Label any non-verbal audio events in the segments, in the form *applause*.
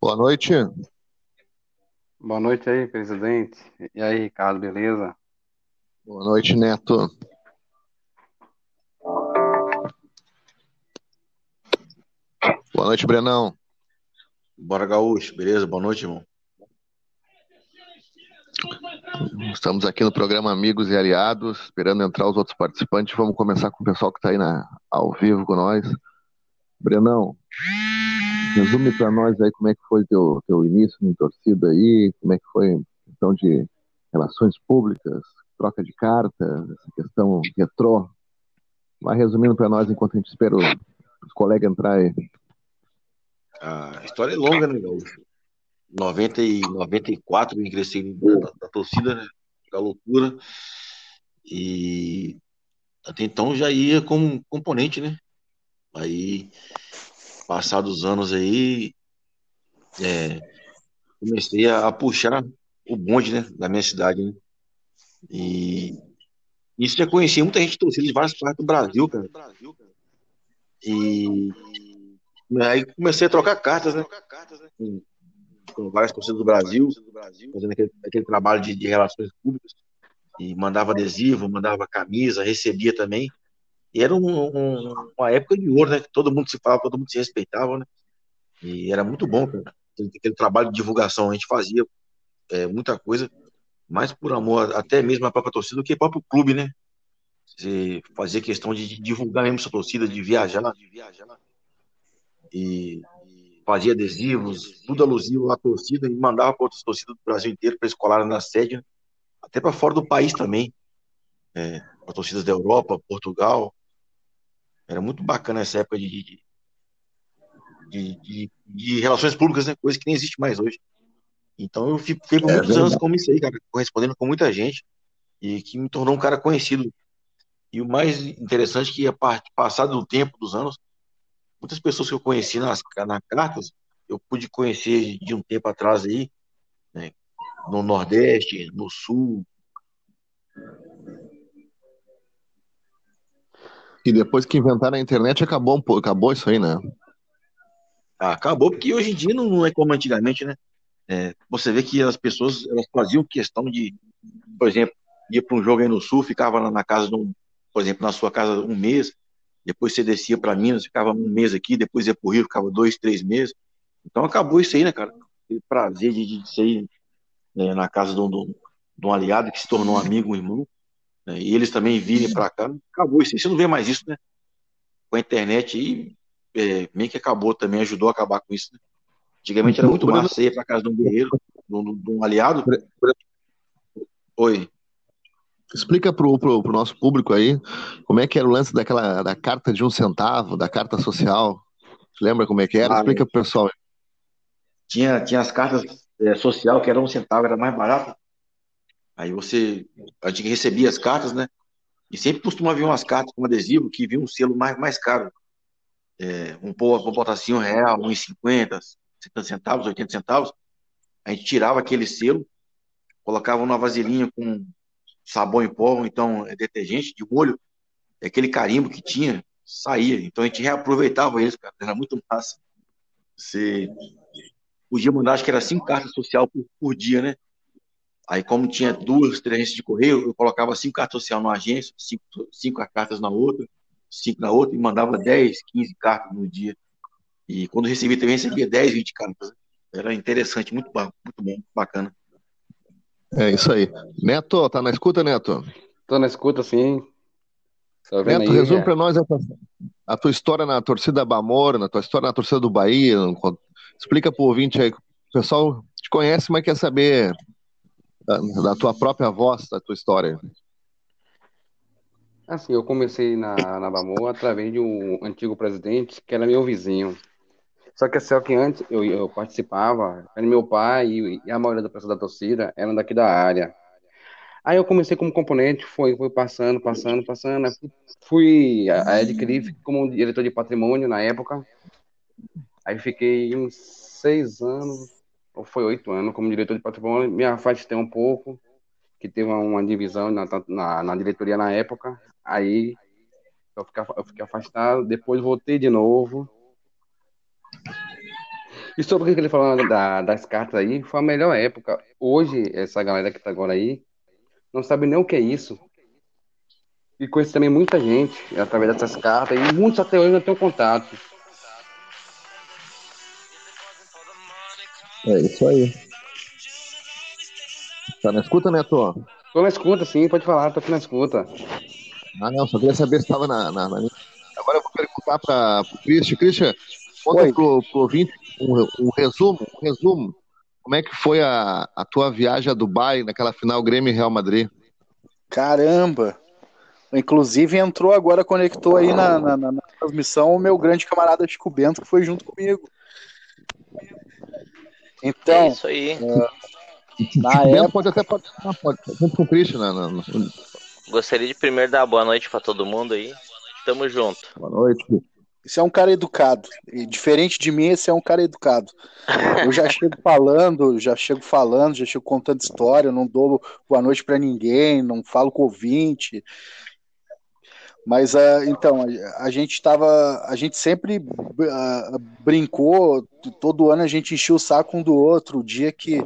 Boa noite. Boa noite aí, presidente. E aí, Ricardo, beleza? Boa noite, Neto. Boa noite, Brenão. Bora, Gaúcho. Beleza? Boa noite, irmão. Estamos aqui no programa Amigos e Aliados, esperando entrar os outros participantes. Vamos começar com o pessoal que está aí na, ao vivo com nós. Brenão, resume para nós aí como é que foi teu teu início em torcida aí, como é que foi a questão de relações públicas, troca de cartas, essa questão retrô. Vai resumindo para nós enquanto a gente espera os colegas entrar aí. A história é longa, né, Gaúcho? 90 e 94 eu ingressei da, da torcida, né? Da loucura. E até então já ia como componente, né? Aí, passados anos aí, é, comecei a, a, puxar o bonde, né? Da minha cidade, né? E isso já conhecia muita gente torcida de várias partes do Brasil, cara. E Aí comecei a trocar cartas, né? Com, com várias torcidas do Brasil, fazendo aquele, aquele trabalho de, de, relações públicas. E mandava adesivo, mandava camisa, recebia também. E era um, um, uma época de ouro, né? Que todo mundo se falava, todo mundo se respeitava, né? E era muito bom, cara. Aquele, aquele trabalho de divulgação, a gente fazia é, muita coisa, mais por amor, até mesmo a própria torcida, do que o próprio clube, né? Você fazia questão de divulgar mesmo sua torcida, de viajar, de viajar e fazia adesivos, tudo alusivo à torcida, e mandava para outras torcidas do Brasil inteiro para escolar na sede, até para fora do país também, é, para torcidas da Europa, Portugal. Era muito bacana essa época de, de, de, de relações públicas, né, coisa que nem existe mais hoje. Então eu fiquei por é, muitos anos como isso aí, cara, correspondendo com muita gente, e que me tornou um cara conhecido. E o mais interessante é que, a parte passado do tempo, dos anos, muitas pessoas que eu conheci nas, nas cartas, eu pude conhecer de um tempo atrás aí, né, no Nordeste, no Sul. E depois que inventaram a internet, acabou, acabou isso aí, né? Ah, acabou, porque hoje em dia não é como antigamente, né? É, você vê que as pessoas elas faziam questão de, por exemplo, ia para um jogo aí no Sul, ficava na casa de um, por exemplo, na sua casa um mês, depois você descia para Minas, ficava um mês aqui, depois ia para o Rio, ficava dois, três meses. Então acabou isso aí, né, cara? Aquele prazer de, de ser né, na casa de um, de um, aliado que se tornou um amigo, um irmão, né, e eles também virem para cá, acabou isso aí. Você não vê mais isso, né? Com a internet aí, é, meio que acabou também, ajudou a acabar com isso, né? Antigamente era muito massa ir para casa de um guerreiro, de um, de um aliado. Oi. Explica pro, pro, pro, nosso público aí como é que era o lance daquela da carta de um centavo, da carta social. Você lembra como é que era? Ah, Explica pro pessoal. Tinha, tinha as cartas é, social que era um centavo, era mais barato. Aí você, a gente recebia as cartas, né? E sempre costuma vir umas cartas com adesivo que vinha um selo mais, mais caro. É, um pouco, vou botar assim, um real, uns 50, 50 centavos, 80 centavos. A gente tirava aquele selo, colocava uma vasilhinha com sabão em pó, então é detergente de molho, é aquele carimbo que tinha, saía. Então a gente reaproveitava eles, cara. Era muito massa. Você podia mandar, acho que era cinco cartas social por, por dia, né? Aí, como tinha duas, três agências de correio, eu colocava cinco cartas social numa agência, cinco, cinco cartas na outra, cinco na outra, e mandava 10, 15 cartas no dia. E quando recebia também, recebia 10, 20 cartas. Era interessante, muito, muito bom, bacana. É isso aí. Neto, tá na escuta, Neto? Tô na escuta, sim. Neto, aí, resume para nós a tua, a tua, história na torcida Bamor, na tua história na torcida do Bahia. Explica pro ouvinte aí. O pessoal te conhece, mas quer saber da, da tua própria voz, da tua história. Assim, eu comecei na, na Bamor através de um antigo presidente que era meu vizinho. Só que, só que antes eu, eu participava, era meu pai e, e a maioria da pessoa da torcida eram daqui da área. Aí eu comecei como componente, foi, foi passando, passando, passando. Fui a Ed como diretor de patrimônio na época. Aí fiquei uns seis anos, ou foi oito anos, como diretor de patrimônio. Me afastei um pouco, que teve uma, divisão na, na, na, diretoria na época. Aí eu fiquei, eu fiquei afastado, depois voltei de novo. E sobre o que ele falou da, das cartas aí, foi a melhor época. Hoje, essa galera que tá agora aí, não sabe nem o que é isso. E conheço também muita gente através dessas cartas, e muitos até hoje não têm contato. É isso aí. Tá na escuta, Neto? Tô na escuta, sim, pode falar, tô aqui na escuta. Ah, não, só queria saber se estava na, na, na, Agora eu vou perguntar para o Christian. Christian, conta pro, pro ouvinte um, um, resumo, um resumo. Como é que foi a, a tua viagem a Dubai naquela final Grêmio Real Madrid? Caramba! Inclusive entrou agora, conectou aí na, na, na, transmissão o meu grande camarada Chico Bento, que foi junto comigo. Então. É isso aí. Uh, na época... pode até participar, pode, junto com o Christian. Né, né, Gostaria de primeiro dar boa noite para todo mundo aí. Tamo junto. Boa noite. Esse é um cara educado. E diferente de mim, esse é um cara educado. Eu já chego falando, já chego falando, já chego contando história, não dou boa noite para ninguém, não falo com ouvinte. Mas uh, então, a, gente estava, a gente sempre uh, brincou, todo ano a gente enchia o saco um do outro. O dia que,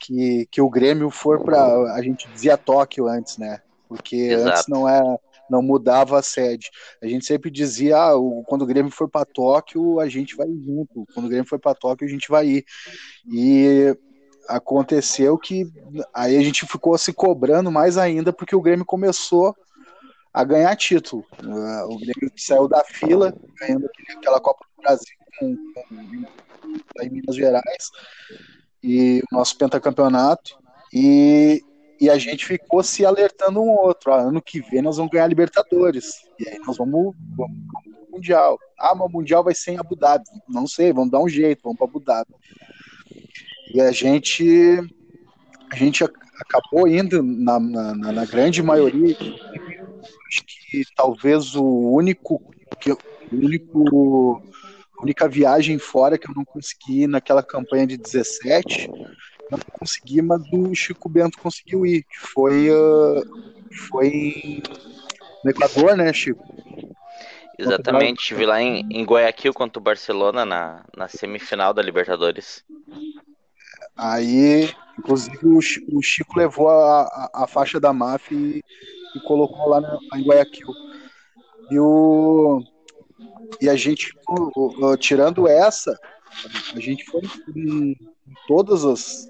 que, que o Grêmio for para, a gente dizia Tóquio antes, né? Porque Exato. antes não é não mudava a sede. A gente sempre dizia, ah, quando o Grêmio for para Tóquio, a gente vai junto. Quando o Grêmio for para Tóquio, a gente vai ir. E aconteceu que aí a gente ficou se cobrando mais ainda porque o Grêmio começou a ganhar título. O Grêmio saiu da fila, ganhando aquela Copa do Brasil com, com, em Minas Gerais e o nosso pentacampeonato. E, e a gente ficou se alertando um outro. Ah, ano que vem nós vamos ganhar Libertadores. E aí nós vamos, vamos pro Mundial. Ah, mas o Mundial vai ser em Abu Dhabi. Não sei, vamos dar um jeito, vamos para Abu Dhabi. E a gente a gente acabou indo na, na, na grande maioria. Acho que talvez o único que único a única viagem fora que eu não consegui naquela campanha de 17 não consegui, mas o Chico Bento conseguiu ir, que foi, uh, foi no Equador, né, Chico? Exatamente, estive lá em, em Guayaquil contra o Barcelona na, na semifinal da Libertadores. Aí, inclusive, o, o Chico levou a, a, a, faixa da máfia e, e colocou lá, na, lá em Guayaquil. E, o, e a gente, tirando essa, a gente foi em, em todas as,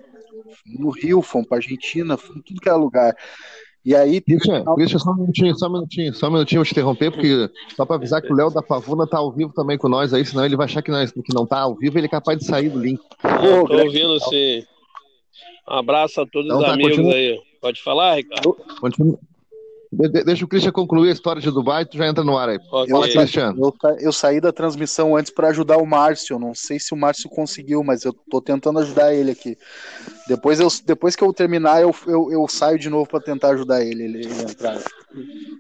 no Rio, fomos para Argentina, fomos tudo que era lugar. E aí. Christian, Christian, só um minutinho, só um minutinho, só um minutinho, vou te interromper, porque só para avisar que o Léo da Pavuna tá ao vivo também com nós aí, senão ele vai achar que, nós, que não tá ao vivo, ele é capaz de sair do link. Eu tô ouvindo sim. Um abraço a todos então, os tá, amigos continua. aí. Pode falar, Ricardo? Continua. De, deixa o Christian concluir a história de Dubai, tu já entra no ar aí. Okay. Fala, Christian. Eu, eu, saí da transmissão antes para ajudar o Márcio. Não sei se o Márcio conseguiu, mas eu tô tentando ajudar ele aqui. Depois, eu, depois que eu terminar, eu, eu, eu saio de novo para tentar ajudar ele, ele, ele entrar.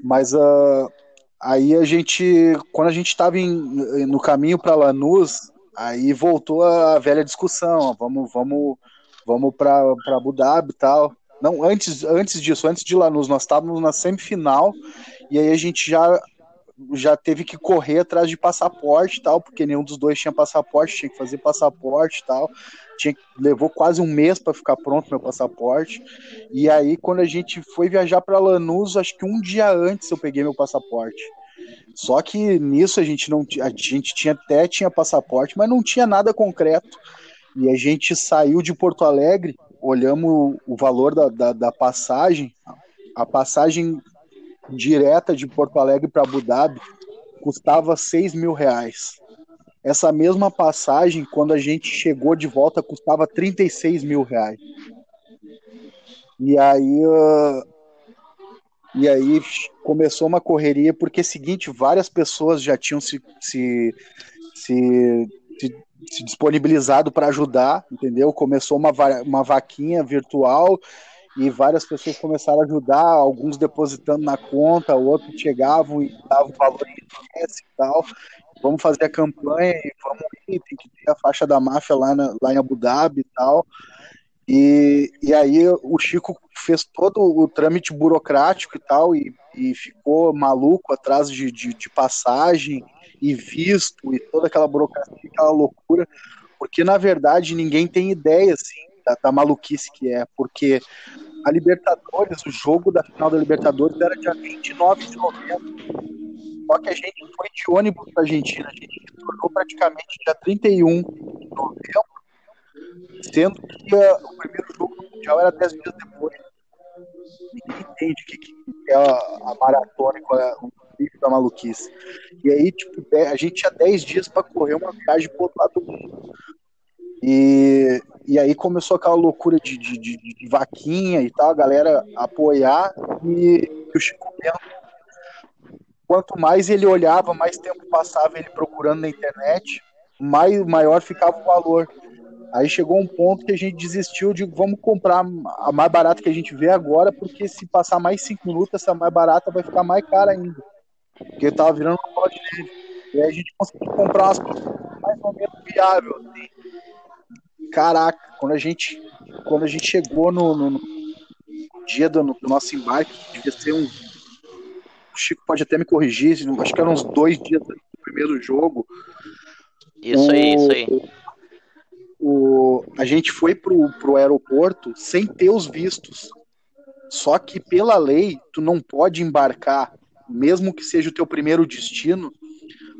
Mas uh, aí a gente, quando a gente estava no caminho para Lanús, aí voltou a velha discussão. Vamos, vamos, vamos para Abu Dhabi e tal. Não, antes, antes disso, antes de Lanús, nós estávamos na semifinal e aí a gente já já teve que correr atrás de passaporte tal, porque nenhum dos dois tinha passaporte, tinha que fazer passaporte tal. Tinha, levou quase um mês para ficar pronto meu passaporte. E aí, quando a gente foi viajar para Lanús, acho que um dia antes eu peguei meu passaporte. Só que nisso a gente não a gente tinha até tinha passaporte, mas não tinha nada concreto. E a gente saiu de Porto Alegre olhamos o valor da, da, da passagem, a passagem direta de Porto Alegre para Abu Dhabi custava 6 mil reais. Essa mesma passagem, quando a gente chegou de volta, custava 36 mil reais. E aí, uh, e aí começou uma correria, porque é seguinte, várias pessoas já tinham se, se, se, se se disponibilizado para ajudar, entendeu? Começou uma, uma vaquinha virtual e várias pessoas começaram a ajudar, alguns depositando na conta, outros chegavam e davam valor em e tal. Vamos fazer a campanha e vamos ir, tem que ter a faixa da máfia lá, na, lá em Abu Dhabi e tal. E, e aí o Chico fez todo o trâmite burocrático e tal, e, e ficou maluco atrás de, de, de, passagem e visto e toda aquela burocracia, aquela loucura, porque na verdade ninguém tem ideia assim, da, da maluquice que é, porque a Libertadores, o jogo da final da Libertadores era dia 29 de novembro. Só que a gente foi de ônibus para a Argentina, a gente retornou praticamente dia 31 de novembro sendo que o primeiro jogo mundial era 10 dias depois. Ninguém entende o que, que é a, a maratona qual é o pico da maluquice. E aí, tipo, a gente tinha 10 dias para correr uma viagem pro outro lado do mundo. E, e aí começou aquela loucura de, de, de, de vaquinha e tal, a galera apoiar e, e o Chico Bento quanto mais ele olhava, mais tempo passava ele procurando na internet, mais maior ficava o valor. Aí chegou um ponto que a gente desistiu de vamos comprar a mais barata que a gente vê agora, porque se passar mais cinco minutos, essa mais barata vai ficar mais cara ainda. Porque tava virando uma bola de neve. E aí a gente conseguiu comprar umas coisas mais ou menos viável. Assim. Caraca, quando a gente, quando a gente chegou no, no, no dia do, do, nosso embarque, devia ser um. O Chico pode até me corrigir, acho que eram uns dois dias do primeiro jogo. Isso aí, isso aí o, a gente foi pro, pro aeroporto sem ter os vistos. Só que pela lei, tu não pode embarcar, mesmo que seja o teu primeiro destino,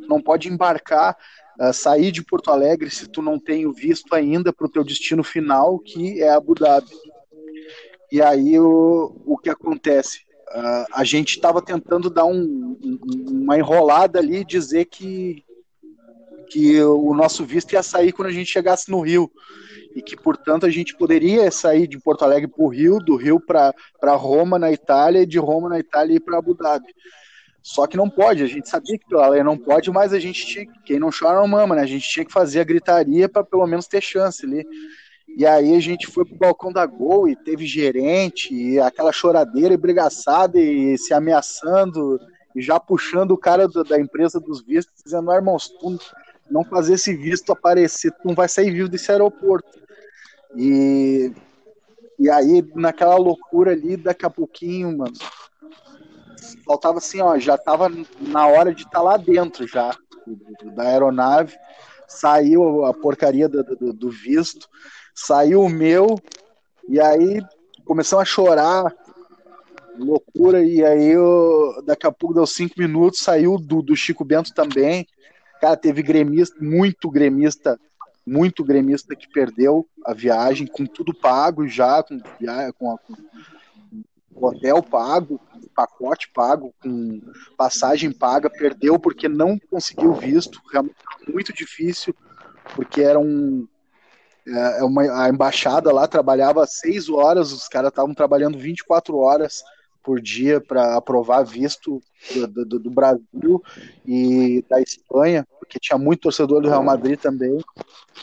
não pode embarcar, uh, sair de Porto Alegre se tu não tem o visto ainda para o teu destino final, que é Abu Dhabi. E aí o, o que acontece? Uh, a gente estava tentando dar um, uma enrolada ali, dizer que, que o nosso visto ia sair quando a gente chegasse no Rio e que, portanto, a gente poderia sair de Porto Alegre para o Rio, do Rio para Roma, na Itália, e de Roma, na Itália, ir para Abu Dhabi. Só que não pode, a gente sabia que pela lei não pode, mas a gente tinha, quem não chora não mama, né? A gente tinha que fazer a gritaria para pelo menos ter chance ali. E aí a gente foi pro balcão da Gol e teve gerente, e aquela choradeira e brigaçada e se ameaçando, e já puxando o cara do, da empresa dos vistos, dizendo, ah, irmãos, tu não fazer esse visto aparecer, tu não vai sair vivo desse aeroporto. E, e aí, naquela loucura ali, daqui a pouquinho, mano, faltava assim, ó, já tava na hora de estar tá lá dentro já, da aeronave, saiu a porcaria do, do, do visto, saiu o meu, e aí começamos a chorar, loucura, e aí eu, daqui a pouco deu cinco minutos, saiu do, do Chico Bento também, Cara, teve gremista, muito gremista, muito gremista que perdeu a viagem com tudo pago já, com, com, com hotel pago, pacote pago, com passagem paga, perdeu porque não conseguiu visto, realmente muito difícil, porque era um é, é uma, a embaixada lá trabalhava seis horas, os caras estavam trabalhando 24 horas por dia para aprovar visto do, do, do, Brasil e da Espanha, porque tinha muito torcedor do Real Madrid também.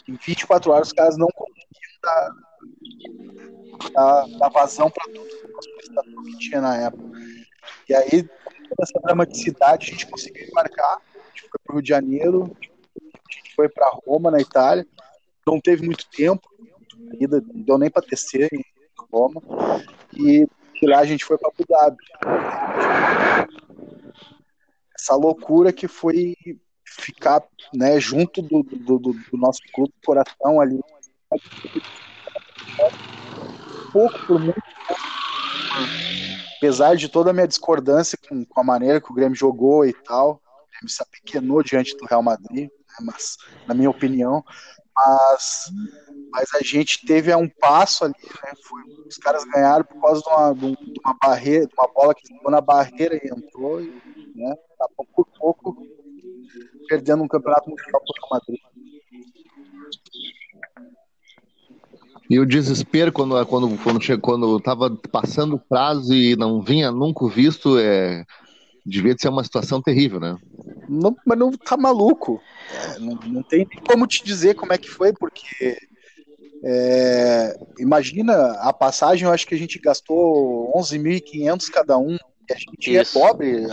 Em 24 horas os caras não conseguiam dar, dar vazão para tudo que tinha na época. E aí, com essa dramaticidade, a gente conseguiu embarcar, a gente foi para o Rio de Janeiro, a gente foi para Roma, na Itália, não teve muito tempo, ainda não deu nem para tecer em Roma, e de lá a gente foi para Abu Dhabi. Essa loucura que foi ficar né, junto do, do, do, do nosso clube coração ali. Pouco por muito apesar de toda a minha discordância com, com, a maneira que o Grêmio jogou e tal, o Grêmio se apequenou diante do Real Madrid, né, mas, na minha opinião, mas mas a gente teve um passo ali, né? Foi, os caras ganharam por causa de uma, de uma barreira, de uma bola que ficou na barreira e entrou, e, né? Tá pouco por pouco perdendo um campeonato mundial para o Madrid. E o desespero quando quando quando chegou, quando tava passando o prazo e não vinha nunca visto, é devia ser uma situação terrível, né? Não, mas não tá maluco. É, não, não tem como te dizer como é que foi, porque é, imagina a passagem, eu acho que a gente gastou 11.500 cada um. E a gente é Isso. é pobre,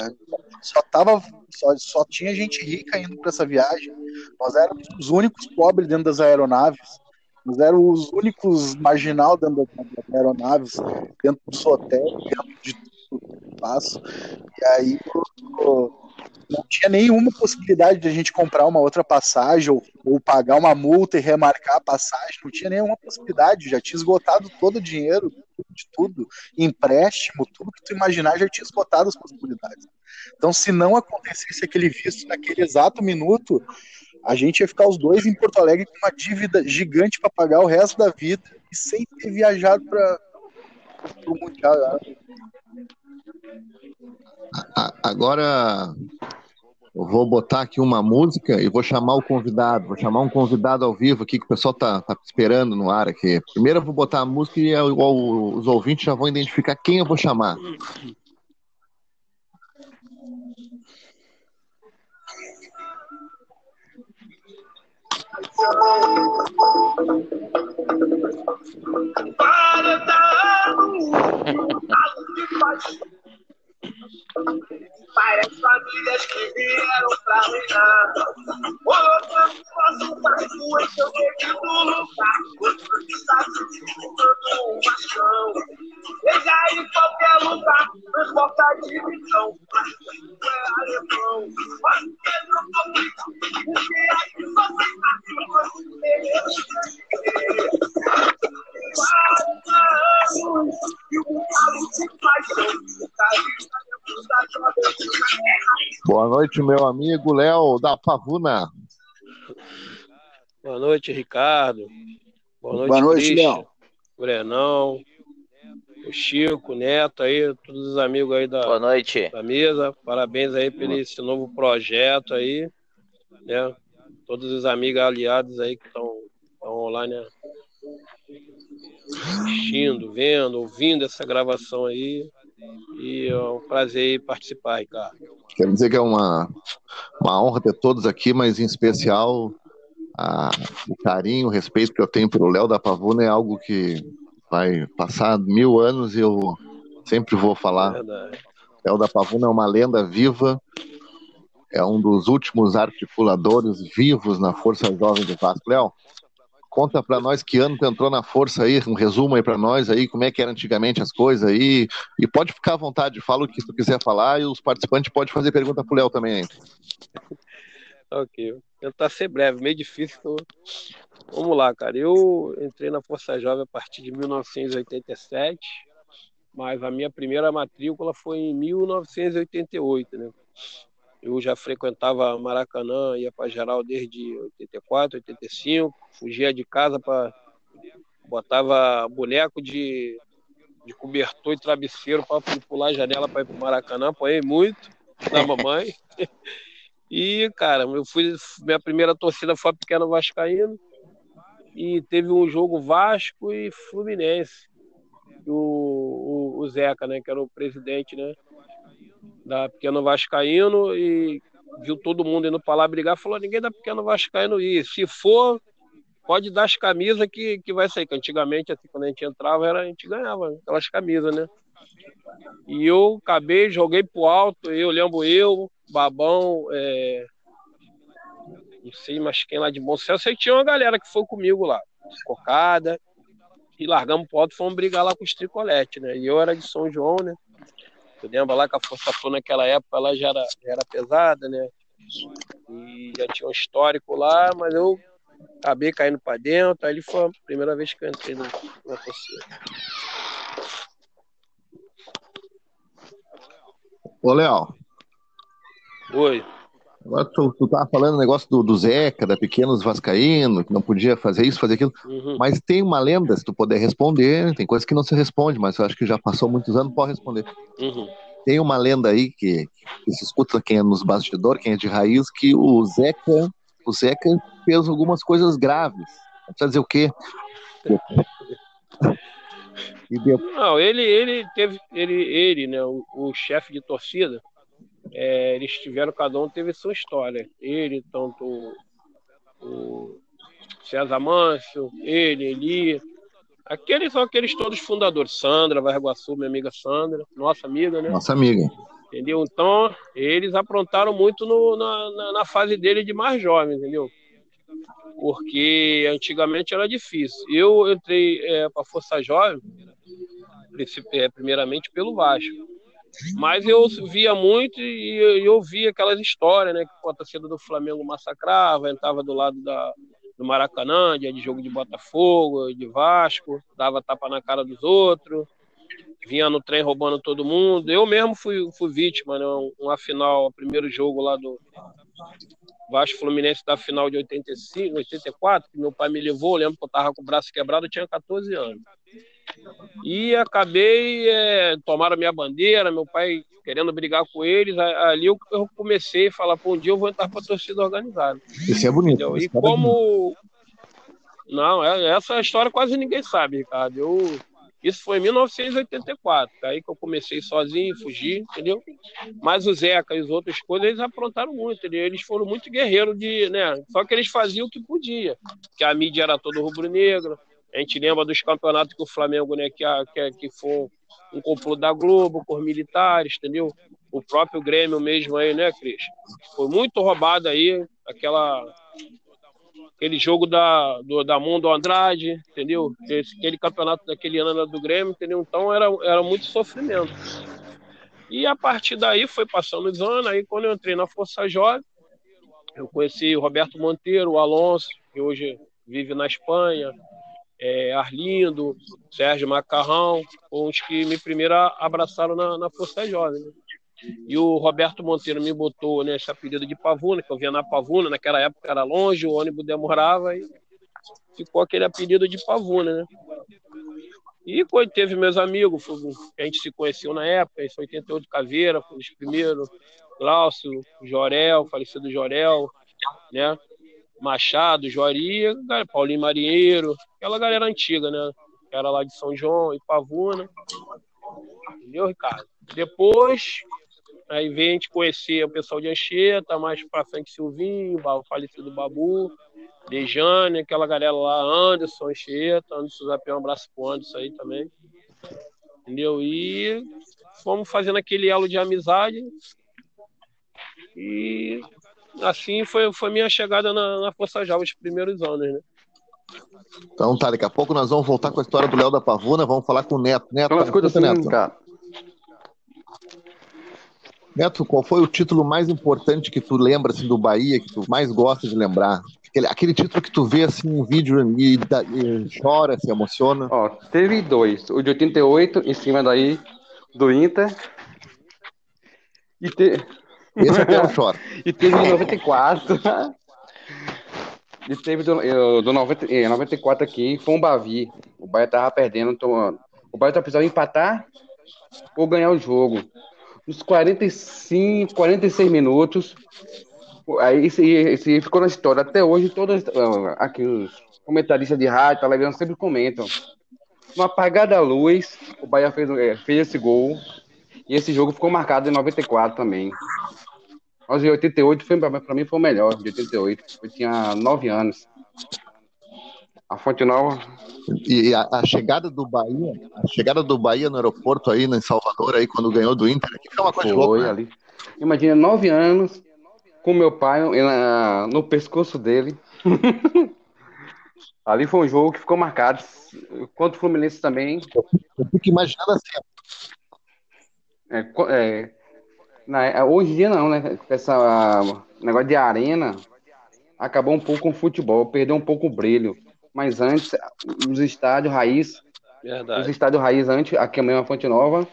só tava, só, só tinha gente rica indo para essa viagem. Nós éramos os únicos pobres dentro das aeronaves. Nós os únicos marginal dentro das aeronaves, dentro dos hotéis, dentro de tudo passo. E aí não tinha nenhuma possibilidade de a gente comprar uma outra passagem ou, ou, pagar uma multa e remarcar a passagem. Não tinha nenhuma possibilidade, já tinha esgotado todo o dinheiro de tudo, empréstimo, tudo que tu imaginar já tinha esgotado as possibilidades. Então, se não acontecesse aquele visto naquele exato minuto, a gente ia ficar os dois em Porto Alegre com uma dívida gigante para pagar o resto da vida e sem ter viajado para o Mundial. Agora eu vou botar aqui uma música e vou chamar o convidado. Vou chamar um convidado ao vivo aqui que o pessoal tá, tá esperando no ar aqui. Primeiro eu vou botar a música e os ouvintes já vão identificar quem eu vou chamar. Para dar um Várias famílias que vieram pra reinar. Colocando nosso barco em seu devido lugar. Outro está se disputando um machão. Veja em qualquer lugar, não importa a divisão. Mas é alemão. Mas Pedro conflito, porque aqui só tem cachorro. Vários anos e um bocado de paixão. Boa noite, meu amigo Léo da Pavuna. Boa noite, Ricardo. Boa noite, Boa noite Léo. Brenão, o Chico, o Neto aí, todos os amigos aí da, Boa noite. da mesa. Parabéns aí por esse novo projeto aí, né? Todos os amigos aliados aí que estão online né? assistindo, vendo, ouvindo essa gravação aí. E é um prazer participar, Ricardo. Quero dizer que é uma, uma honra ter todos aqui, mas em especial a, o carinho, o respeito que eu tenho pelo Léo da Pavuna é algo que vai passar mil anos e eu sempre vou falar. Léo da Pavuna é uma lenda viva, é um dos últimos articuladores vivos na Força Jovem do Vasco. Léo, Conta para nós que ano tu entrou na força aí, um resumo aí para nós aí, como é que era antigamente as coisas aí. E pode ficar à vontade, fala o que tu quiser falar e os participantes podem fazer pergunta pro Léo também aí. *laughs* ok, vou tentar ser breve, meio difícil. Tô... Vamos lá, cara. Eu entrei na Força Jovem a partir de 1987, mas a minha primeira matrícula foi em 1988, né? Eu já frequentava Maracanã, ia para geral desde 84, 85, fugia de casa para botava boneco de, de cobertor e travesseiro para pular a janela para ir para Maracanã, apanhei muito da *laughs* mamãe. E, cara, eu fui, minha primeira torcida foi a Pequeno Vascaíno e teve um jogo Vasco e Fluminense. O, o, o Zeca, né, que era o presidente, né, da Pequeno Vascaíno e viu todo mundo indo para lá brigar, falou, ninguém da Pequeno Vascaíno ir. Se for, pode dar as camisas que, que vai sair. Que antigamente, assim, quando a gente entrava, era, a gente ganhava aquelas camisas, né? E eu acabei, joguei pro alto, eu lembro eu, Babão, é... não sei mais quem lá de Bom Sucesso, aí tinha uma galera que foi comigo lá, cocada, e largamos pro alto fomos brigar lá com os tricolete, né? E eu era de São João, né? Tu lembra lá que a Força Flu naquela época ela já era, já era pesada, né? E já tinha um histórico lá, mas eu acabei caindo para dentro. Aí foi a primeira vez que eu entrei na, na torcida. Ô, Léo. Oi. Agora tu, tu tava falando o negócio do, do Zeca, da Pequenos Vascaíno, que não podia fazer isso, fazer aquilo. Uhum. Mas tem uma lenda, se tu puder responder, tem coisas que não se responde, mas eu acho que já passou muitos anos, pode responder. Uhum. Tem uma lenda aí que, que, se escuta quem é nos bastidores, quem é de raiz, que o Zeca, o Zeca fez algumas coisas graves. Não precisa dizer o quê? Não, ele, ele teve, ele, ele, né, o, o chefe de torcida, é, eles tiveram, cada um teve sua história. Ele, tanto o César Mâncio, ele, Eli. Aqueles são aqueles todos fundadores. Sandra Varguaçu, minha amiga Sandra, nossa amiga, né? Nossa amiga. Entendeu? Então, eles aprontaram muito no, na, na, na, fase dele de mais jovem, entendeu? porque antigamente era difícil. Eu entrei é, para a Força Jovem, é, primeiramente pelo Vasco. Mas eu via muito e eu via aquelas histórias, né? Que a torcida do Flamengo massacrava, entrava do lado da, do Maracanã, dia de jogo de Botafogo, de Vasco, dava tapa na cara dos outros, vinha no trem roubando todo mundo. Eu mesmo fui, fui vítima, né? Uma final, o primeiro jogo lá do Vasco Fluminense da final de 85, 84, que meu pai me levou, eu lembro que eu tava com o braço quebrado, eu tinha 14 anos. E acabei, é, tomaram minha bandeira, meu pai querendo brigar com eles. Ali eu, eu comecei a falar: pô, um dia eu vou entrar para a torcida organizada. Isso é bonito. E é como. Não, é, essa história quase ninguém sabe, Ricardo. Eu, isso foi em 1984, aí que eu comecei sozinho, fugi, entendeu? Mas o Zeca e as outras coisas, eles aprontaram muito, entendeu? Eles foram muito guerreiros de, né? Só que eles faziam o que podia, que a mídia era toda rubro-negra, a gente lembra dos campeonatos que o Flamengo, né, que, que, que foi um complô da Globo com os militares, entendeu? O próprio Grêmio mesmo aí, né, Cris? Foi muito roubado aí, aquela aquele jogo da, do, da Mundo Andrade, entendeu? Esse, aquele campeonato daquele ano do Grêmio, entendeu? Então era, era muito sofrimento. E a partir daí foi passando os anos, aí quando eu entrei na Força Jovem, eu conheci o Roberto Monteiro, o Alonso, que hoje vive na Espanha, é, Arlindo, Sérgio Macarrão, os que me primeiro abraçaram na, na Força Jovem. Né? E o Roberto Monteiro me botou nesse apelido de Pavuna, que eu vinha na Pavuna, naquela época era longe, o ônibus demorava e ficou aquele apelido de Pavuna, né? E quando teve meus amigos, a gente se conheceu na época, em 88 Caveira, foi os primeiros, Glaucio, Jorel, falecido Jorel, né? Machado, Joaria, Paulinho Marinheiro, aquela galera antiga, né? Era lá de São João e Pavuna. Entendeu, Ricardo? Depois, aí vem a gente conhecer o pessoal de Anchieta, mais pra frente Silvinho, o falecido Babu, Dejane, aquela galera lá, Anderson, Anchieta, Anderson Zapé, um abraço pro Anderson aí também. Entendeu? E fomos fazendo aquele elo de amizade. E assim foi, foi minha chegada na, na Força Jovem, os primeiros anos, né? Então tá, daqui a pouco nós vamos voltar com a história do Léo da Pavuna, vamos falar com o Neto. Neto, Aquelas coisas assim, Neto. cara. Neto, qual foi o título mais importante que tu lembra assim, do Bahia, que tu mais gosta de lembrar? Aquele, aquele título que tu vê assim um vídeo e, e chora, se emociona. Ó, teve dois. O de 88, em cima daí do Inter. E te... Esse até eu choro. *laughs* e teve *laughs* em 94. e teve do, do 90, 94 aqui, foi um Bavi. O Bahia tava perdendo. Então, o Bahia tá precisando empatar ou ganhar o jogo. Nos 45, 46 minutos. Aí esse, esse ficou na história. Até hoje, todos aqui os comentaristas de rádio, televisão sempre comentam. No apagar da luz, o Bahia fez, é, fez esse gol. E esse jogo ficou marcado em 94 também. Mas em 88 foi, pra mim foi o melhor, de 88. Eu tinha 9 anos. A Fonte Nova. E a, a, chegada do Bahia, a chegada do Bahia no aeroporto aí em Salvador, aí, quando ganhou do Inter, que foi uma coisa foi, louca. Né? Ali. Imagina, 9 anos, com meu pai na, no pescoço dele. *laughs* ali foi um jogo que ficou marcado. Quanto o Fluminense também. Eu fico imaginando assim. É, é, na, hoje em dia não, né? Essa negócio de arena acabou um pouco com o futebol, perdeu um pouco o brilho. Mas antes, os estádios raiz, Verdade. os estádios raiz antes, aqui mesmo a Fonte Nova,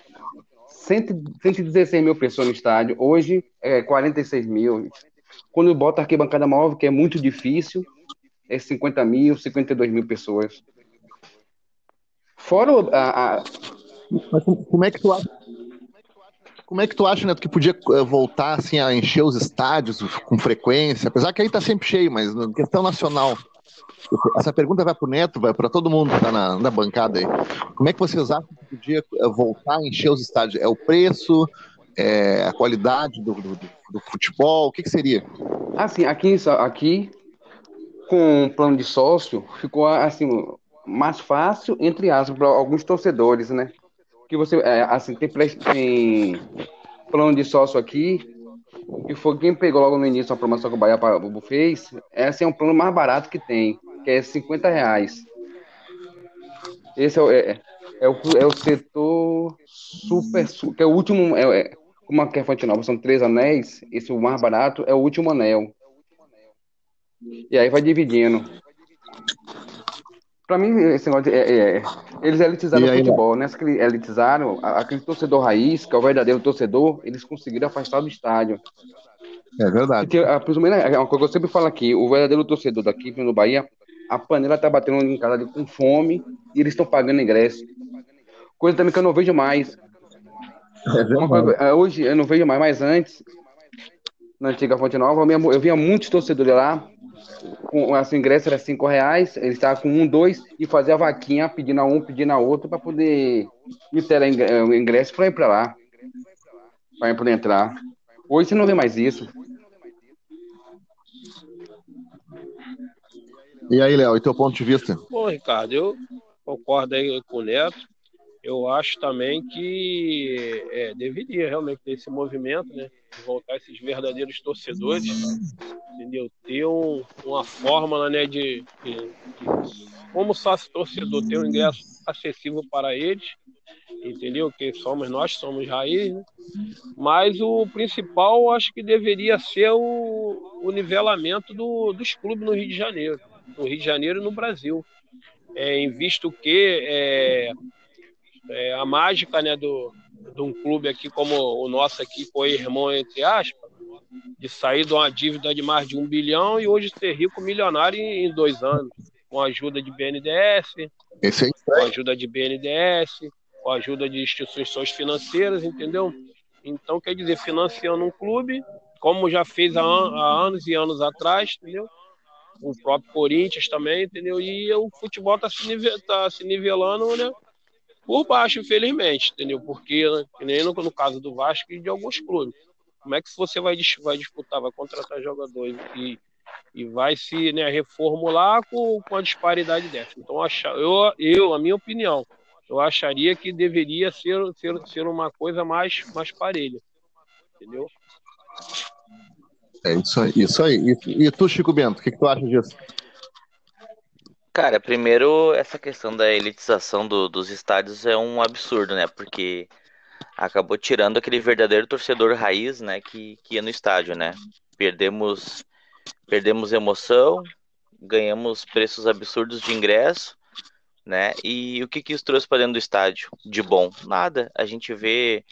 116 mil pessoas no estádio, hoje é 46 mil. Quando bota arquibancada móvel, que é muito difícil, é 50 mil, 52 mil pessoas. Fora a, a... Mas como é que tu acha como é que tu acha, Neto, que podia eh, voltar assim, a encher os estádios com frequência? Apesar que aí tá sempre cheio, mas na questão nacional. Essa pergunta vai para o Neto, vai para todo mundo que está na, na, bancada aí. Como é que vocês acham que podia eh, voltar a encher os estádios? É o preço? É a qualidade do, do, do futebol? O que, que seria? Assim, aqui, aqui com o plano de sócio, ficou assim mais fácil, entre aspas, para alguns torcedores, né? Que você, é, assim, tem, tem plano de sócio aqui, que foi quem pegou logo no início a promoção que o Bahia fez, esse é um plano mais barato que tem, que é 50 reais. Esse é, o- é, é o, é o setor super, su- que é o último, é, é, como a que é Fonte Nova, são três anéis, esse o mais barato é o último anel. E aí vai dividindo. Pra mim, esse negócio de, é, é, eles elitizaram E o futebol, que elitizaram, aquele torcedor raiz, que é o verdadeiro torcedor, eles conseguiram afastar do estádio. É verdade. Porque, a, principalmente, é uma coisa que eu sempre falo aqui, o verdadeiro torcedor daqui no Bahia, a panela tá batendo em casa ali com fome e eles estão pagando ingresso. Coisa também que eu não vejo mais. É coisa- é, hoje eu não vejo mais, mas antes, na antiga Fonte Nova, eu via muitos torcedores lá, com, assim, o ingresso era cinco reais, eles estavam com um, dois, e fazia a vaquinha pedindo a um, pedindo a outro, para poder meter lá ingre- o ingresso para ir para lá, para poder entrar. Hoje você não vê mais isso. E aí, Léo, e teu ponto de vista? Bom, Ricardo, eu concordo aí com o Neto. Eu acho também que é, deveria realmente ter esse movimento, né? Voltar esses verdadeiros torcedores, entendeu? Ter um- uma fórmula, né, de, de, de como sócio torcedor ter um ingresso acessível para eles, entendeu? Que somos nós, somos raiz, né? Mas o principal, acho que deveria ser o, o nivelamento do- dos clubes no Rio de Janeiro, no Rio de Janeiro e no Brasil. É, em visto que é, é, a mágica né, do, de um clube aqui como o nosso aqui, com irmão, entre aspas, de sair de uma dívida de mais de um bilhão e hoje ser rico milionário em, em dois anos, com a ajuda de BNDES, aí, com a ajuda de BNDES, com a ajuda de instituições financeiras, entendeu? Então, quer dizer, financiando um clube, como já fez há, an- há anos e anos atrás, entendeu? O próprio Corinthians também, entendeu? E o futebol está se, nive- tá se nivelando, né? Por baixo, infelizmente, entendeu? Porque, que nem no, no caso do Vasco e de alguns clubes. Como é que você vai, vai disputar, vai contratar jogadores e, e vai se né, reformular com, com a disparidade dessa? Então, eu, eu, a minha opinião, eu acharia que deveria ser, ser, ser uma coisa mais, mais parelha. Entendeu? é isso aí. Isso aí. E, e tu, Chico Bento, o que, que tu acha disso? Cara, primeiro, essa questão da elitização do- dos estádios é um absurdo, né? Porque acabou tirando aquele verdadeiro torcedor raiz, né? Que, que ia no estádio, né? Perdemos, perdemos emoção, ganhamos preços absurdos de ingresso, né? E o que que isso trouxe para dentro do estádio de bom? Nada. A gente vê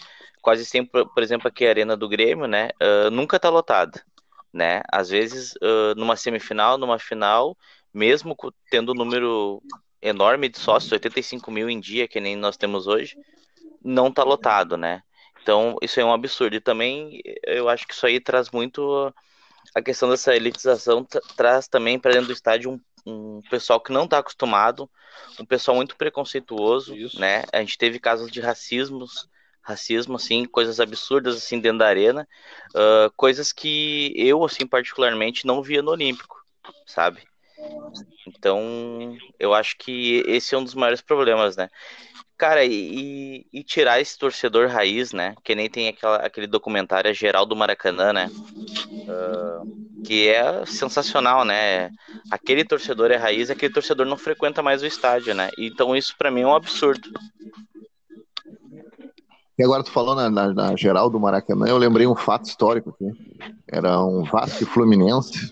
quase sempre, por exemplo, aqui a Arena do Grêmio, né? ah, nunca tá lotada, né? Às vezes, ah, numa semifinal, numa final, mesmo tendo um número enorme de sócios, 85 mil em dia, que nem nós temos hoje, não tá lotado, né? Então, isso é um absurdo. E também, eu acho que isso aí traz muito a questão dessa elitização, tra- traz também para dentro do estádio um, um pessoal que não está acostumado, um pessoal muito preconceituoso, Isso. né? A gente teve casos de racismos, racismo, assim, coisas absurdas, assim, dentro da arena, ah, coisas que eu, assim, particularmente, não via no Olímpico, sabe? Então, eu acho que esse é um dos maiores problemas, né? Cara, e, e tirar esse torcedor raiz, né? Que nem tem aquela, aquele documentário Geral do Maracanã, né? Ah, que é sensacional, né? Aquele torcedor é raiz, aquele torcedor não frequenta mais o estádio, né? Então isso pra mim é um absurdo. E agora tu falou na, na- na geral do Maracanã, eu lembrei um fato histórico aqui. Era um Vasco e Fluminense.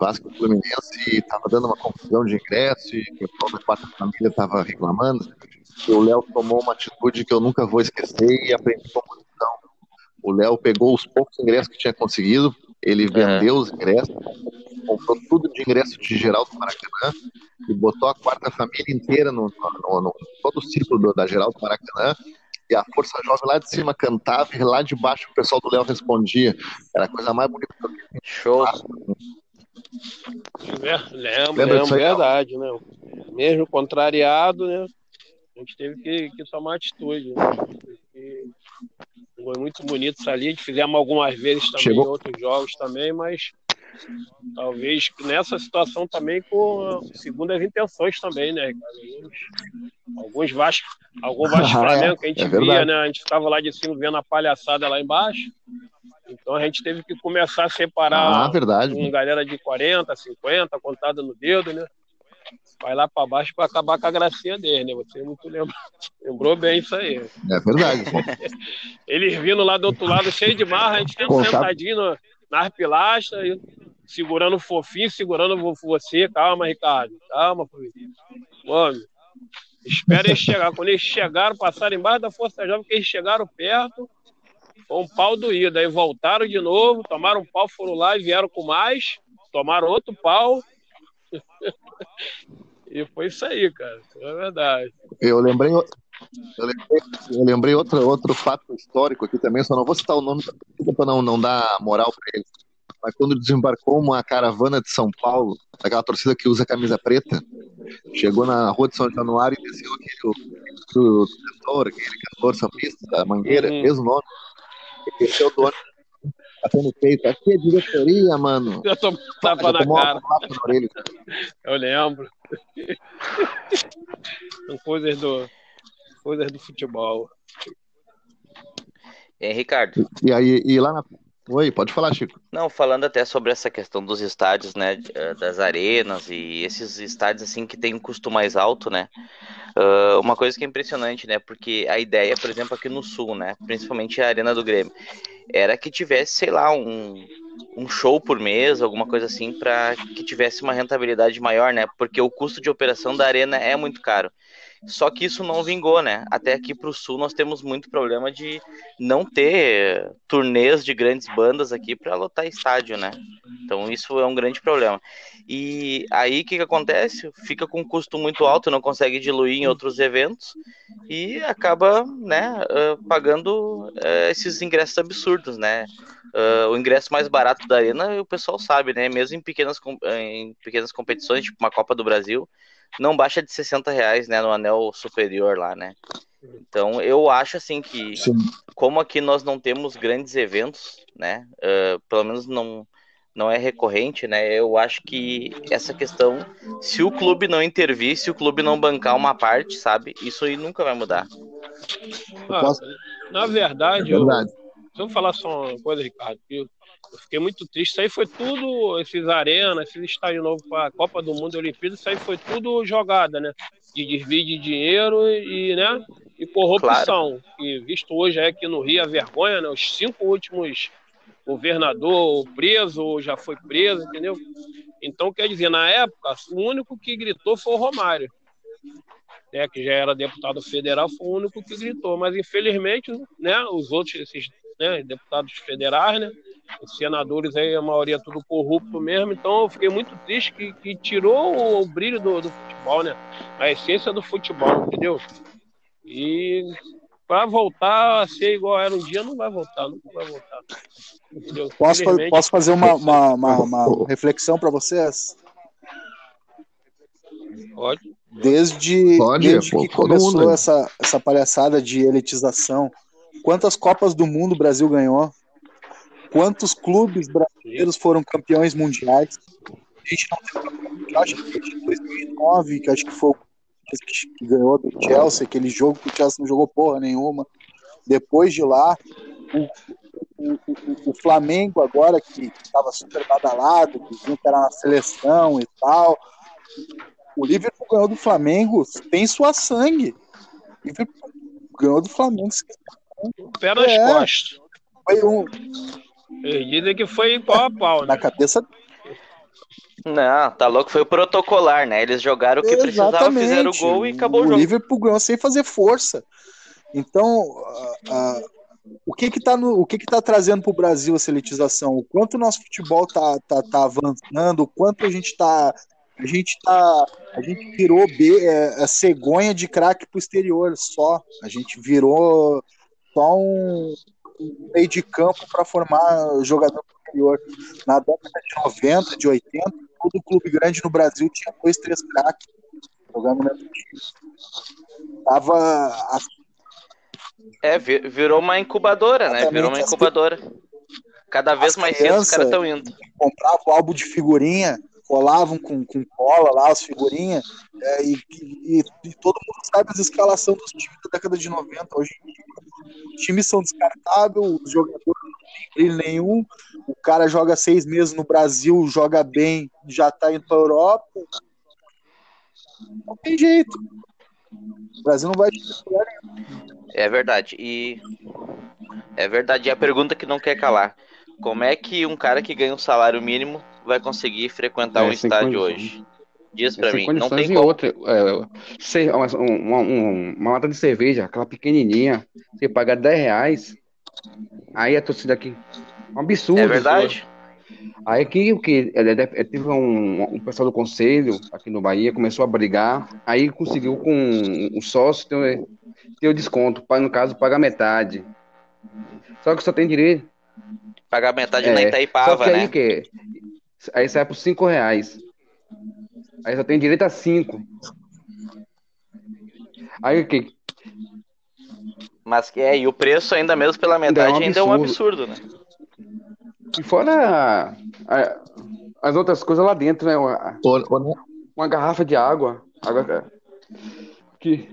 E Fluminense estava dando uma confusão de ingresso e o pessoal da quarta família estava reclamando. E o Léo tomou uma atitude que eu nunca vou esquecer e aprendi com uma lição. O Léo pegou os poucos ingressos que tinha conseguido, ele vendeu os ingressos, comprou tudo de ingresso de geral do Maracanã e botou a quarta família inteira no, no- no- todo o círculo da geral do Maracanã e a Força Jovem lá de cima cantava e lá de baixo o pessoal do Léo respondia. Era a coisa mais bonita. Show. Ver- Lembro, Lembra lembro, disso verdade, né? Mesmo contrariado, né? A gente teve que, que tomar atitude, né? Foi muito bonito isso ali. A gente fizemos algumas vezes também Chegou. em outros jogos também, mas talvez nessa situação também com segundas intenções também, né? Alguns, alguns Vasco, algum Vasco *laughs* Ah, é. Flamengo que a gente É via, né? A gente ficava lá de cima vendo a palhaçada lá embaixo. Então a gente teve que começar a separar Ah, verdade. uma galera de 40, 50, contada no dedo, né? Vai lá para baixo para acabar com a gracinha dele, né? Você muito lembra... *laughs* lembrou bem isso aí. É verdade. *laughs* Eles vindo lá do outro lado, cheio de marra, a gente tá- sentadinho no, nas pilastras, segurando fofinho, segurando vo- você. Calma, Ricardo. Calma. Mano, espera eles chegar. Quando eles chegaram, passaram embaixo da Força Jovem, que eles chegaram perto, foi um pau doído. Aí voltaram de novo, tomaram um pau, foram lá e vieram com mais, tomaram outro pau. *laughs* e foi isso aí, cara. É verdade. Eu lembrei, eu lembrei, eu lembrei outro, outro fato histórico aqui também, só não vou citar o nome para não, não dar moral para eles. Mas quando desembarcou uma caravana de São Paulo, aquela torcida que usa camisa preta, chegou na rua de São Januário e desceu aquele o, cantor, aquele cantor sambista da Mangueira, Uhum. mesmo nome, ele desceu do ônibus, batendo peito. Aqui é diretoria, mano. Eu tô tapa na cara. Eu lembro. *laughs* São coisas do, coisas do futebol. E, Ricardo, E aí, e lá na. Oi, pode falar, Chico. Não, falando até sobre essa questão dos estádios, né, eh, das arenas e esses estádios assim que tem um custo mais alto, né? ah, uma coisa que é impressionante, né? Porque a ideia, por exemplo, aqui no sul, né, principalmente a Arena do Grêmio, era que tivesse, sei lá, um, um show por mês, alguma coisa assim, para que tivesse uma rentabilidade maior, né? Porque o custo de operação da arena é muito caro. Só que isso não vingou, né? Até aqui para o sul nós temos muito problema de não ter turnês de grandes bandas aqui para lotar estádio, né? Então isso é um grande problema. E aí o que, que acontece? Fica com um custo muito alto, não consegue diluir em outros eventos e acaba, né, pagando esses ingressos absurdos, né? Ah, o ingresso mais barato da arena, o pessoal sabe, né? Mesmo em pequenas, em pequenas competições, tipo uma Copa do Brasil, não baixa de 60 reais, né? No anel superior lá, né? Então eu acho assim que Sim. como aqui nós não temos grandes eventos, né? ah, pelo menos não não é recorrente, né? Eu acho que essa questão, se o clube não intervir, se o clube não bancar uma parte, sabe? Isso aí nunca vai mudar. Ah, na verdade, eu, Verdade. se eu falar só uma coisa, Ricardo, que eu, fiquei muito triste. Isso aí foi tudo, esses arenas, esses estádios novos para a Copa do Mundo e Olimpíada, isso aí foi tudo jogada, né? De desvio de dinheiro e, né? E corrupção. E visto hoje é aqui no Rio a vergonha, né? Os cinco últimos governador preso ou já foi preso, entendeu? Então, quer dizer, na época, o único que gritou foi o Romário né, que já era deputado federal, foi o único que gritou. Mas, infelizmente, né, os outros, esses né, deputados federais, né, os senadores aí, a maioria tudo corrupto mesmo. Então, eu fiquei muito triste que, que tirou o, o brilho do, do futebol, né, a essência do futebol, entendeu? E para voltar a ser igual era um dia, não vai voltar, nunca vai voltar. Entendeu? Posso, posso fazer uma, uma, uma, uma reflexão para vocês? pode. Desde, Pode, desde pô, que começou mundo. essa, essa palhaçada de elitização, quantas Copas do Mundo o Brasil ganhou? Quantos clubes brasileiros foram campeões mundiais? A gente não tem eu acho que desde 2009, que acho que foi o que ganhou do Chelsea, aquele jogo que o Chelsea não jogou porra nenhuma. Depois de lá, o, o, o- o Flamengo agora, que estava super badalado, que que era na seleção e tal, o Liverpool ganhou do Flamengo, tem sua sangue. O Liverpool ganhou do Flamengo. Pé nas É. costas. Foi um, Eles dizem que foi pau a pau, né? na cabeça Não, tá louco, foi o protocolar, né? Eles jogaram o que precisavam, fizeram o gol e acabou o, o jogo. Liverpool ganhou sem fazer força. Então, o que que tá no, o que que tá trazendo para o Brasil essa elitização? O quanto o nosso futebol tá, tá, tá avançando? O quanto a gente tá a gente tá a gente virou B, é, é cegonha de craque pro exterior só. A gente virou só um meio de campo para formar jogador exterior. Na década de 90, de 80, todo clube grande no Brasil tinha dois, três craques jogando no mesmo time. Tava a É, vi- virou uma incubadora, né? Virou uma Exatamente, as incubadora. Cada vez mais cedo os caras estão indo. comprava o álbum de figurinha, colavam com, com cola lá as figurinhas, é, e, e- e todo mundo sabe as escalações dos times da década de 90. Hoje os times são descartáveis, os jogadores não têm brilho nenhum. O cara joga seis meses no Brasil, joga bem, já tá indo pra Europa. Não tem jeito. O Brasil não vai. É verdade. E é verdade. E a pergunta que não quer calar: como é que um cara que ganha um salário mínimo vai conseguir frequentar É, um estádio condições. hoje? Diz pra Sem mim. Não tem como. outra. É, uma, uma, um- uma lata de cerveja, aquela pequenininha, você paga 10 reais, aí a torcida aqui. Um absurdo. É verdade? Aí aqui o que? Ele deve- ele Teve um, um pessoal do conselho aqui no Bahia, começou a brigar, aí conseguiu com o sócio ter, ter o desconto, no caso, paga metade. Só que só tem direito. Pagar metade É, na Só Itaipava, que aí né? que aí sai por 5 reais. Aí só tem direito a 5. Aí o que? Mas que é, e o preço ainda mesmo pela Ainda é um metade ainda é um absurdo. absurdo, né? E fora a- as outras coisas lá dentro, né? Uma, Neto, uma garrafa de água. água que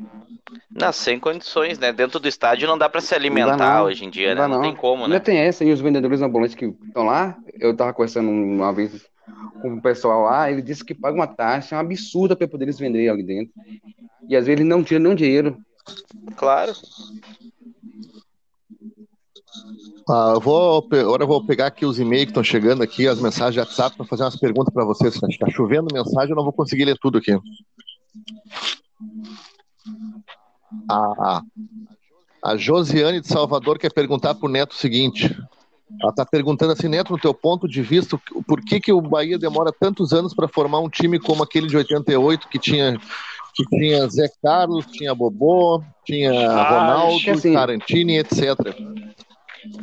Não, sem condições, né? Dentro do estádio não dá pra se Não dá alimentar não. hoje em dia, Não né? dá Não não. tem como, Ainda né? tem essa, e os vendedores ambulantes que estão lá, eu tava conversando uma vez com o pessoal lá, ele disse que paga uma taxa absurda para poder eles venderem ali dentro. E às vezes ele não tira nenhum dinheiro. Claro. ah, eu vou, agora eu vou pegar aqui os e-mails que estão chegando aqui, as mensagens de WhatsApp, para fazer umas perguntas para vocês. Está chovendo mensagem, eu não vou conseguir ler tudo aqui. A, a Josiane de Salvador quer perguntar para o Neto o seguinte. Ela está perguntando assim, Neto, no teu ponto de vista, por que, que o Bahia demora tantos anos para formar um time como aquele de 88, que tinha, que tinha Zé Carlos, tinha Bobô, tinha Ah, Ronaldo, assim- Tarantini, etc.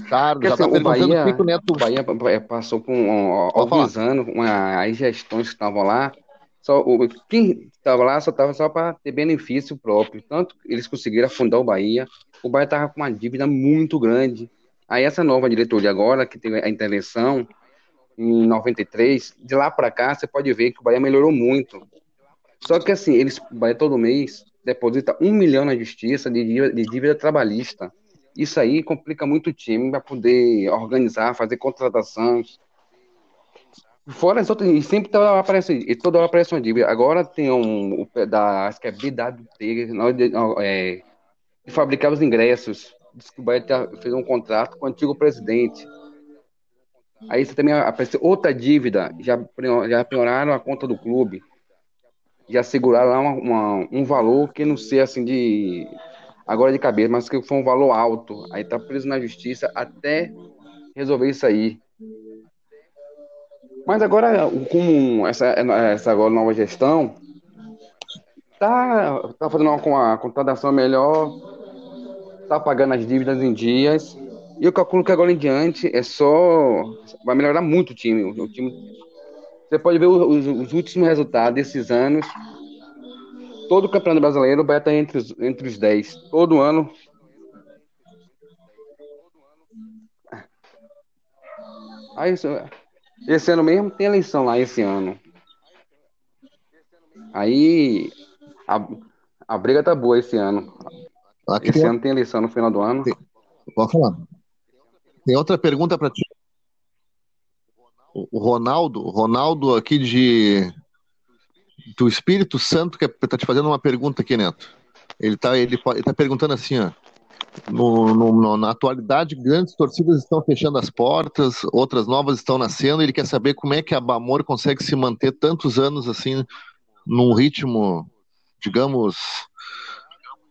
Carlos, assim, está o Bahia, por que, que o Neto o Bahia eh, passou por um, Pode falar. alguns anos, as gestões que estavam lá, só, quem estava lá só estava só para ter benefício próprio. Tanto eles conseguiram afundar o Bahia, o Bahia estava com uma dívida muito grande. Aí essa nova diretoria agora, que teve a intervenção em 93, de lá para cá você pode ver que o Bahia melhorou muito. Só que assim, eles, o Bahia todo mês deposita um milhão na justiça de dívida, de dívida trabalhista. Isso aí complica muito o time para poder organizar, fazer contratações. Fora as outras, e sempre toda hora aparece, e toda hora aparece uma dívida. Agora tem um, da, acho que é BWT, de, é, de fabricar os ingressos. Diz que o Bahia tá- fez um contrato com o antigo presidente. Aí você também aparece outra dívida, já, já penhoraram a conta do clube. Já seguraram lá uma- uma- um valor que não sei assim de agora de cabeça, mas que foi um valor alto. Aí tá preso na justiça até resolver isso aí. Mas agora, com essa, essa agora nova gestão, tá, tá fazendo uma, uma contratação melhor, tá pagando as dívidas em dias. E eu calculo que agora em diante é só. Vai melhorar muito o time. O, time você pode ver os, os últimos resultados desses anos. Todo campeonato brasileiro, o Bahia tá entre os, entre os 10. Todo ano. Aí, isso- esse ano mesmo tem eleição lá, esse ano. Aí a, a briga tá boa esse ano. Aqui Esse tem, ano tem eleição no final do ano. Pode falar. Tem outra pergunta para ti. O Ronaldo, o Ronaldo aqui de do Espírito Santo que está te fazendo uma pergunta aqui, Neto. Ele está ele, ele tá perguntando assim, ó. No, no- no- na atualidade, grandes torcidas estão fechando as portas, outras novas estão nascendo. Ele quer saber como é que a Bamor consegue se manter tantos anos assim, num ritmo, digamos,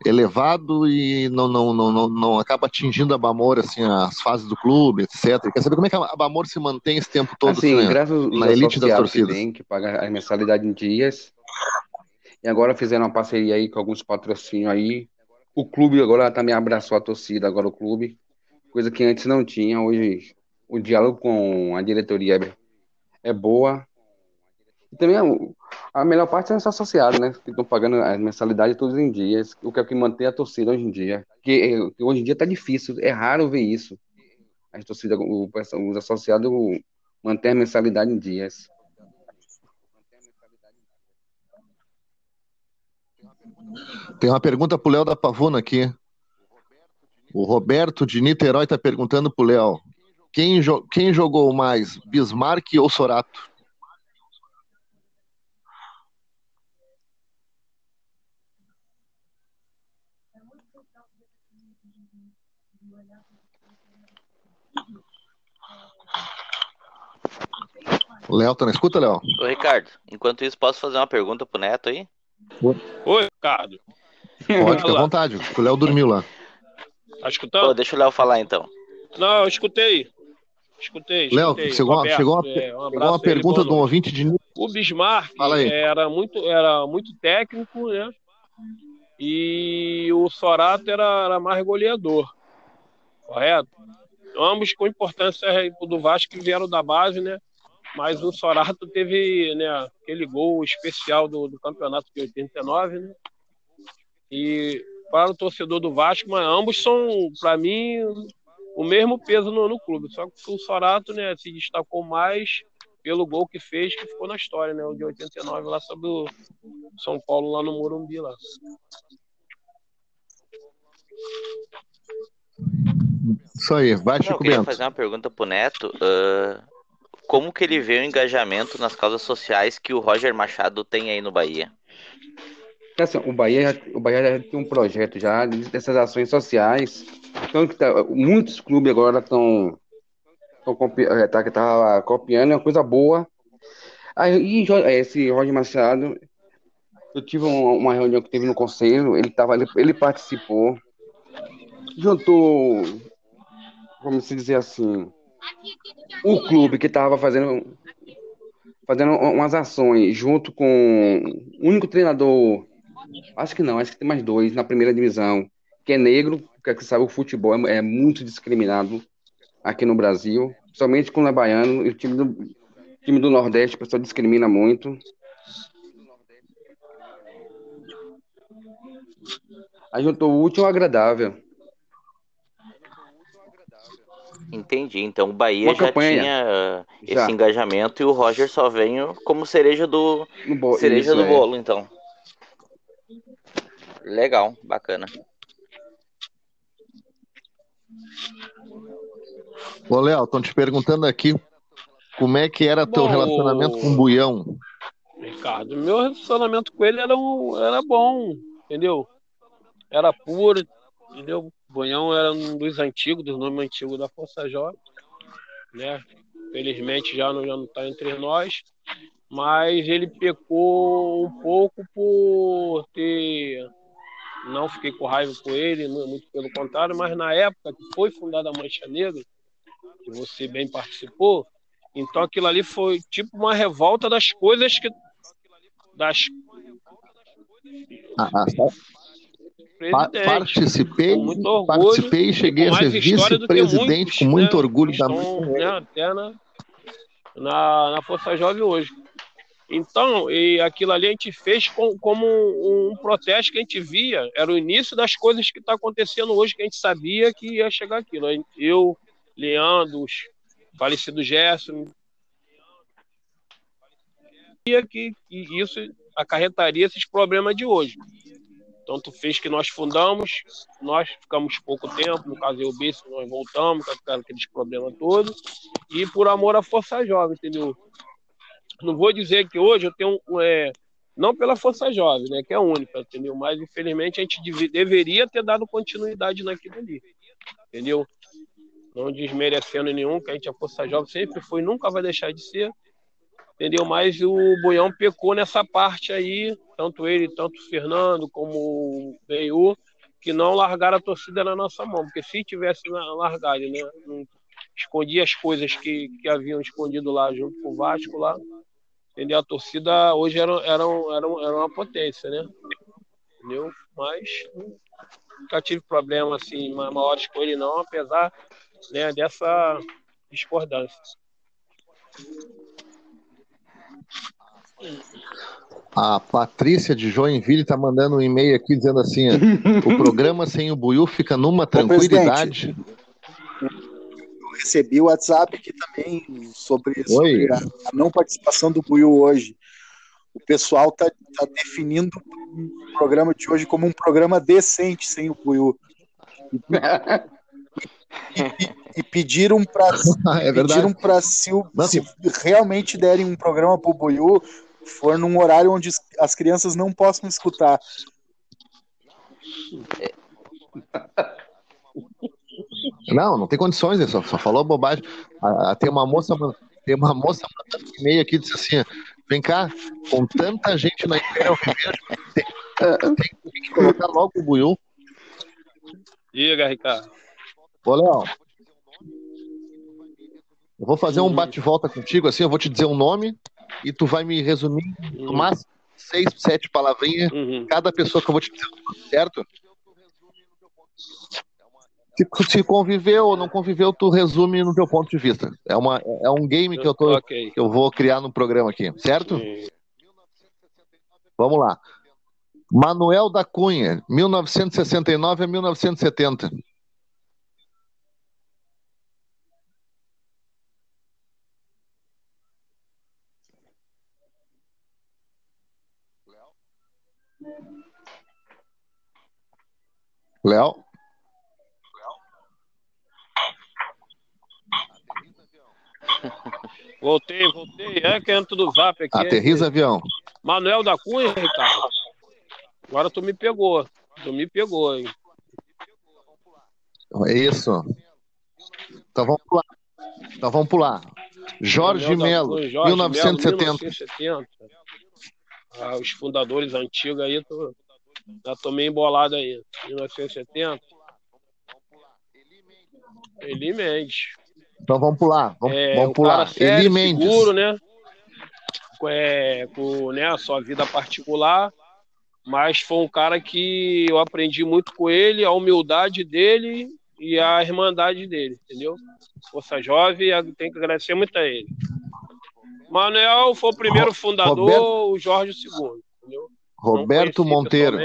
elevado e não, não, não, não, não acaba atingindo a Bamor, assim, as fases do clube, etc. Quer saber como é que a Bamor se mantém esse tempo todo, Assim, assim, né? graças na elite das associados que torcidas. tem, que paga a mensalidade em dias. E agora fizeram uma parceria aí com alguns patrocínios aí. O clube agora também abraçou a torcida, agora o clube. Coisa que antes não tinha. Hoje o diálogo com a diretoria é, é boa. E também a, a melhor parte são os associados, né? Que estão pagando a mensalidade todos em dias. O que é que mantém a torcida hoje em dia. Que, que hoje em dia tá difícil, é raro ver isso. As torcidas, os associados mantêm a mensalidade em dias. Tem uma pergunta pro Léo da Pavuna aqui. O Roberto de Niterói está perguntando pro Léo. Quem, jo- quem jogou mais, Bismarck ou Sorato? Léo, tá na escuta, Léo? Ô, Ricardo, enquanto isso, posso fazer uma pergunta pro Neto aí? Oi, Ricardo. Pode, fica à vontade. O Léo dormiu lá. Tá escutando? Ô, deixa o Léo falar então. Não, eu escutei. Escutei, Léo, chegou, Roberto, chegou uma, é, um chegou uma aí, pergunta de um ouvinte de O Bismarck Fala aí. era muito, era muito técnico, né? E o Sorato era, era mais goleador. Correto? Ambos com importância do Vasco que vieram da base, né? Mas o Sorato teve né, aquele gol especial do, do campeonato de 89, né? E para o torcedor do Vasco, mas ambos são, para mim, o mesmo peso no, no clube. Só que o Sorato né, se destacou mais pelo gol que fez, que ficou na história, né? O de 89 lá sobre o São Paulo, lá no Morumbi. Lá. Isso aí, vai, Não, eu queria Bento. fazer uma pergunta pro Neto. ah, como que ele vê o engajamento nas causas sociais que o Roger Machado tem aí no Bahia? Assim, o Bahia, já- o Bahia já tem um projeto já dessas ações sociais. Então, que tá- muitos clubes agora estão tá, que tá copiando, é uma coisa boa. Aí, Jo- esse Roger Machado, eu tive uma, reunião que teve no conselho, ele, tava, ele, ele participou, juntou, vamos se dizer assim, o clube que estava fazendo, fazendo umas ações junto com o único treinador Acho que não, acho que tem mais dois na primeira divisão, que é negro, porque que sabe o futebol é, é muito discriminado aqui no Brasil, somente quando é baiano, e o time do, time do Nordeste, o pessoal discrimina muito. Aí juntou o útil ao agradável. Entendi. Então o Bahia Uma já campanha. tinha ah, Já. esse engajamento e o Roger só veio como cereja do bo- cereja isso, do é. bolo, então. Legal, bacana. Ô, Léo, estão te perguntando aqui como é que era teu Bom, relacionamento com o Buião. Ricardo, meu relacionamento com ele era, um, era bom, entendeu? Era puro, entendeu? Bonhão era um dos antigos, dos nomes antigos da Força Jovem, né? Felizmente já não, já não tá entre nós, mas ele pecou um pouco por ter. Não fiquei com raiva com ele, mu- muito pelo contrário, mas na época que foi fundada a Mancha Negra, que você bem participou, então aquilo ali foi tipo uma revolta das coisas que. das Ah, presidentes. participei, orgulho participei e cheguei a ser vice-presidente com muito né, orgulho da estão, né, até na, na, Força Jovem hoje. Então, e aquilo ali a gente fez com- como um, um protesto que a gente via, era o início das coisas que está acontecendo hoje, que a gente sabia que ia chegar aquilo. Eu, Leandro, os falecido Gerson, sabia que, que isso acarretaria esses problemas de hoje. Tanto fez que nós fundamos, nós ficamos pouco tempo, no caso eu o Bispo, nós voltamos, com aqueles problemas todos, e por amor à Força Jovem, entendeu? Não vou dizer que hoje eu tenho, é, não pela Força Jovem, né, que é única, entendeu? Mas infelizmente a gente deve- deveria ter dado continuidade naquilo ali, entendeu? Não desmerecendo nenhum, que a gente, a Força Jovem sempre foi, nunca vai deixar de ser, entendeu? Mas o Boião pecou nessa parte aí, tanto ele, tanto o Fernando, como o Beiú, que não largaram a torcida na nossa mão, porque se tivesse largado, né, escondia as coisas que, que haviam escondido lá junto com o Vasco lá, entendeu? A torcida hoje era, era, era, era uma potência, né? Entendeu? Mas nunca tive problema assim ma- maiores com ele não, apesar né, dessa discordância. A Patrícia de Joinville tá mandando um e-mail aqui dizendo assim: *laughs* o programa sem o Buiu fica numa tranquilidade. Eu recebi o WhatsApp aqui também sobre, sobre a, a não participação do Buiu hoje. O pessoal está definindo o programa de hoje como um programa decente sem o Buiu. e pediram para *laughs* é pediram para se, se realmente derem um programa pro Buiú, for num horário onde as crianças não possam escutar. Não, não tem condições, só, só falou bobagem. Ah, ah, tem uma moça, tem uma moça mandando e-mail aqui disse assim: vem cá, com tanta gente na Imperial Ribeiro, tem, tem que colocar logo o Buiú. Diga, Ricardo. Ô, Léo, eu vou fazer um bate-volta contigo, assim, eu vou te dizer um nome e tu vai me resumir no máximo seis, sete palavrinhas Uhum. cada pessoa que eu vou te dizer, certo? Se, se conviveu ou não conviveu, tu resume no teu ponto de vista. É, uma, é um game que eu, tô, Ok. que eu vou criar no programa aqui, certo? Vamos lá. Manuel da Cunha, 1969 a 1970. Léo? Voltei, voltei. É que entra do zap aqui. Aterriza avião. Manuel da Cunha, Ricardo. Agora tu me pegou. Tu me pegou, hein? É isso. Então vamos pular. Então vamos pular. Jorge Melo, Cunha, Jorge 1970. Melo, 1970. Ah, os fundadores antigos aí, tô, já tô meio embolado aí. 1970. Eli Mendes. Então vamos pular. Vamos, É, vamos pular. sério, Eli Mendes. seguro, né? Com, é, com né, a sua vida particular, mas foi um cara que eu aprendi muito com ele, a humildade dele e a irmandade dele, entendeu? Força Jovem, tenho que agradecer muito a ele. Manuel foi o primeiro Ro- fundador, Roberto- o Jorge II, entendeu? Roberto Monteiro.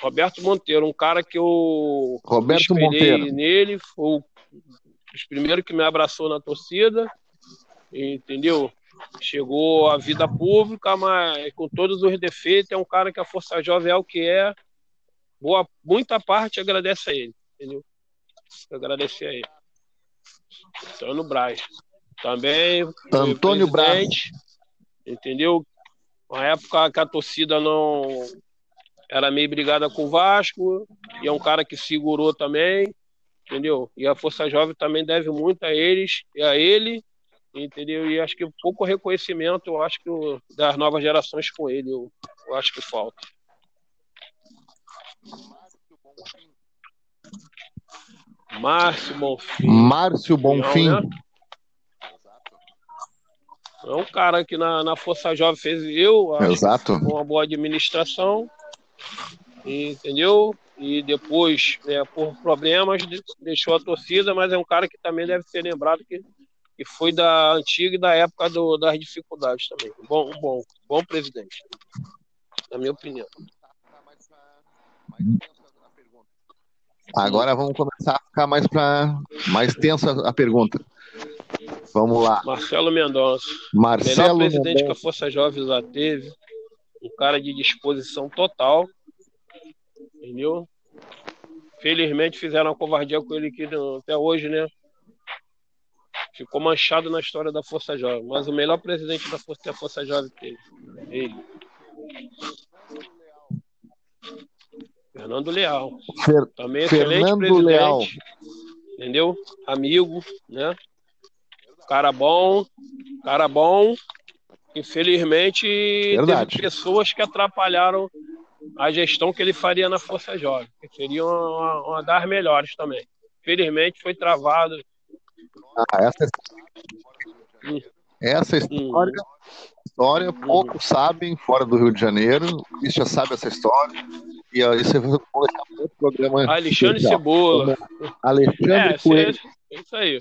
Roberto Monteiro, um cara que eu Roberto Monteiro. nele, foi o os primeiros que me abraçou na torcida, entendeu? Chegou à vida pública, mas com todos os defeitos, é um cara que a Força Jovem é o que é. Boa, muita parte agradece a ele, entendeu? Agradecer a ele. Antônio Braz. Também Antônio Braz. entendeu? Uma época que a torcida não era meio brigada com o Vasco, e é um cara que segurou também, entendeu? E a Força Jovem também deve muito a eles e a ele, entendeu? E acho que pouco reconhecimento, eu acho que das novas gerações com ele, eu, eu acho que falta. Márcio Bonfim. Márcio Bonfim. Não, né? É um cara que na, na Força Jovem fez eu, Exato. com uma boa administração, entendeu? E depois, né, por problemas, de- deixou a torcida, mas é um cara que também deve ser lembrado que, que foi da antiga e da época do- das dificuldades também. Bom, bom, bom presidente, na minha opinião. Agora vamos começar a ficar mais para mais tensa a pergunta. Vamos lá. Marcelo Mendonça, Marcelo melhor presidente que a Mendonça. Força Jovem já teve, um cara de disposição total, entendeu? Felizmente fizeram uma covardia com ele aqui no- até hoje, né? Ficou manchado na história da Força Jovem, mas o melhor presidente da Força que a Força Jovem teve, ele. Fernando Leal. Fer- Também excelente Fernando presidente, Leal. entendeu? Amigo, né? Cara bom, cara bom. Infelizmente, Verdade. teve pessoas que atrapalharam a gestão que ele faria na Força Jovem, que seria uma, uma das melhores também. Infelizmente, foi travado. Ah, essa, Hum. essa história, história poucos sabem fora do Rio de Janeiro. O Christian sabe essa história. E vou começar um outro programa. Alexandre. Cebola. Alexandre É, Coelho. é isso aí.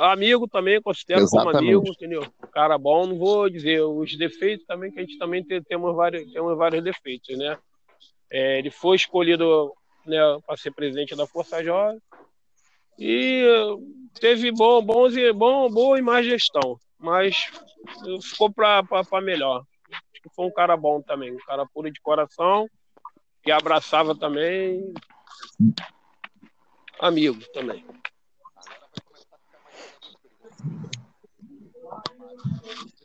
Amigo também, considero como Exatamente. amigo, entendeu? Cara bom, não vou dizer os defeitos também, que a gente também tem, temos, vários, temos vários defeitos, né? É, ele foi escolhido né, para ser presidente da Força Jovem e eh, teve bom, bons, bom, boa e má gestão, mas eh, ficou para melhor. Acho que foi um cara bom também, um cara puro de coração, que abraçava também amigo também.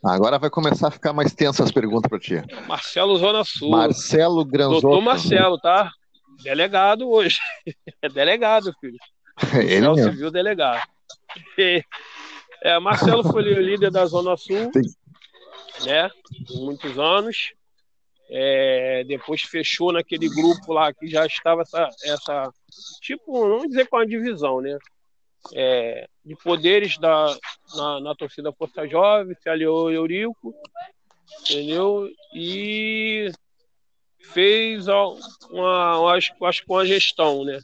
Agora vai começar a ficar mais tensa as perguntas para ti. Marcelo Zona Sul. Marcelo Granzotto. Doutor Marcelo, tá? Delegado hoje. *laughs* É delegado, filho. Ele Marcelo mesmo. Civil delegado. *laughs* É, Marcelo foi líder da Zona Sul, Sim. né? Por muitos anos. É, depois fechou naquele grupo lá que já estava essa, essa tipo, não dizer com a divisão, né? É, de poderes da, na, na torcida Força Jovem, se aliou ao Eurico, entendeu? E fez ó, uma, acho, acho que uma gestão, né?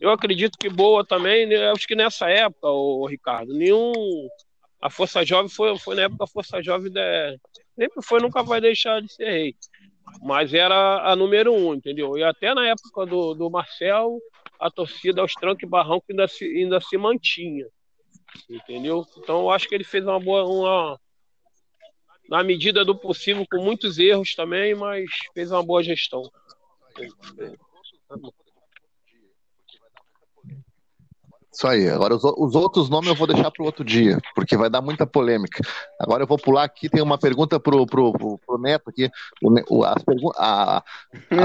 Eu acredito que boa também, né? acho que nessa época, o Ricardo, nenhum. A Força Jovem foi, foi na época a Força Jovem da, sempre foi, nunca vai deixar de ser rei. Mas era a número um, entendeu? E até na época do, do Marcel, a torcida aos trancos e barranco ainda se, ainda se mantinha. Entendeu? Então eu acho que ele fez uma boa. Uma, na medida do possível, com muitos erros também, mas fez uma boa gestão. Isso aí. Agora, os, os outros nomes eu vou deixar para o outro dia, porque vai dar muita polêmica. Agora eu vou pular aqui, tem uma pergunta pro, pro, pro, pro Neto aqui. O, as pergun- a,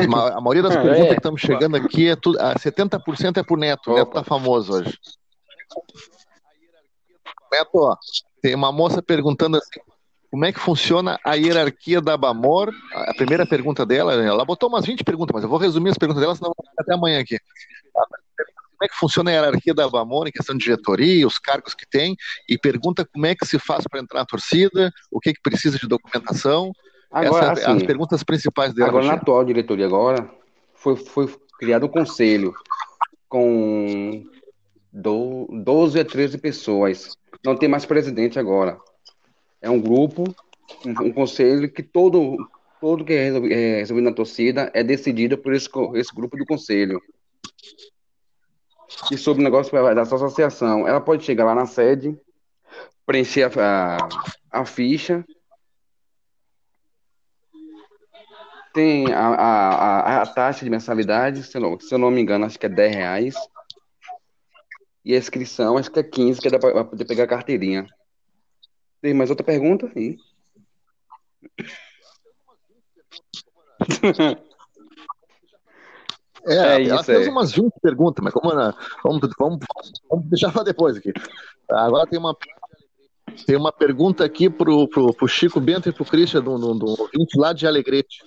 ma- a maioria das Ah, *laughs* perguntas é. que estamos chegando aqui, é tudo, a 70% é pro Neto. O Neto Opa. tá famoso hoje. Neto, ó, tem uma moça perguntando assim, como é que funciona a hierarquia da Bamor? A primeira pergunta dela, ela botou umas 20 perguntas, mas eu vou resumir as perguntas dela, senão vai ficar até amanhã aqui. Como é que funciona a hierarquia da Bamor em questão de diretoria, os cargos que tem, e pergunta como é que se faz para entrar na torcida, o que, que precisa de documentação. Agora, são as assim, perguntas principais dela. agora na atual diretoria agora, foi, foi criado um conselho com do, 12 a 13 pessoas. Não tem mais presidente agora. É um grupo, um, um conselho que todo, todo que é resolvi- é resolvido na torcida é decidido por esse, esse grupo do conselho. E sobre o negócio da sua associação, ela pode chegar lá na sede, preencher a, a, a ficha, tem a, a, a, taxa de mensalidade, se eu, não, se eu não me engano, acho que é 10 reais. E a inscrição, acho que é 15, que é para poder pegar a carteirinha. Tem mais outra pergunta? Sim. *laughs* É, É ela fez aí. umas 20 perguntas, mas como ela- vamos, vamos, vamos deixar para depois aqui. Agora tem uma, tem uma pergunta aqui pro, pro, pro Chico Bento e pro Christian, do, do, do ouvinte lá de Alegrete.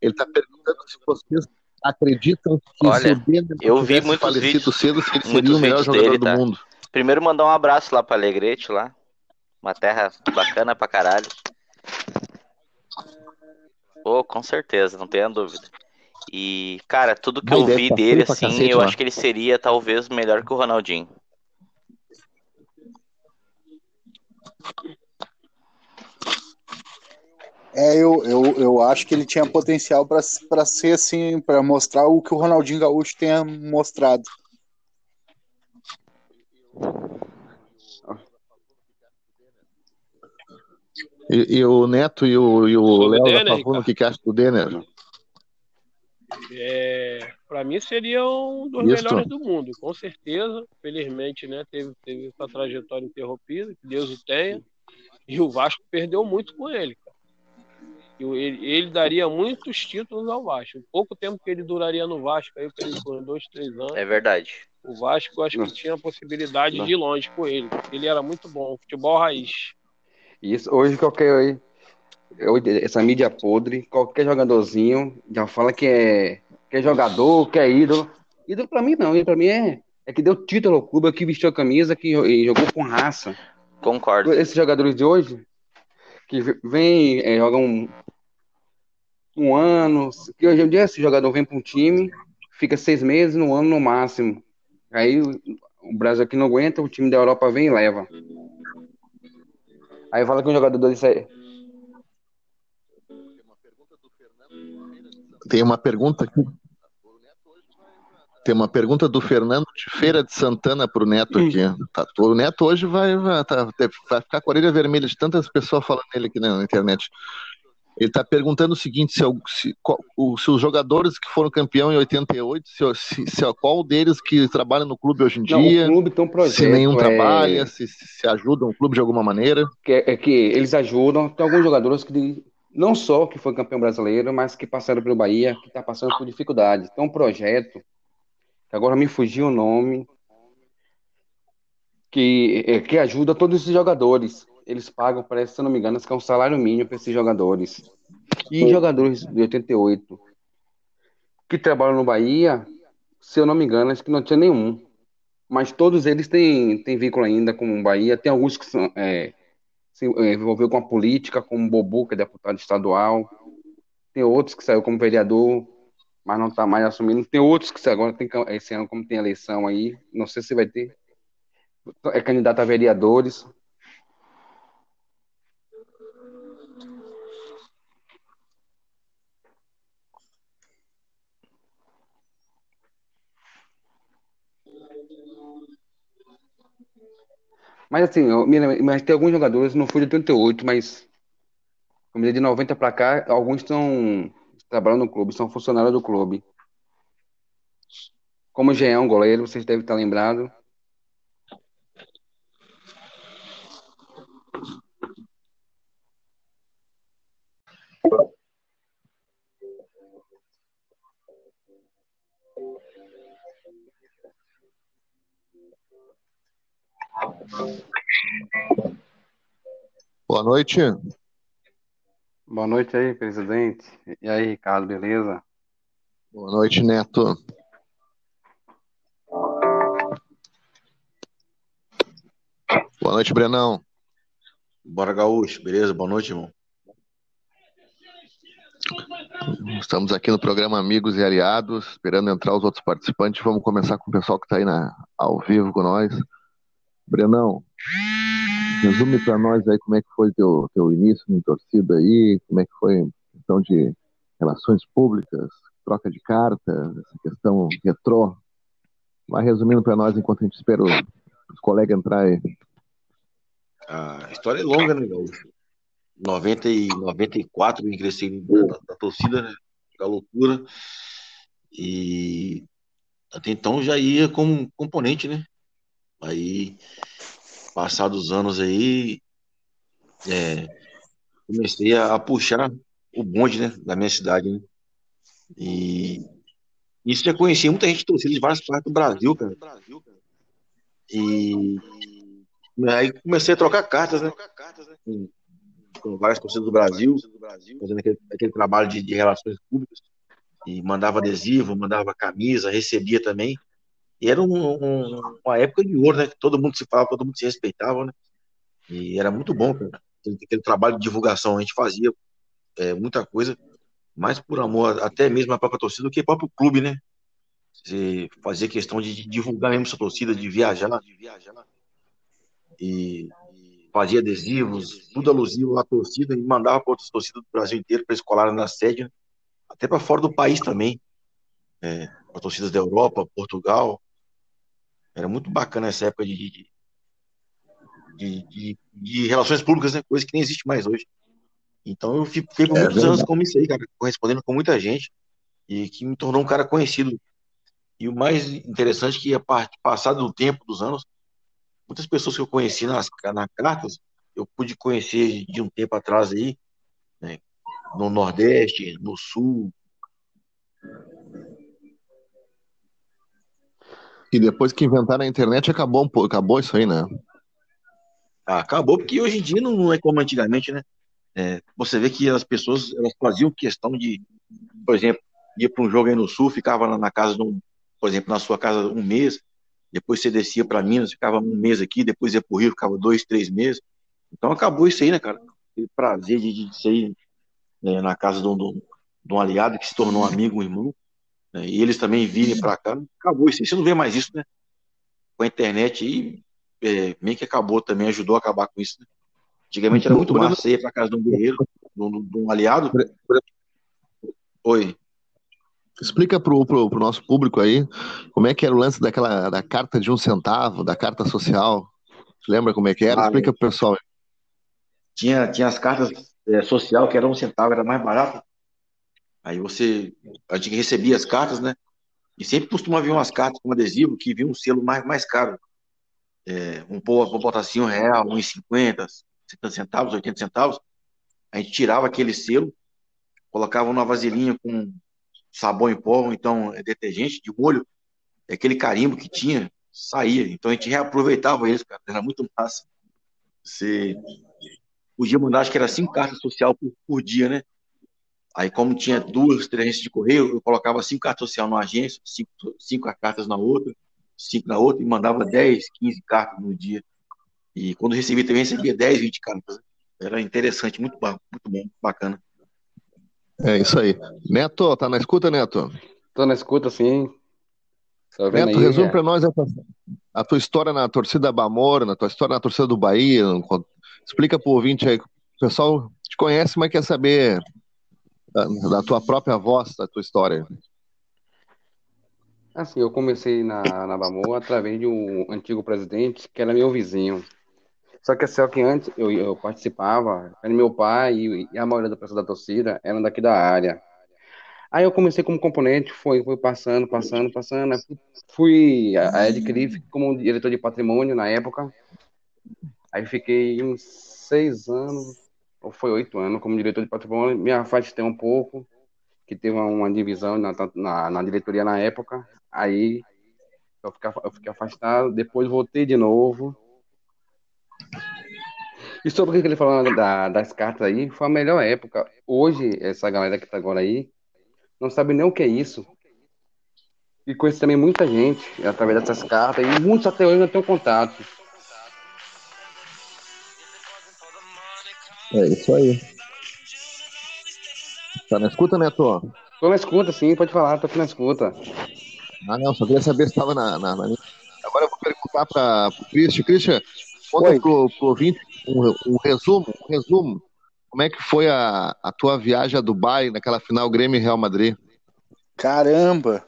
Ele está perguntando se vocês acreditam que Olha, se o Denner eu vi muitos falecido vídeos- cedo, se ele seria o melhor jogador dele, do tá? mundo. Primeiro mandar um abraço lá pra Alegrete lá. Uma terra bacana pra caralho. Pô, com certeza, não tenha dúvida. E, cara, tudo que Vai, eu vi tá dele, assim, cacete eu lá. acho que ele seria talvez melhor que o Ronaldinho. É, eu, eu, eu acho que ele tinha potencial para ser assim, para mostrar o que o Ronaldinho Gaúcho tenha mostrado. E, e o Neto e o, e o Léo da Pavuna, o que, que acha do Denner? É, para mim seria um dos Isso. melhores do mundo, com certeza. Felizmente, né, teve, teve essa trajetória interrompida, que Deus o tenha. E o Vasco perdeu muito com ele. E ele, ele daria muitos títulos ao Vasco. O pouco tempo que ele duraria no Vasco, aí por dois, três anos, É verdade. o Vasco acho que Não. tinha a possibilidade Não. de ir longe com ele. Ele era muito bom, futebol raiz. Isso, hoje qualquer. hoje, essa mídia podre, qualquer jogadorzinho já fala que é, que é jogador, que é ídolo. Ídolo pra mim não, ídolo pra mim é, é que deu título ao clube, que vestiu a camisa, que jo- e jogou com raça. Concordo. Esses jogadores de hoje, que vem, é, jogam um, um ano, que hoje em dia esse jogador vem para um time, fica seis meses, um ano no máximo. Aí o, o Brasil aqui não aguenta, o time da Europa vem e leva. Aí fala que um jogador desse Tem uma pergunta aqui. Tem uma pergunta do Fernando de Feira de Santana pro Neto aqui. Tá, o Neto hoje vai, vai, tá- vai ficar com a orelha vermelha de tantas pessoas falando nele aqui na internet. Ele está perguntando o seguinte: se, se, se, os jogadores que foram campeão em 88, se, se, qual deles que trabalha no clube hoje em Não, dia? o clube tem um projeto. se nenhum é, trabalha, se, se ajudam o clube de alguma maneira. Que, é que eles ajudam. Tem alguns jogadores que não só que foi campeão brasileiro, mas que passaram pelo Bahia, que está passando por dificuldades. Tem um projeto, que agora me fugiu o nome, que, é, que ajuda todos esses jogadores. Eles pagam, parece, se eu não me engano, que é um salário mínimo para esses jogadores. E jogadores de 88 que trabalham no Bahia, se eu não me engano, acho que não tinha nenhum. Mas todos eles têm, têm vínculo ainda com o Bahia. Tem alguns que são, é, se é, envolveu com a política, como Bobu, que é deputado estadual. Tem outros que saiu como vereador, mas não está mais assumindo. Tem outros que agora tem esse ano, como tem eleição aí, não sei se vai ter. É candidato a vereadores. Mas assim, eu, mas tem alguns jogadores, não foi de 88, mas como de 90 para cá, alguns estão trabalhando no clube, são funcionários do clube. Como o Jean, goleiro, vocês devem estar lembrados. Boa noite. Boa noite aí, presidente. E aí, Ricardo, beleza? Boa noite, Neto. Boa noite, Brenão. Bora, Gaúcho. Beleza? Boa noite, irmão. Estamos aqui no programa Amigos e Aliados, esperando entrar os outros participantes. Vamos começar com o pessoal que está aí na, ao vivo com nós. Brenão, resume para nós aí como é que foi teu, teu início em torcida aí, como é que foi a questão de relações públicas, troca de carta, essa questão retrô. Vai resumindo para nós enquanto a gente espera os, os colegas entrar aí. A história é longa, né, Gaúcho? 90 e 94 eu ingressei da torcida, né? A loucura. E até então já ia como componente, né? Aí, passados os anos aí, é, comecei a, a, puxar o bonde, né, da minha cidade, né? E isso já conheci muita gente torcida de várias partes do Brasil, cara. E aí comecei a trocar cartas, né? Com, com várias torcidas do Brasil, fazendo aquele, aquele trabalho de, de relações públicas. E mandava adesivo, mandava camisa, recebia também. E era um, um, uma época de ouro, né? Que todo mundo se falava, todo mundo se respeitava, né? E era muito bom, cara. Aquele trabalho de divulgação, a gente fazia é, muita coisa, mais por amor, até mesmo a própria torcida, do que próprio clube, né? Você fazia questão de divulgar mesmo sua torcida, de viajar, de viajar. E fazia adesivos, tudo alusivo à torcida, e mandava para outras torcidas do Brasil inteiro para escolar na sede, né? até para fora do país também. É, para torcidas da Europa, Portugal, era muito bacana essa época de, de, de, de relações públicas, né? Coisa que nem existe mais hoje. Então eu fiquei por é, muitos anos como isso aí, cara, correspondendo com muita gente e que me tornou um cara conhecido. E o mais interessante é que, a parte passado do tempo, dos anos, muitas pessoas que eu conheci nas, nas cartas, eu pude conhecer de um tempo atrás aí, né, no Nordeste, no Sul, E depois que inventaram a internet, acabou um pouco, acabou isso aí, né? Ah, acabou, porque hoje em dia não é como antigamente, né? É, você vê que as pessoas elas faziam questão de, por exemplo, ia para um jogo aí no sul, ficava na casa um, por exemplo, na sua casa um mês, depois você descia para Minas, ficava um mês aqui, depois ia para o Rio, ficava dois, três meses. Então acabou isso aí, né, cara? Aquele prazer de, de sair né, na casa de um, de um aliado que se tornou um amigo, um irmão né, e eles também virem para cá, acabou isso. Você não vê mais isso, né? Com a internet aí, é, meio que acabou também, ajudou a acabar com isso. Né? Antigamente era muito massa você ir para casa de um guerreiro, de um, de um aliado. Oi. Explica pro, pro, pro, nosso público aí como é que era o lance daquela da carta de um centavo, da carta social. Você lembra como é que era? Ah, Explica pro pessoal. Tinha, tinha as cartas é, social, que era um centavo, era mais barato. Aí você, a gente recebia as cartas, né? E sempre costuma vir umas cartas com adesivo que vinha um selo mais, mais caro. É, um vou botar assim, um real, uns 50, 70 centavos, 80 centavos. A gente tirava aquele selo, colocava numa vasilhinha com sabão em pó, ou então é, detergente de molho, aquele carimbo que tinha, saía. Então a gente reaproveitava eles, cara. Era muito massa. Você podia mandar, acho que era cinco cartas social por, por dia, né? Aí, como tinha duas, três agências de correio, eu colocava cinco cartas social numa agência, cinco, cinco cartas na outra, cinco na outra, e mandava 10, 15 cartas no dia. E quando recebia também, recebia 10, 20 cartas. Era interessante, muito bom, muito bom, bacana. É isso aí. Neto, tá na escuta, Neto? Tô na escuta, sim. Tô vendo Neto, aí, resume é. pra nós a tua, a tua história na torcida Bamor, na tua história na torcida do Bahia. Explica pro ouvinte aí. O pessoal te conhece, mas quer saber da, tua própria voz, da tua história. Assim, eu comecei na, na Bamor através de um antigo presidente que era meu vizinho. Só que assim, que antes eu, eu participava, era meu pai e, e a maioria da pessoa da torcida eram daqui da área. Aí eu comecei como componente, foi, foi passando, passando, passando. aí Fui a- adquirir como diretor de patrimônio na época. Aí fiquei uns seis anos, foi oito anos, como diretor de patrimônio. Me afastei um pouco, que teve uma, divisão na, na, na diretoria na época. Aí eu fiquei, eu fiquei afastado, depois voltei de novo. E sobre o que ele falou da, das cartas aí, foi a melhor época. Hoje, essa galera que tá agora aí, não sabe nem o que é isso. E conheço também muita gente através dessas cartas, e muitos até hoje não têm contato. É isso aí. Tá na escuta, Neto? Tô na escuta, sim, pode falar, tô aqui na escuta. Ah, não, só queria saber se estava na, na, na. Agora eu vou perguntar para o Christian. Christian, conta Oi. pro, pro ouvinte um, um resumo, um resumo. Como é que foi a, a tua viagem a Dubai naquela final Grêmio e Real Madrid? Caramba!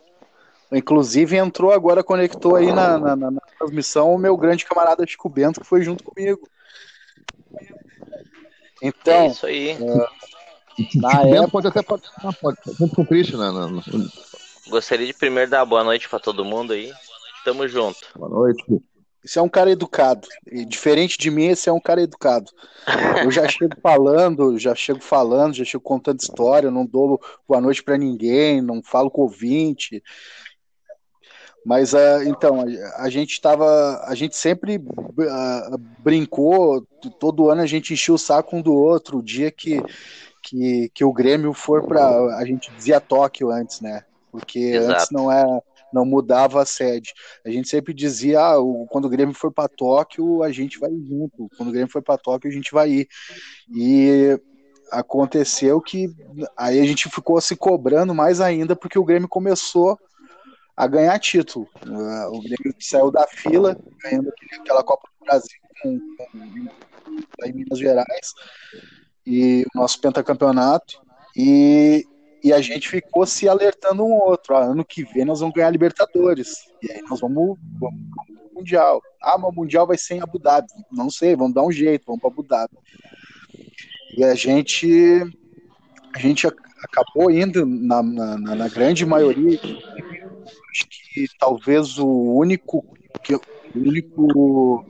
Inclusive entrou agora, conectou aí na, na- na- na transmissão o meu grande camarada Chico Bento, que foi junto comigo. É Então, isso aí. na Bento época, pode até participar, pode, junto com o Christian. Na, na- na- Gostaria de primeiro dar boa noite pra todo mundo aí. Tamo junto. boa noite. esse é um cara educado. E diferente de mim, esse é um cara educado. Eu já chego *laughs* falando, já chego falando, já chego contando história, não dou boa noite pra ninguém, não falo com ouvinte. Mas ah, então, a, gente estava, a gente sempre ah, brincou, todo ano a gente enchia o saco um do outro. O dia que, que, que o Grêmio for para, a gente dizia Tóquio antes, né? Porque Exato. antes não é, não mudava a sede. A gente sempre dizia, ah, o- quando o Grêmio for para Tóquio, a gente vai junto. Quando o Grêmio for para Tóquio, a gente vai ir. E aconteceu que aí a gente ficou se cobrando mais ainda porque o Grêmio começou a ganhar título. O Grêmio saiu da fila, ganhando aquela Copa do Brasil com, com, em Minas Gerais e o nosso pentacampeonato. E, e a gente ficou se alertando um outro. Ano que vem nós vamos ganhar Libertadores. E aí nós vamos, vamos pro Mundial. Ah, mas o Mundial vai ser em Abu Dhabi. Não sei, vamos dar um jeito, vamos para Abu Dhabi. E a gente, a gente ac- acabou indo na, na- na grande maioria. Acho que talvez o único, que, eu- o único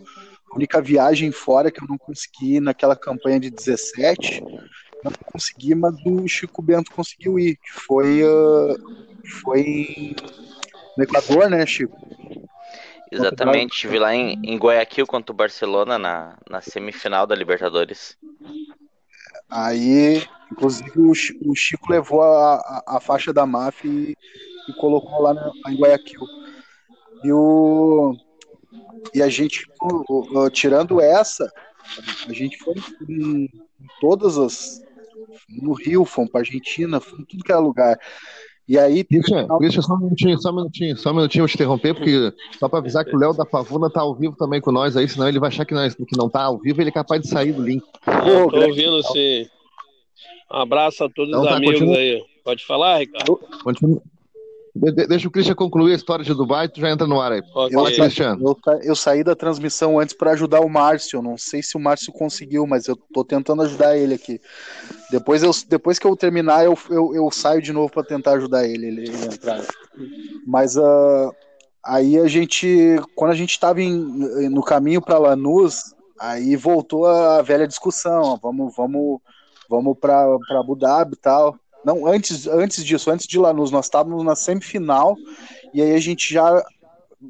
a única viagem fora que eu não consegui naquela campanha de 17, eu não consegui, mas o Chico Bento conseguiu ir, que foi, ah, foi no Equador, né, Chico? Exatamente, estive lá em, em Guayaquil contra o Barcelona na, na semifinal da Libertadores. Aí, inclusive, o Chi- o Chico levou a, a, a faixa da máfia e, e colocou lá, na, em Guayaquil. E, o, e a gente, o- o- tirando essa, a gente foi em, em todas as. No Rio, fomos para Argentina, fomos em tudo que era lugar. E aí Christian, Christian, só um minutinho, só um minutinho, só um minutinho, vou te interromper, porque só para avisar que o Léo da Pavuna tá ao vivo também com nós aí, senão ele vai achar que, nós, que não tá ao vivo, ele é capaz de sair do link. Tô grande- ouvindo sim. Um abraço a todos Então os tá, amigos continua. aí. Pode falar, Ricardo? Continua, De- deixa o Christian concluir a história de Dubai, tu já entra no ar aí. Ok. Fala, Eu- Christian. Eu, eu saí da transmissão antes para ajudar o Márcio. Não sei se o Márcio conseguiu, mas eu tô tentando ajudar ele aqui. Depois, eu, depois que eu terminar, eu, eu, eu saio de novo para tentar ajudar ele, ele, ele entrar. Mas ah, aí a gente, quando a gente estava no caminho para Lanús, aí voltou a velha discussão. ó, Vamos, vamos, vamos para Abu Dhabi e tal. Não, antes, antes disso, antes de Lanús, nós estávamos na semifinal e aí a gente já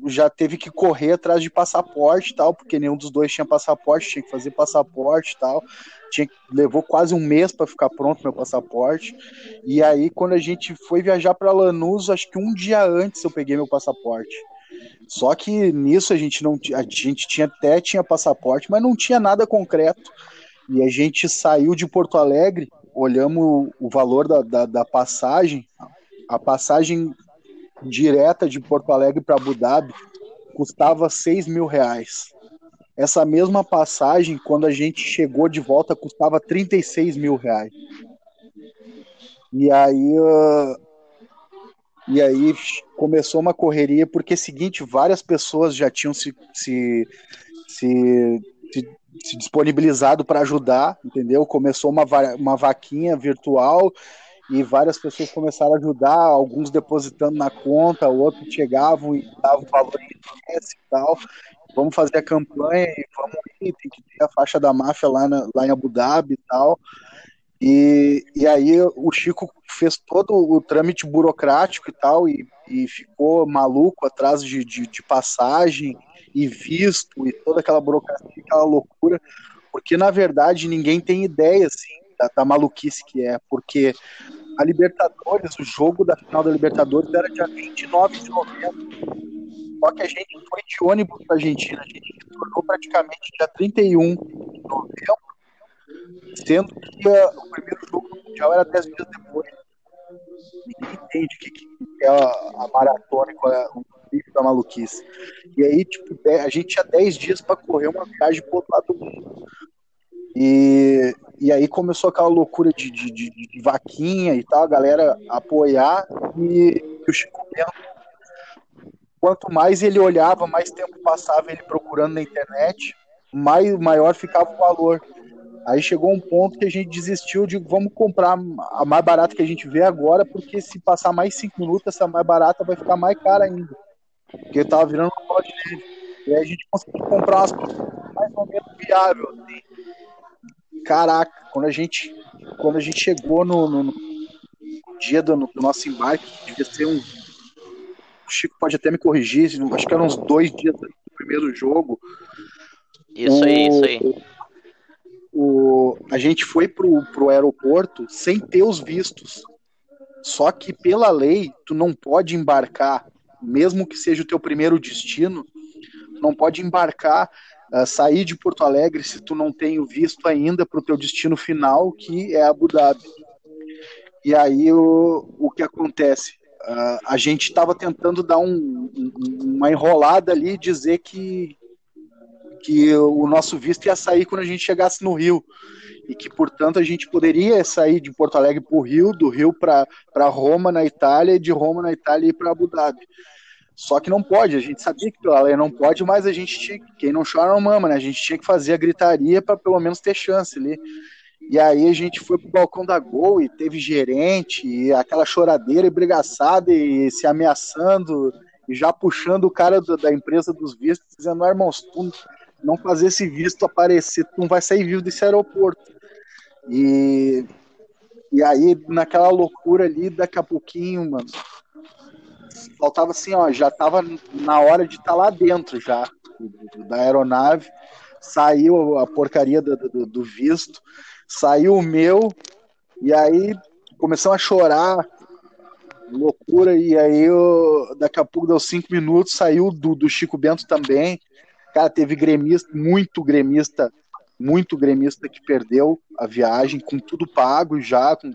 já teve que correr atrás de passaporte e tal, porque nenhum dos dois tinha passaporte, tinha que fazer passaporte e tal. Tinha, levou quase um mês para ficar pronto meu passaporte. E aí, quando a gente foi viajar para Lanús, acho que um dia antes eu peguei meu passaporte. Só que nisso a gente não a gente tinha até tinha passaporte, mas não tinha nada concreto. E a gente saiu de Porto Alegre, olhamos o valor da, da, da passagem, a passagem direta de Porto Alegre para Abu Dhabi custava 6 mil reais. Essa mesma passagem, quando a gente chegou de volta, custava 36 mil reais. E aí, ah, e aí começou uma correria, porque é seguinte, várias pessoas já tinham se, se, se, se, se disponibilizado para ajudar, entendeu? Começou uma, va- uma vaquinha virtual e várias pessoas começaram a ajudar, alguns depositando na conta, outros chegavam e davam valor em e tal. Vamos fazer a campanha e vamos ir, tem que ter a faixa da máfia lá, na- lá em Abu Dhabi e tal. E, e aí o Chico fez todo o trâmite burocrático e tal, e, e ficou maluco atrás de, de, de passagem e visto e toda aquela burocracia, aquela loucura, porque na verdade ninguém tem ideia assim, da, da maluquice que é, porque a Libertadores, o jogo da final da Libertadores era dia 29 de novembro. Só que a gente foi de ônibus para Argentina, a gente retornou praticamente dia 31 de novembro, sendo que ah, o primeiro jogo do Mundial era 10 dias depois. Ninguém entende o que, que é a, a maratona, qual é o nível da maluquice. E aí, tipo, a gente tinha 10 dias para correr uma viagem pro outro lado do mundo. E, e aí começou aquela loucura de, de, de, de vaquinha e tal, a galera apoiar e, e o Chico Bento, quanto mais ele olhava, mais tempo passava ele procurando na internet, mais maior ficava o valor. Aí chegou um ponto que a gente desistiu de vamos comprar a mais barata que a gente vê agora, porque se passar mais cinco minutos, essa mais barata vai ficar mais cara ainda. Porque tava virando uma bola de neve. E aí a gente conseguiu comprar umas coisas mais ou menos viável. assim. Caraca, quando a gente, quando a gente chegou no, no- no dia do, do nosso embarque, devia ser um. O Chico pode até me corrigir, acho que eram uns dois dias do primeiro jogo. Isso aí, isso aí. O, a gente foi pro, pro aeroporto sem ter os vistos. Só que pela lei, tu não pode embarcar, mesmo que seja o teu primeiro destino, não pode embarcar, ah, sair de Porto Alegre se tu não tem o visto ainda para o teu destino final, que é Abu Dhabi. E aí o, o que acontece? Ah, a gente estava tentando dar um- um- uma enrolada ali dizer que, que o nosso visto ia sair quando a gente chegasse no Rio e que, portanto, a gente poderia sair de Porto Alegre para o Rio, do Rio para Roma, na Itália, e de Roma, na Itália, para Abu Dhabi. Só que não pode, a gente sabia que pela lei não pode, mas a gente tinha, quem não chora não mama, né? A gente tinha que fazer a gritaria para pelo menos ter chance ali. E aí a gente foi pro balcão da Gol e teve gerente, e aquela choradeira e brigaçada e se ameaçando, e já puxando o cara do- da empresa dos vistos, dizendo, ah, irmão, se tu não fazer esse visto aparecer, tu não vai sair vivo desse aeroporto. E, e aí, naquela loucura ali, daqui a pouquinho, mano, faltava assim, ó, já tava na hora de estar lá dentro já, da aeronave, saiu a porcaria do, do, do visto, saiu o meu, e aí começamos a chorar, loucura, e aí eu, daqui a pouco deu cinco minutos, saiu do, do Chico Bento também, cara, teve gremista, muito gremista, muito gremista que perdeu a viagem, com tudo pago já, com,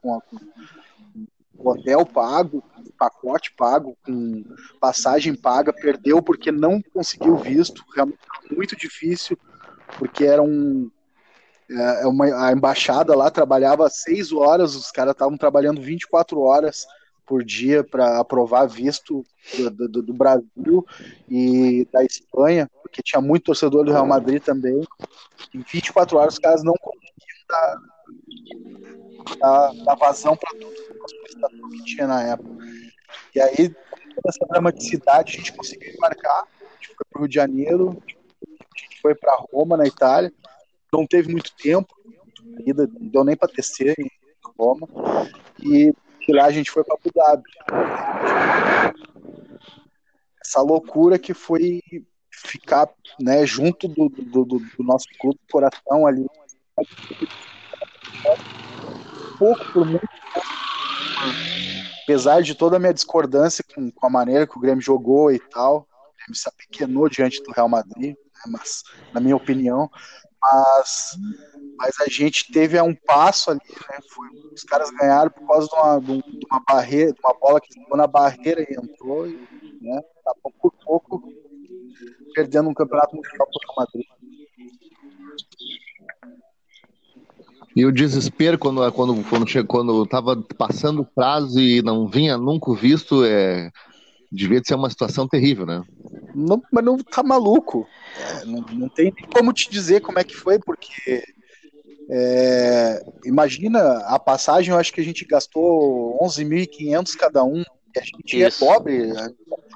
com, a- com hotel pago, pacote pago, com passagem paga, perdeu porque não conseguiu visto, muito difícil, porque era um é, uma, a embaixada lá trabalhava seis horas, os caras estavam trabalhando 24 horas por dia para aprovar visto do, do, do, Brasil e da Espanha, porque tinha muito torcedor do Real Madrid também. Em 24 horas os caras não conseguiam dar, dar, dar vazão para tudo que tinha na época. E aí, com essa dramaticidade, a gente conseguiu embarcar, a gente foi para o Rio de Janeiro, a gente foi para Roma, na Itália, não teve muito tempo, não deu nem para tecer em Roma, e de lá a gente foi para Abu Dhabi. Essa loucura que foi ficar né, junto do, do, do, do nosso clube coração ali. Pouco por muito apesar de toda a minha discordância com, com, a maneira que o Grêmio jogou e tal, o Grêmio se apequenou diante do Real Madrid, né, mas, na minha opinião, mas, mas a gente teve um passo ali, né, foi, os caras ganharam por causa de uma, de uma barreira, de uma bola que ficou na barreira e entrou, né, tá pouco por pouco perdendo um campeonato mundial para o Madrid. E o desespero quando quando quando chegou, quando estava passando o prazo e não vinha nunca visto, é devia ser uma situação terrível, né? Não, mas não tá maluco. É, não, não tem como te dizer como é que foi, porque é, imagina a passagem, eu acho que a gente gastou 11.500 cada um. E a gente é Isso. é pobre,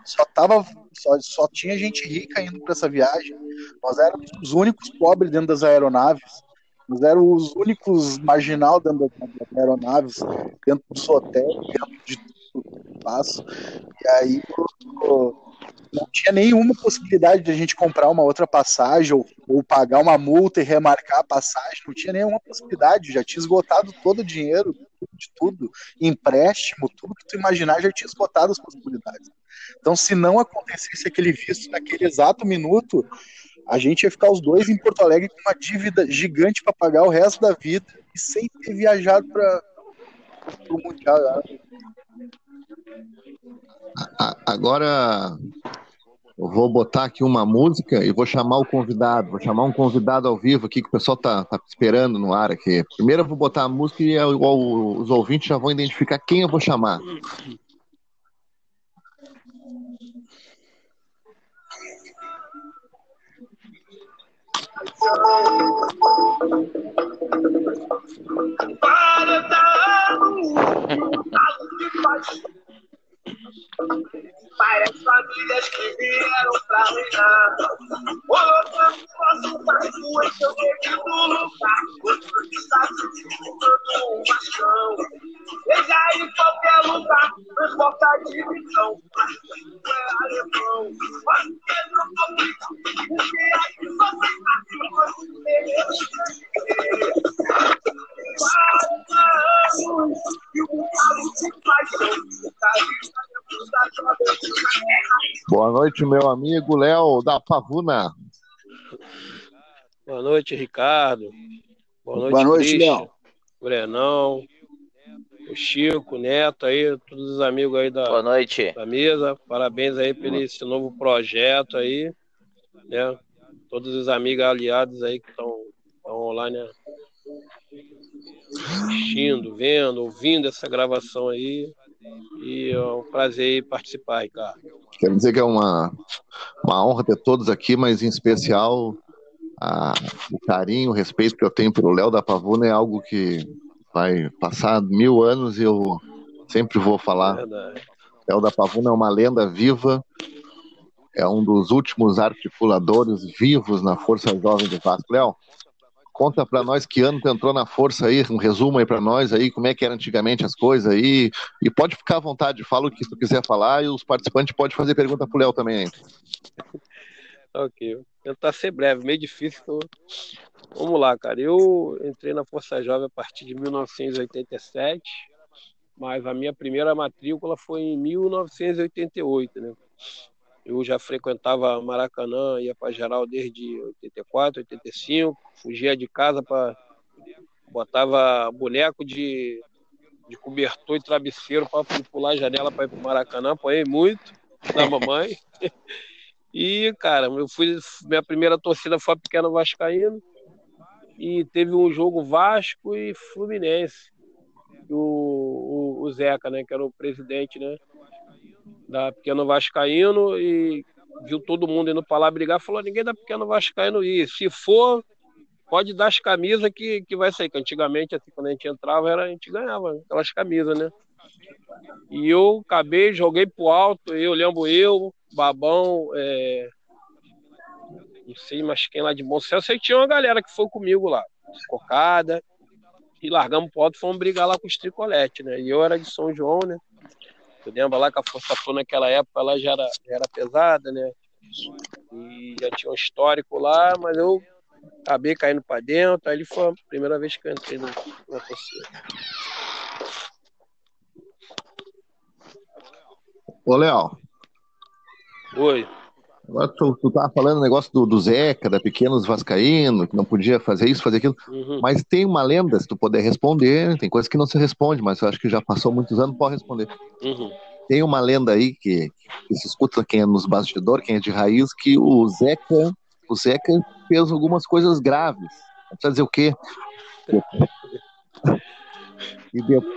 só tava só, só tinha gente rica indo para essa viagem. Nós éramos os únicos pobres dentro das aeronaves. Nós éramos os únicos marginal dentro das aeronaves, dentro do seu hotel, dentro de tudo que passo. E aí não tinha nenhuma possibilidade de a gente comprar uma outra passagem ou, ou, pagar uma multa e remarcar a passagem. Não tinha nenhuma possibilidade. Já tinha esgotado todo o dinheiro de tudo, empréstimo, tudo que tu imaginar já tinha esgotado as possibilidades. Então, se não acontecesse aquele visto naquele exato minuto, a gente ia ficar os dois em Porto Alegre com uma dívida gigante para pagar o resto da vida e sem ter viajado para o Mundial. Agora eu vou botar aqui uma música e vou chamar o convidado, vou chamar um convidado ao vivo aqui que o pessoal tá, tá esperando no ar aqui. Primeiro eu vou botar a música e os ouvintes já vão identificar quem eu vou chamar. Para dar *laughs* a luz Várias famílias que vieram pra reinar. Colocando nosso barco em seu devido lugar. Outros estados disputando um machão. Veja em qualquer lugar, transporta a divisão. Mas é alemão. Mas Pedro conflito, porque aqui só se faz o Boa noite, meu amigo Léo da Pavuna. Boa noite, Ricardo. Boa noite, Boa noite Léo. Brenão, o Chico, o Neto aí, todos os amigos aí da, Boa noite. da mesa. Parabéns aí pelo esse novo projeto aí, né? Todos os amigos aliados aí que estão online né? assistindo, vendo, ouvindo essa gravação aí. E é um prazer participar, Ricardo. Quero dizer que é uma, uma honra ter todos aqui, mas em especial a, o carinho, o respeito que eu tenho pelo Léo da Pavuna é algo que vai passar mil anos e eu sempre vou falar. Léo da Pavuna é uma lenda viva, é um dos últimos articuladores vivos na Força Jovem do Vasco. Léo, Conta para nós que ano tu entrou na força aí, um resumo aí para nós aí, como é que era antigamente as coisas aí. E pode ficar à vontade, fala o que tu quiser falar e os participantes podem fazer pergunta pro Léo também aí. *laughs* ok, tentar ser breve, meio difícil. Tô... Vamos lá, cara. Eu entrei na Força Jovem a partir de 1987, mas a minha primeira matrícula foi em 1988, né? Eu já frequentava Maracanã, ia para geral desde 84, 85, fugia de casa para botava boneco de, de cobertor e travesseiro para pular a janela para ir para Maracanã, apanhei muito da mamãe. *laughs* E, cara, eu fui minha primeira torcida foi a Pequena Vascaíno e teve um jogo Vasco e Fluminense. O, o, o Zeca, né, que era o presidente, né, da Pequeno Vascaíno e viu todo mundo indo para lá brigar, falou, ninguém da Pequeno Vascaíno ir, se for, pode dar as camisas que, que vai sair, que antigamente, assim, quando a gente entrava, era, a gente ganhava aquelas camisas, né, e eu acabei, joguei pro alto, eu lembro eu, Babão, é, não sei mais quem lá de Bom Céu, sei que tinha uma galera que foi comigo lá, cocada, e largamos pro alto e fomos brigar lá com os tricolete, né? E eu era de São João, né? Eu lembro lá que a Força Flu naquela época ela já era, já era pesada, né? E já tinha um histórico lá, mas eu acabei caindo para dentro. Aí foi a primeira vez que eu entrei na, na torcida. Ô, Léo, Oi. Agora tu, tu tava falando o negócio do, do Zeca, da Pequenos Vascaíno, que não podia fazer isso, fazer aquilo. Uhum. Mas tem uma lenda, se tu puder responder, tem coisa que não se responde, mas eu acho que já passou muitos anos, pode responder. Uhum. Tem uma lenda aí que, que se escuta quem é nos bastidores, quem é de raiz, que o Zeca, o Zeca fez algumas coisas graves. Não precisa dizer o quê? *laughs*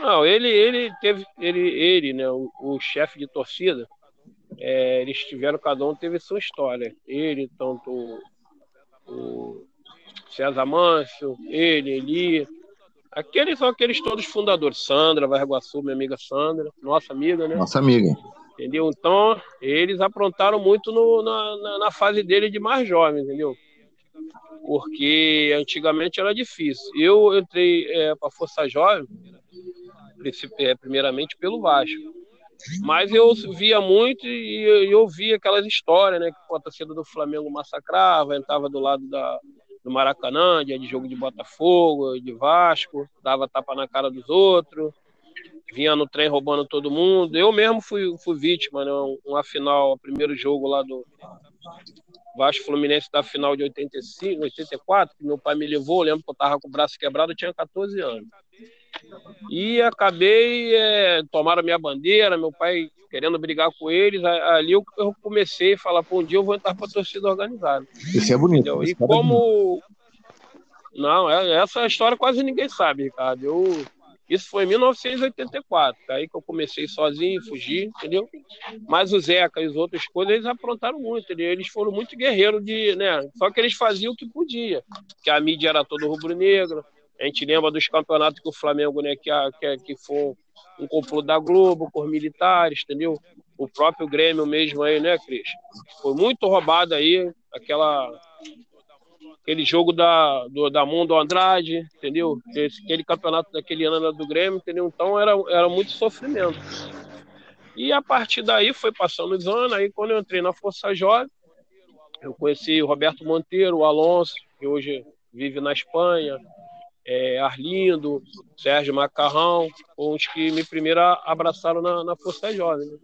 Não, ele, ele teve, ele, ele, né, o, o chefe de torcida, é, eles tiveram, cada um teve sua história. Ele, tanto o, o César Mâncio, ele, Eli. Aqueles são aqueles todos fundadores. Sandra Varguaçu, minha amiga Sandra, nossa amiga, né? nossa amiga. Entendeu? Então, eles aprontaram muito no- na, na, na fase dele de mais jovem, entendeu? Porque antigamente era difícil. Eu entrei para a Força Jovem, é, primeiramente pelo Vasco. Mas eu via muito e eu, via aquelas histórias, né? Que a torcida do Flamengo massacrava, entrava do lado da, do Maracanã, dia de jogo de Botafogo, de Vasco, dava tapa na cara dos outros, vinha no trem roubando todo mundo. Eu mesmo fui, fui vítima, né? Uma final, o primeiro jogo lá do Vasco Fluminense da final de 85, 84, que meu pai me levou, eu lembro que eu tava com o braço quebrado, eu tinha 14 anos. E acabei, é, tomaram minha bandeira, meu pai querendo brigar com eles, a- ali eu, eu comecei a falar, pô, um dia eu vou entrar pra torcida organizada. Isso é bonito. Entendeu? E é como. Não, é- essa história quase ninguém sabe, Ricardo. Eu... Isso foi em 1984, aí que eu comecei sozinho, fugi, entendeu? Mas o Zeca e as outras coisas, eles aprontaram muito, entendeu? Eles foram muito guerreiros de, né? Só que eles faziam o que podia, que a mídia era toda rubro-negra. A gente lembra dos campeonatos que o Flamengo, né, que, que, que foi um complô da Globo com os militares, entendeu? O próprio Grêmio mesmo aí, né, Cris? Foi muito roubado aí, aquela aquele jogo da, do, da Mundo Andrade, entendeu? Esse, aquele campeonato daquele ano do Grêmio, entendeu? Então era, era muito sofrimento. E a partir daí foi passando os anos, aí quando eu entrei na Força Jovem, eu conheci o Roberto Monteiro, o Alonso, que hoje vive na Espanha, é, Arlindo, Sérgio Macarrão, os que me primeiro abraçaram na, na Força Jovem. né?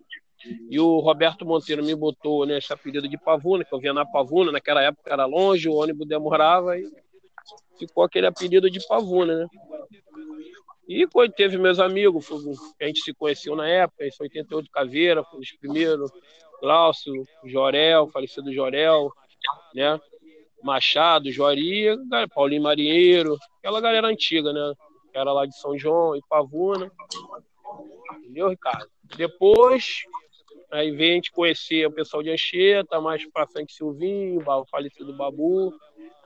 E o Roberto Monteiro me botou nesse apelido de Pavuna, que eu via na Pavuna, naquela época era longe, o ônibus demorava e ficou aquele apelido de Pavuna, né? E quando teve meus amigos, a gente se conheceu na época, isso 88 Caveira, foi os primeiros, Glaucio, Jorel, falecido Jorel, né? Machado, Jori, cara, Paulinho Marinheiro, aquela galera antiga, né? Que era lá de São João e Pavuna. Entendeu, Ricardo? Depois, aí vem a gente conhecer o pessoal de Anchieta, mais pra frente Silvinho, o falecido Babu,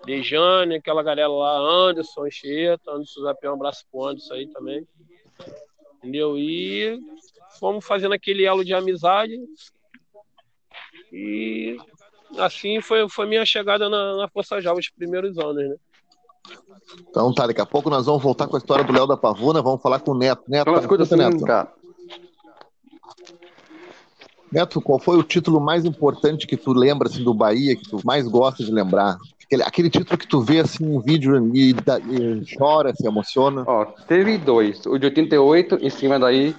Dejane, aquela galera lá, Anderson, Anchieta, Anderson Zapé, um abraço pro Anderson aí também. Entendeu? E fomos fazendo aquele elo de amizade. E assim foi, foi minha chegada na, na Força Jovem, os primeiros anos, né? Então tá, daqui a pouco nós vamos voltar com a história do Léo da Pavuna, vamos falar com o Neto. Neto, as coisas escuta, assim, Neto. cara. Neto, qual foi o título mais importante que tu lembra assim, do Bahia, que tu mais gosta de lembrar? Aquele, aquele título que tu vê assim um vídeo e, e chora, se emociona. Ó, teve dois. O de 88, em cima daí,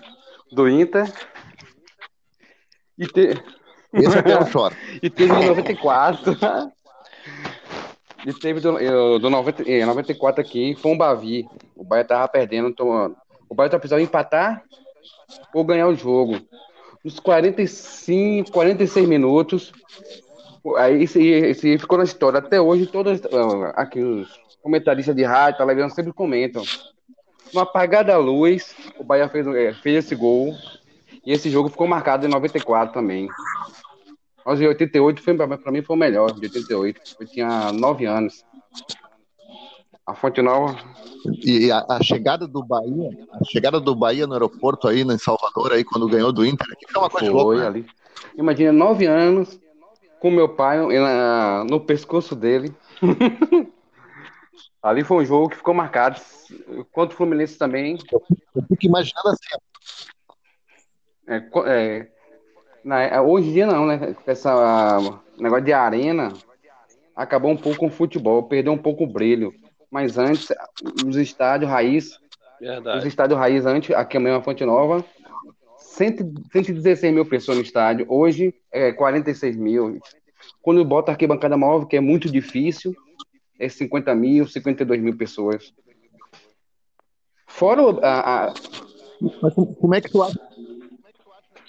do Inter. E, te... Esse até eu choro. *laughs* e teve em 94. E teve do, eu, do 90, eh, 94 aqui, foi um Bavi. O Bahia tava perdendo. Então, o Bahia tá precisando empatar ou ganhar o jogo. Nos 45, 46 minutos. Aí esse ficou na história. Até hoje, todos aqui os comentaristas de rádio, televisão sempre comentam. no apagar da luz, o Bahia fez, é, fez esse gol. E esse jogo ficou marcado em 94 também. Mas em 88 foi, pra mim foi o melhor, de 88. Eu tinha 9 anos. A Fonte Nova. E a, a, chegada do Bahia, a chegada do Bahia no aeroporto aí, em Salvador, aí, quando ganhou do Inter, aqui foi uma coisa foi, louca. Né? Ali. Imagina, 9 anos, com meu pai na, no pescoço dele. *laughs* ali foi um jogo que ficou marcado. Quanto o Fluminense também. Eu fico imaginando assim. É, é, na, é, hoje em dia não, né? Essa negócio de arena acabou um pouco com o futebol, perdeu um pouco o brilho. Mas antes, os estádios raiz, Verdade. os estádios raiz antes, aqui mesmo a Fonte Nova, 116 mil pessoas no estádio. Hoje é 46 mil. Quando bota arquibancada móvel, que é muito difícil, é 50 mil, 52 mil pessoas. Fora a, a... Mas como é que tu acha?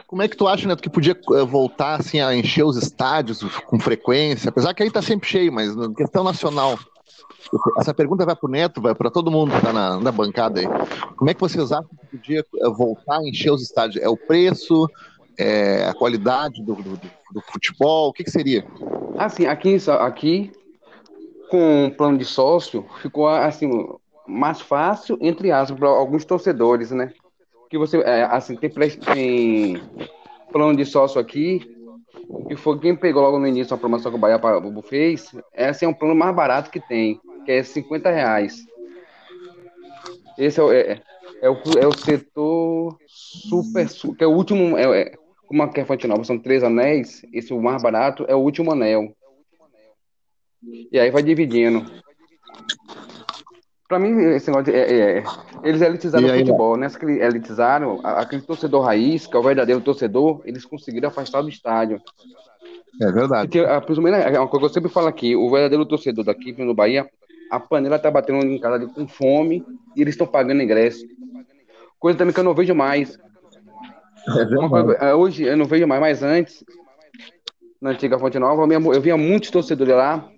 Como é que tu acha, Neto, que podia eh, voltar assim, a encher os estádios com frequência? Apesar que aí tá sempre cheio, mas na questão nacional. Essa pergunta vai para o Neto, vai para todo mundo que está na, na, bancada aí. Como é que vocês acham que podia eh, voltar a encher os estádios? É o preço? É a qualidade do, do, do futebol? O que, que seria? Assim, aqui, aqui com o plano de sócio, ficou assim mais fácil, entre aspas, para alguns torcedores, né? Que você, é, assim, tem, tem plano de sócio aqui, que foi quem pegou logo no início a promoção que o Bahia fez, esse é um plano mais barato que tem, que é 50 reais. Esse é, o, é, é, o, é o setor super, que é o último, é, é, como a Fonte Nova são três anéis, esse o mais barato é o último anel. E aí vai dividindo. Pra mim, esse negócio de, é, é, eles elitizaram aí, o futebol, né? que elitizaram, aquele torcedor raiz, que é o verdadeiro torcedor, eles conseguiram afastar do estádio. É verdade. Porque, a, é uma coisa que eu sempre falo aqui, o verdadeiro torcedor daqui, no Bahia, a panela tá batendo em casa ali com fome e eles estão pagando ingresso. Coisa também que eu não vejo mais. É coisa, é, hoje eu não vejo mais, mas antes, na antiga Fonte Nova, eu via muitos torcedores lá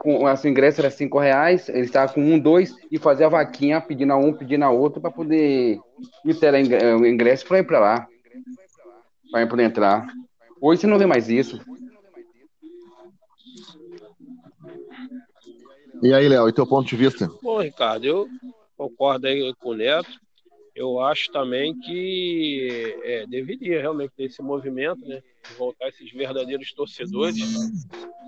com assim, ingresso era cinco reais, ele estava com um, dois, e fazia a vaquinha pedindo a um, pedindo a outro, para poder ter o ingresso para ir para lá, para poder entrar. Hoje você não vê mais isso. E aí, Léo, e teu ponto de vista? Bom, Ricardo, eu concordo aí com o Neto. Eu acho também que é, deveria realmente ter esse movimento, né? Voltar esses verdadeiros torcedores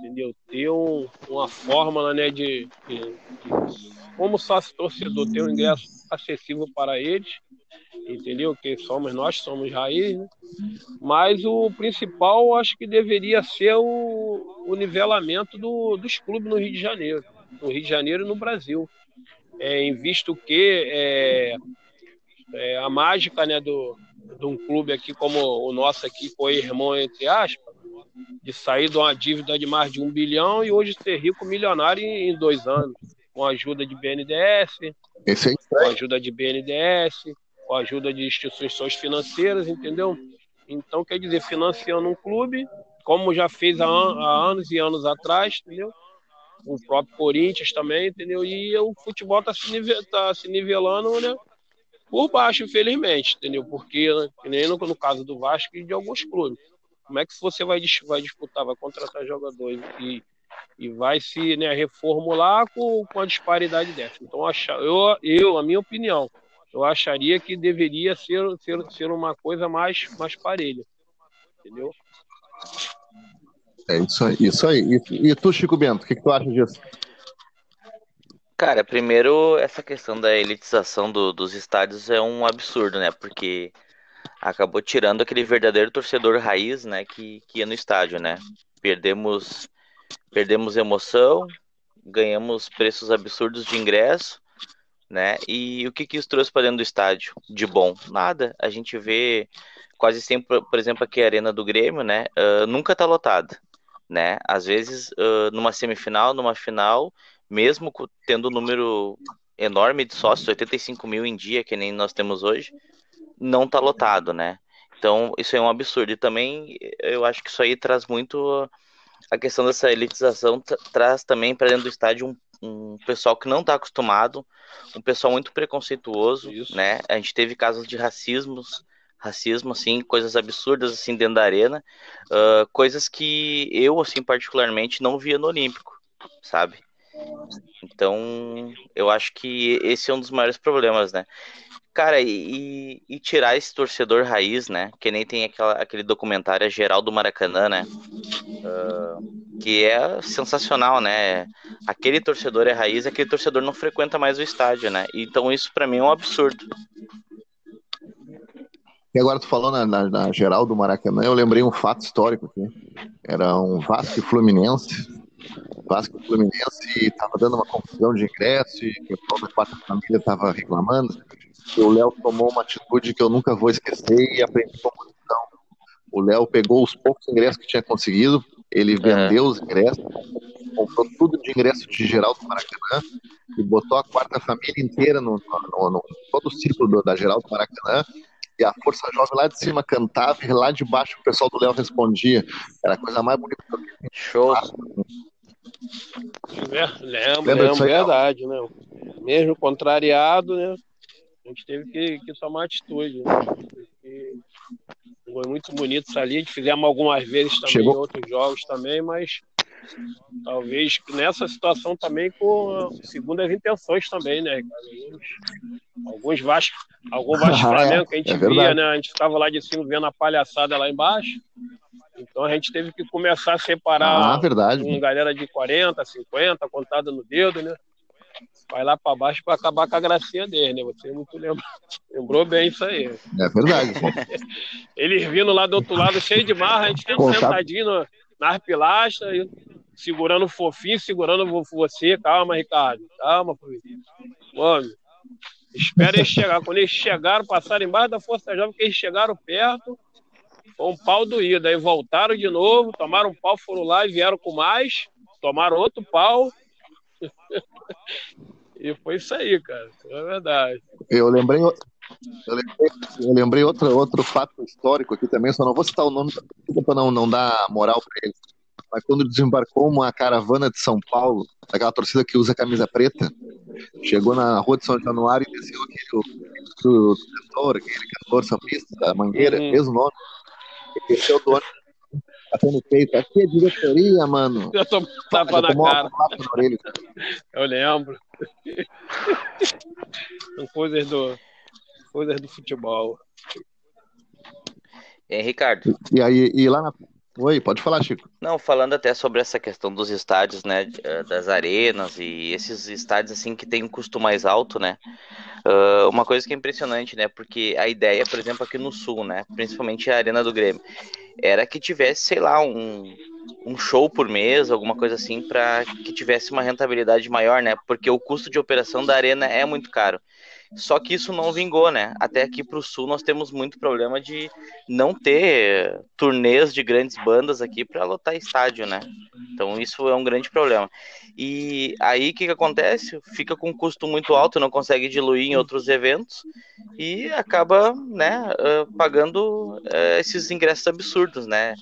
entendeu? Ter um, uma fórmula, né, de, de, de como sócio torcedor ter um ingresso acessível para eles, entendeu? Que somos nós, somos raiz, né? Mas o principal, acho que deveria ser o, o nivelamento do, dos clubes no Rio de Janeiro, no Rio de Janeiro e no Brasil. É, em visto que é, é, a mágica né, do, de um clube aqui como o nosso aqui foi irmão entre aspas, de sair de uma dívida de mais de um bilhão e hoje ser rico milionário em, dois anos, com a ajuda de BNDES, com a ajuda de BNDES, com a ajuda de instituições financeiras, entendeu? Então, quer dizer, financiando um clube, como já fez há, há anos e anos atrás, entendeu? O próprio Corinthians também, entendeu? E o futebol está se, nivel, tá se nivelando, né? Por baixo, infelizmente, entendeu? Porque, nem no, no caso do Vasco e de alguns clubes. Como é que você vai, vai disputar, vai contratar jogadores e, e vai se né, reformular com, com a disparidade dessa? Então, eu, eu, a minha opinião, eu acharia que deveria ser, ser, ser uma coisa mais, mais parelha. Entendeu? É isso aí. Isso aí. E, e tu, Chico Bento, o que, que tu acha disso? Cara, primeiro, essa questão da elitização do, dos estádios é um absurdo, né? Porque acabou tirando aquele verdadeiro torcedor raiz, né, que, que ia no estádio, né? Perdemos perdemos emoção, ganhamos preços absurdos de ingresso, né? E o que que isso trouxe para dentro do estádio de bom? Nada. A gente vê quase sempre, por exemplo, aqui a arena do Grêmio, né? Uh, nunca tá lotada, né? Às vezes uh, numa semifinal, numa final, mesmo tendo um número enorme de sócios, 85 mil em dia, que nem nós temos hoje, não tá lotado, né? Então, isso é um absurdo. E também, eu acho que isso aí traz muito a questão dessa elitização, traz também para dentro do estádio um, um pessoal que não está acostumado, um pessoal muito preconceituoso, Isso. né? A gente teve casos de racismos, racismo, assim, coisas absurdas, assim, dentro da arena, ah, coisas que eu, assim, particularmente, não via no Olímpico, sabe? Então, eu acho que esse é um dos maiores problemas, né? Cara, e, e tirar esse torcedor raiz, né? Que nem tem aquela, aquele documentário Geral do Maracanã, né? Ah, que é sensacional, né? Aquele torcedor é raiz, aquele torcedor não frequenta mais o estádio, né? Então isso pra mim é um absurdo. E agora tu falou na, na- na geral do Maracanã, eu lembrei um fato histórico aqui. Era um Vasco Fluminense. Vasco e Fluminense estava dando uma confusão de ingresso e o pessoal da quarta família estava reclamando. E o Léo tomou uma atitude que eu nunca vou esquecer e aprendi com multidão. O Léo pegou os poucos ingressos que tinha conseguido, ele vendeu os ingressos, comprou tudo de ingresso de geral do Maracanã e botou a quarta família inteira no, no- no- todo o círculo da geral do Maracanã e a Força Jovem lá de cima cantava e lá de baixo o pessoal do Léo respondia. Era a coisa mais bonita que eu. Show. Ver- Lembro, Lembra lembro, verdade, né? Mesmo contrariado, né? A gente teve que, que tomar atitude. Né? Foi muito bonito isso ali. A gente fizemos algumas vezes também Chegou. em outros jogos também, mas talvez nessa situação também com segundas intenções também, né? Alguns, Vasco, algum *laughs* Vasco. Flamengo que a gente É via, né? A gente ficava lá de cima vendo a palhaçada lá embaixo. Então a gente teve que começar a separar Ah, verdade. com galera de 40, 50, contada no dedo, né? Vai lá pra baixo pra acabar com a gracinha dele, né? Você muito lembra... *laughs* lembrou bem isso aí. É verdade. *laughs* Eles vindo lá do outro lado, cheio de marra, a gente Contato. sentadinho no- nas pilastras, e segurando fofinho, segurando vo- você. Calma, Ricardo. Calma. Mano, espera eles chegar. Quando eles chegaram, passaram embaixo da Força Jovem, que eles chegaram perto, foi um pau doído. Aí voltaram de novo, tomaram um pau, foram lá e vieram com mais, tomaram outro pau. *laughs* e foi isso aí, cara. É verdade. Eu lembrei, eu lembrei, eu lembrei outro, outro fato histórico aqui também, só não vou citar o nome para não, não dar moral para ele. Mas quando desembarcou uma caravana de São Paulo, daquela torcida que usa camisa preta, chegou na rua de São Januário e desceu aquele o, o cantor, aquele cantor sambista da Mangueira, Uhum. mesmo nome, desceu do ônibus, batendo no peito. Aqui é diretoria, mano. Eu tô tapa na cara. na orelha. Eu lembro. *laughs* São coisas do, coisas do futebol. Aí, Ricardo? E aí, e lá na. Oi, pode falar, Chico. Não, falando até sobre essa questão dos estádios, né, eh, das arenas e esses estádios assim que tem um custo mais alto, né? ah, uma coisa que é impressionante, né? Porque a ideia, por exemplo, aqui no sul, né, principalmente a Arena do Grêmio, era que tivesse, sei lá, um, um show por mês, alguma coisa assim, para que tivesse uma rentabilidade maior, né? Porque o custo de operação da arena é muito caro. Só que isso não vingou, né? Até aqui para o sul nós temos muito problema de não ter turnês de grandes bandas aqui para lotar estádio, né? Então isso é um grande problema. E aí o que, que acontece? Fica com um custo muito alto, não consegue diluir em outros eventos e acaba, né, pagando esses ingressos absurdos, né?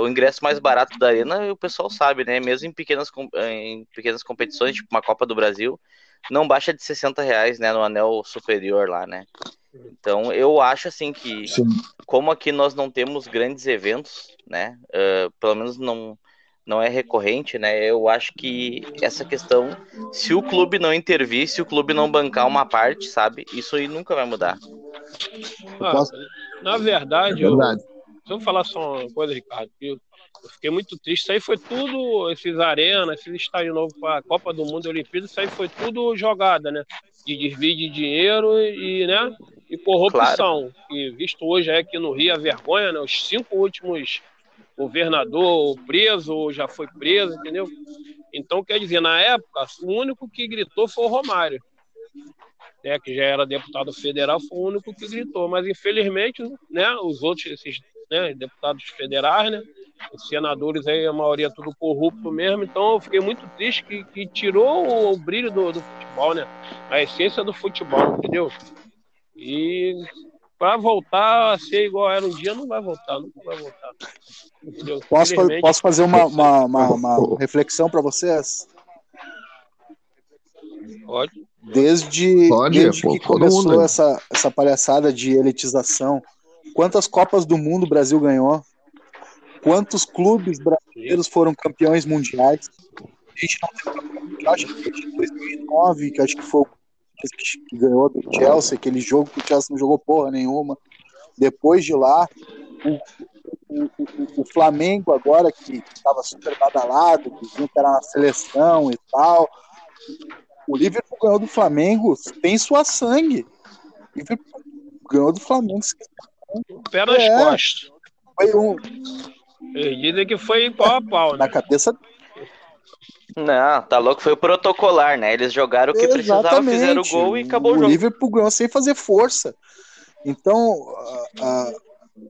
O ingresso mais barato da arena, o pessoal sabe, né? Mesmo em pequenas, em pequenas competições, tipo uma Copa do Brasil, não baixa de 60 reais, né? No anel superior lá, né? Então eu acho assim que Sim. como aqui nós não temos grandes eventos, né? ah, pelo menos não não é recorrente, né? Eu acho que essa questão, se o clube não intervir, se o clube não bancar uma parte, sabe? Isso aí nunca vai mudar. Ah, na É verdade, eu, verdade. Deixa eu falar só uma coisa, Ricardo. Eu, eu fiquei muito triste. Isso aí foi tudo, esses arenas, esses estádios novos para a Copa do Mundo e Olimpíada, isso aí foi tudo jogada, né? De desvio de dinheiro e, né? E corrupção. E visto hoje é aqui no Rio a vergonha, né? Os cinco últimos governador preso ou já foi preso, entendeu? Então, quer dizer, na época, o único que gritou foi o Romário. Né, que já era deputado federal, foi o único que gritou. Mas, infelizmente, né, os outros, esses né, deputados federais, né, os senadores aí, a maioria tudo corrupto mesmo, então eu fiquei muito triste que, que tirou o, o brilho do, do futebol, né, a essência do futebol, entendeu? E para voltar a ser igual era um dia, não vai voltar, nunca vai voltar. Entendeu? Posso, posso fazer uma, uma, uma, uma reflexão para vocês? Pode. Desde, Pode, desde pô, que começou mundo. essa, essa palhaçada de elitização, quantas Copas do Mundo o Brasil ganhou? Quantos clubes brasileiros foram campeões mundiais? A gente não tem acho que foi em 2009, que acho que foi o que ganhou do Chelsea, aquele jogo que o Chelsea não jogou porra nenhuma. Depois de lá, o, o, o- o Flamengo agora, que estava super badalado, que era na seleção e tal. O Liverpool ganhou do Flamengo, tem sua sangue. O Liverpool ganhou do Flamengo. Pé nas É. costas. Foi um, dizem que foi pau a pau, na né? cabeça Não, tá louco, foi o protocolar, né? Eles jogaram o que precisavam, fizeram o gol e acabou o o jogo. Liverpool ganhou sem fazer força. Então, ah, ah,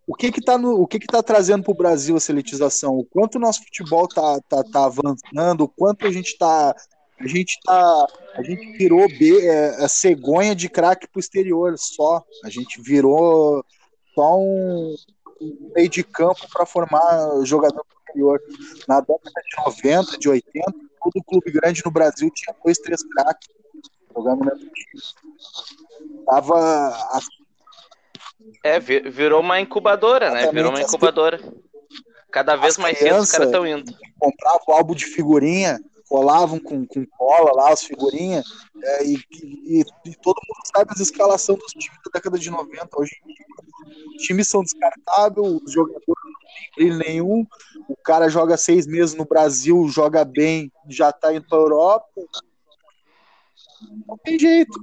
o que que tá no, o que que tá trazendo para o Brasil essa elitização? O quanto o nosso futebol tá, tá, tá avançando? O quanto a gente tá a gente tá a gente virou B, é, é cegonha de craque pro exterior só. A gente virou só um meio de campo para formar jogador exterior. Na década de 90, de 80, todo clube grande no Brasil tinha dois, três craques jogando no time. Tava a É, vi- virou uma incubadora, né? Virou uma incubadora. Cada vez mais cedo os caras estão indo. comprava o álbum de figurinha, colavam com, com cola lá as figurinhas, é, e, e- e todo mundo sabe as escalações dos times da década de 90. Hoje os times são descartáveis, os jogadores não nenhum, o cara joga seis meses no Brasil, joga bem, já tá indo pra Europa. Não tem jeito.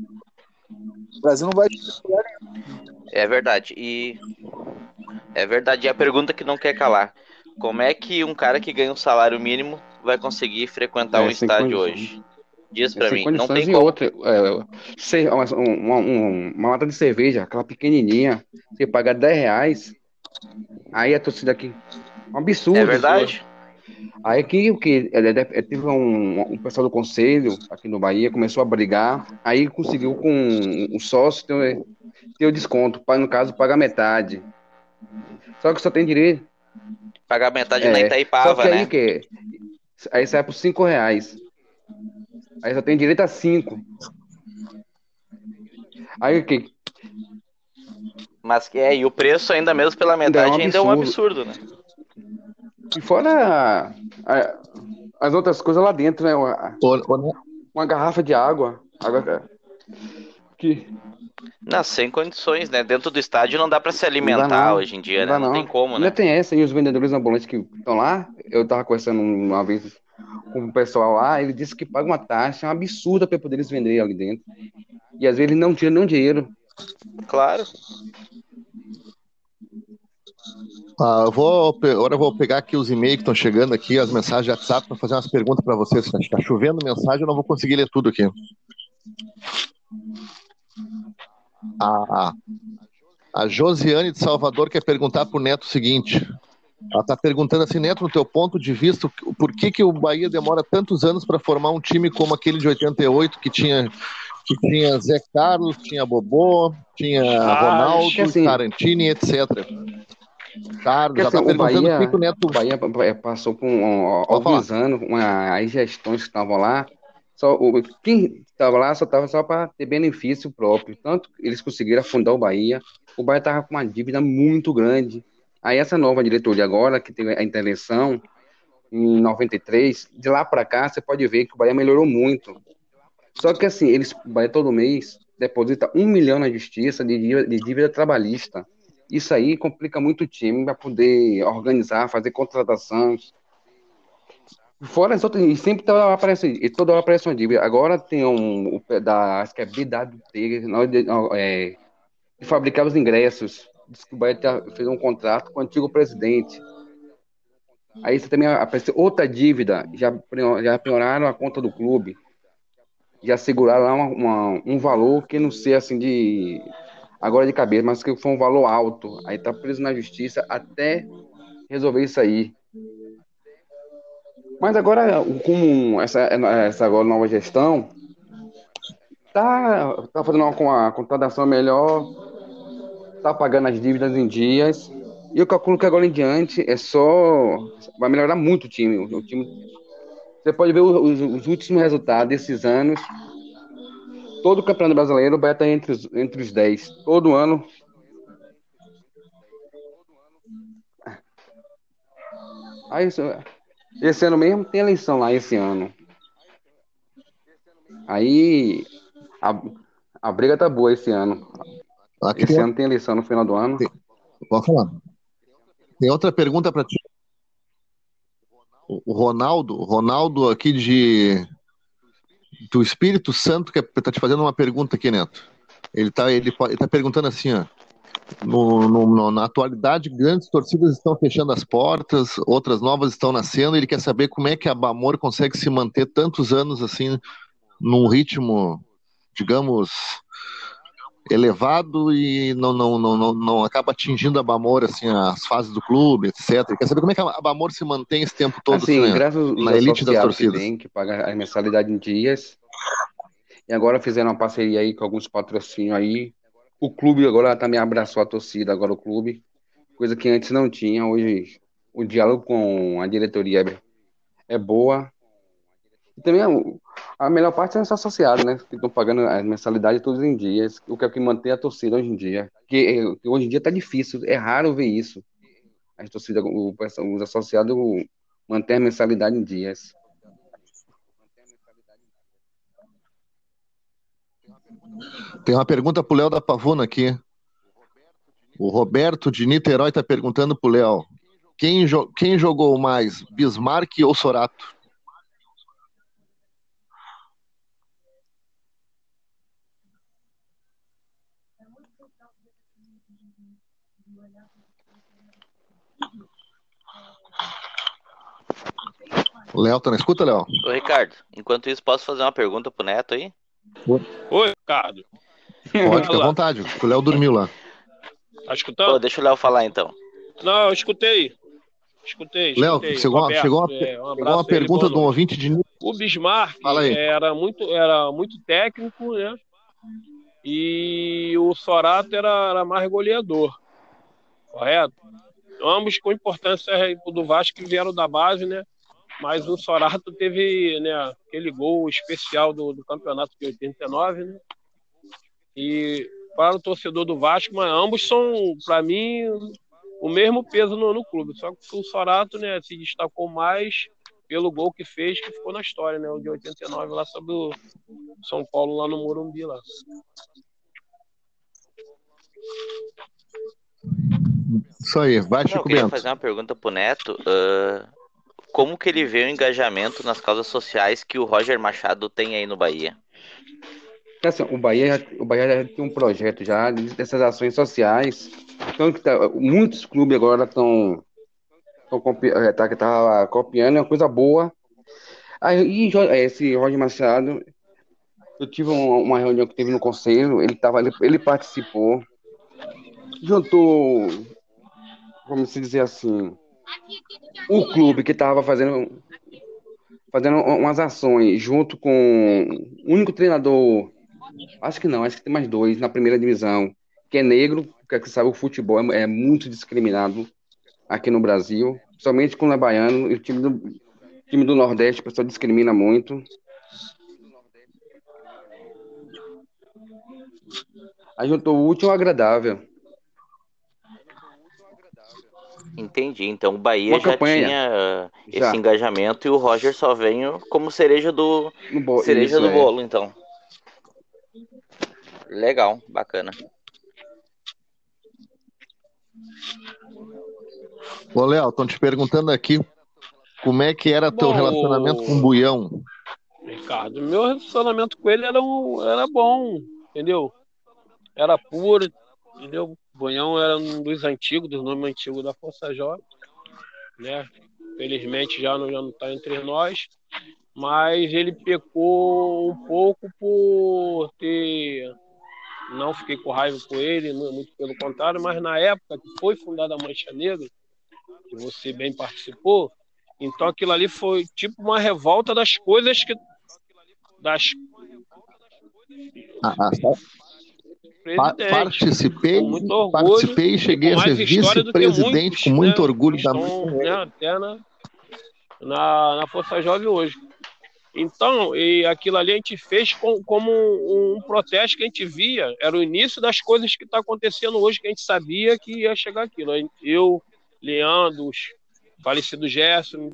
O Brasil não vai. É verdade. E é verdade. E a pergunta que não quer calar: como é que um cara que ganha um salário mínimo vai conseguir frequentar É, um estádio condições. hoje? Diz pra Sem mim. Não tem como. outra. É, uma, uma, um- uma lata de cerveja, aquela pequenininha, você paga 10 reais, aí a torcida aqui. Um absurdo. É verdade? Aí aqui o que? É, é, é, Teve um, um pessoal do conselho aqui no Bahia, começou a brigar, aí conseguiu com o sócio ter, ter o desconto, no caso, paga metade. Só que só tem direito. Pagar metade É, na Só Itaipava, que aí né? que aí sai por 5 reais. Aí só tem direito a 5. Aí o que? Mas que é, e o preço ainda mesmo pela Ainda é um metade ainda é um absurdo, né? E fora a- as outras coisas lá dentro, né? Uma, uma garrafa de água. água que Não, sem condições, né? Dentro do estádio não dá pra se Não alimentar não. hoje em dia, Não né? Não não. tem como, Ainda né? tem essa, e os vendedores ambulantes que estão lá, eu tava conversando uma vez com o pessoal lá, ele disse que paga uma taxa absurda para poder eles venderem ali dentro. E às vezes ele não tira nenhum dinheiro. Claro. Ah, eu vou, agora eu vou pegar aqui os e-mails que estão chegando aqui, as mensagens de WhatsApp, para fazer umas perguntas para vocês. Está chovendo mensagem, eu não vou conseguir ler tudo aqui. A, a Josiane de Salvador quer perguntar para o Neto o seguinte. Ela está perguntando assim, Neto, no teu ponto de vista, por que, que o Bahia demora tantos anos para formar um time como aquele de 88, que tinha, que tinha Zé Carlos, tinha Bobô, tinha Ah, Ronaldo, assim- Tarantini, etc. Carlos, já está assim, o perguntando Bahia, o que, que o Neto o Bahia eh, passou por um, Pode alguns anos, uma, as gestões que estavam lá, só, quem estava lá só estava só para ter benefício próprio. Tanto eles conseguiram afundar o Bahia. O Bahia estava com uma dívida muito grande. Aí essa nova diretoria agora, que teve a intervenção em 93, de lá para cá você pode ver que o Bahia melhorou muito. Só que assim, eles, o Bahia todo mês deposita um milhão na justiça de dívida, de dívida trabalhista. Isso aí complica muito o time para poder organizar, fazer contratações. Fora as outras, e sempre toda aparece, e toda hora aparece uma dívida. Agora tem um, pé da, acho que é BWT, de, é, de fabricar os ingressos. Diz que o Bahia fez um contrato com o antigo presidente. Aí você também aparece outra dívida, já, já pioraram a conta do clube. Já seguraram lá uma, uma- um valor que não sei assim de agora de cabeça, mas que foi um valor alto. Aí tá preso na justiça até resolver isso aí. Mas agora, com essa, essa agora nova gestão, tá, tá fazendo uma, uma contratação melhor, tá pagando as dívidas em dias. E eu calculo que agora em diante é só. Vai melhorar muito o time. O time você pode ver os, os últimos resultados desses anos. todo campeonato brasileiro, o Bahia tá entre os, entre os 10. Todo ano. Aí, isso- esse ano mesmo tem eleição lá, esse ano. Aí a, a briga tá boa esse ano. Aqui Esse tem, ano tem eleição no final do ano. pode falar. Tem outra pergunta para ti. O Ronaldo, Ronaldo aqui de do Espírito Santo que tá te fazendo uma pergunta aqui, Neto. Ele tá, ele, ele tá perguntando assim, ó. No, no- na atualidade, grandes torcidas estão fechando as portas, outras novas estão nascendo. Ele quer saber como é que a Bamor consegue se manter tantos anos assim, num ritmo, digamos, elevado e não, não, não, não, não acaba atingindo a Bamor, assim, as fases do clube, etc. Ele quer saber como é que a Bamor se mantém esse tempo todo Assim, assim, né? graças na elite torcidas. tem, que paga a mensalidade em dias. E agora fizeram uma parceria aí com alguns patrocínios aí. O clube agora também abraçou a torcida, agora o clube. Coisa que antes não tinha. Hoje o diálogo com a diretoria é, é boa. E também o- a melhor parte são os associados, né? Que estão pagando as mensalidades todos em dias. O que é que mantém a torcida hoje em dia. Porque eh, que hoje em dia tá difícil, é raro ver isso. As torcidas, o- os associados mantêm a mensalidade em dias. Tem uma pergunta pro Léo da Pavuna aqui. O Roberto de Niterói tá perguntando pro Léo. Quem, jo- quem jogou mais, Bismarck ou Sorato? Léo, tá na escuta, Léo? Ô, Ricardo, enquanto isso, posso fazer uma pergunta pro Neto aí? Oi, Ricardo. Pode, fica à vontade. O Léo dormiu lá. Tá Pô, escutando? deixa o Léo falar então. Não, eu escutei. Escutei, Léo, chegou, uma- Roberto, chegou, uma, é, um chegou uma ele, pergunta de um ouvinte de O Bismarck Fala aí. era muito, era muito técnico, né? E o Sorato era, era mais goleador, correto? Ambos com importância do Vasco que vieram da base, né? Mas o Sorato teve né, aquele gol especial do, do campeonato de 89, né? E para o torcedor do Vasco, mas ambos são, para mim, o mesmo peso no, no clube. Só que o Sorato né, se destacou mais pelo gol que fez, que ficou na história, né? O de 89 lá sobre o São Paulo, lá no Morumbi lá. Isso aí, vai, Não, eu queria Bento. fazer uma pergunta pro Neto. ah, como que ele vê o engajamento nas causas sociais que o Roger Machado tem aí no Bahia? Assim, o Bahia, já- o Bahia tem um projeto já dessas ações sociais. Então, tá- muitos clubes agora estão eh, tá, tá copiando, é uma coisa boa. Aí, eh, esse Roger Machado, eu tive uma, reunião que teve no conselho, ele, tava, ele, ele participou, juntou, vamos se dizer assim, o clube que estava fazendo, fazendo umas ações junto com o único treinador Acho que não, acho que tem mais dois na primeira divisão, que é negro, porque você sabe, o futebol é, é muito discriminado aqui no Brasil, somente quando é baiano, e o time do, time do Nordeste, o pessoal discrimina muito. Aí juntou o útil agradável. Entendi. Então o Bahia Uma já campanha. tinha ah, Já. esse engajamento e o Roger só veio como cereja do bo- cereja isso, do é. bolo, então. Legal, bacana. Ô, Léo, estão te perguntando aqui como é que era teu Bom, relacionamento com o Buião. Ricardo, meu relacionamento com ele era, um, era bom, entendeu? Era puro, entendeu? Bonhão era um dos antigos, dos nomes antigos da Força Jovem, né? Felizmente já não, já não tá entre nós, mas ele pecou um pouco por ter. Não fiquei com raiva com ele, mu- muito pelo contrário, mas na época que foi fundada a Mancha Negra, que você bem participou, então aquilo ali foi tipo uma revolta das coisas que. das Ah, ah, pa- presidentes. participei, orgulho participei e cheguei a ser vice-presidente com muito né, orgulho da estão, né, até na, na, Força Jovem hoje. Então, e aquilo ali a gente fez com, como um, um, protesto que a gente via, era o início das coisas que está acontecendo hoje, que a gente sabia que ia chegar aquilo. Eu, Leandro, falecido Gerson,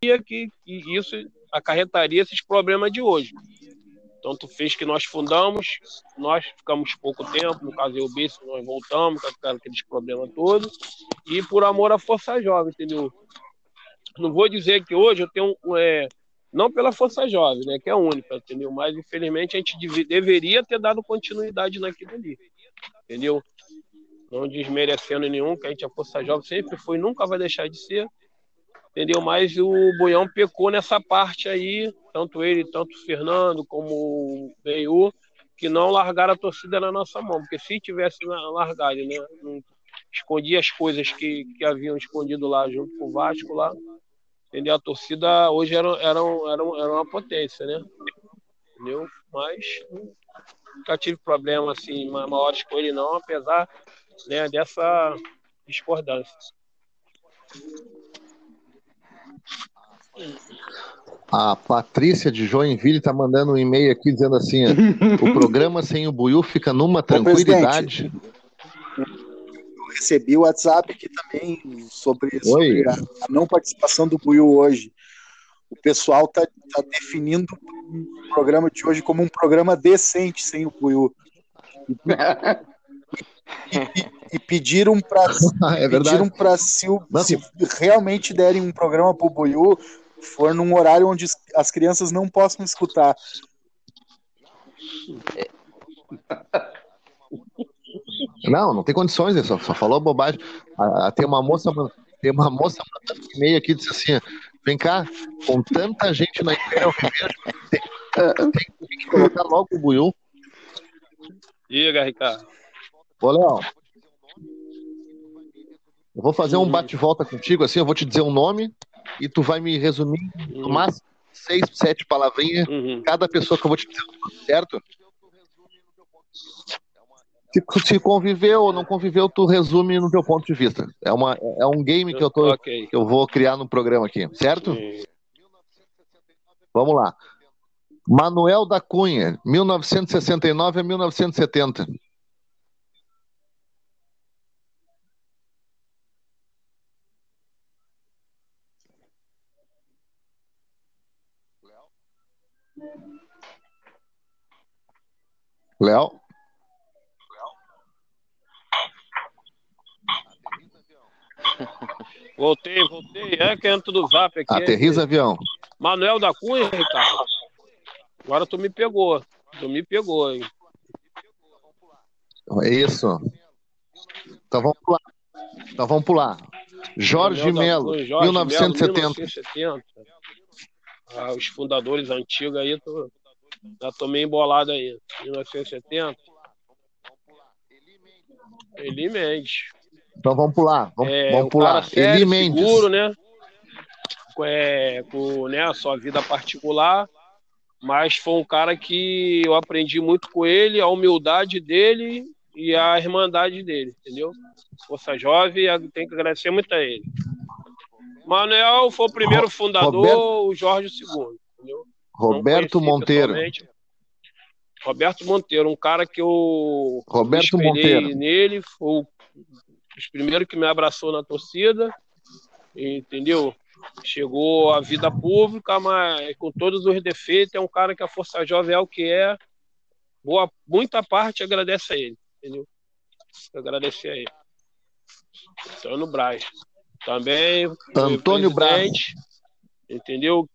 que, que isso acarretaria esses problemas de hoje. Tanto fez que nós fundamos, nós ficamos pouco tempo, no caso eu e nós voltamos, com aqueles problemas todos, e por amor à Força Jovem, entendeu? Não vou dizer que hoje eu tenho, é, não pela Força Jovem, né, que é única, entendeu? Mas infelizmente a gente dev deveria ter dado continuidade naquilo ali, entendeu? Não desmerecendo nenhum, que a gente, a Força Jovem sempre foi, nunca vai deixar de ser, entendeu? Mas o Boião pecou nessa parte aí, tanto ele, tanto o Fernando, como o Beiú, que não largaram a torcida na nossa mão, porque se tivesse largado, né, escondia as coisas que, que haviam escondido lá junto com o Vasco lá, entendeu? A torcida hoje era, era, era, era uma potência, né? Entendeu? Mas nunca tive problema assim maiores com ele não, apesar né, dessa discordância. A Patrícia de Joinville está mandando um e-mail aqui dizendo assim: o programa sem o Buiu fica numa tranquilidade. Eu recebi o WhatsApp aqui também sobre, sobre a, a, não participação do Buiu hoje. O pessoal está tá definindo o programa de hoje como um programa decente sem o Buiu. E, e, pediram para *laughs* é pediram para se, se, realmente derem um programa para o Buiu for num horário onde as crianças não possam escutar. Não, não tem condições, só, só falou bobagem. Ah, tem uma moça, tem uma moça mandando e-mail aqui disse assim: vem cá, com tanta gente na Imperial tem, tem que colocar logo o Buiu. Diga, Ricardo. Ô, Léo. Eu vou fazer um bate-volta contigo, assim, eu vou te dizer um nome, e tu vai me resumir no uhum. máximo seis, sete palavrinhas, uhum. cada pessoa que eu vou te dizer, certo? Se, se conviveu ou não conviveu, tu resume no teu ponto de vista. É, uma, é um game que eu, tô, okay. que eu vou criar no programa aqui, certo? Sim. Vamos lá. Manuel da Cunha, 1969 a 1970. Léo? Voltei, voltei. É que entra do zap aqui. Aterriza, avião. Manuel da Cunha, Ricardo. Agora tu me pegou. Tu me pegou, hein? Isso. Então vamos pular. Então vamos pular. Jorge Melo, 1970. 1970. Ah, os fundadores antigos aí, tô, já tô meio embolado aí. 1970. Eli Mendes. Então vamos pular. Vamos, é, vamos pular. Sério, Eli Mendes. Seguro, né? É, com né, a sua vida particular. Mas foi um cara que eu aprendi muito com ele, a humildade dele e a irmandade dele, entendeu? Força Jovem, tem que agradecer muito a ele. Manuel foi o primeiro fundador, Roberto... o Jorge o segundo, entendeu? Roberto Monteiro. Roberto Monteiro, um cara que eu Roberto Monteiro. nele, foi os primeiros que me abraçou na torcida, entendeu? Chegou à vida pública, mas com todos os defeitos, é um cara que a Força Jovem é o que é. Boa, muita parte agradece a ele, entendeu? Agradecer a ele. Antônio Braz. Também. Antônio Braz. Entendeu?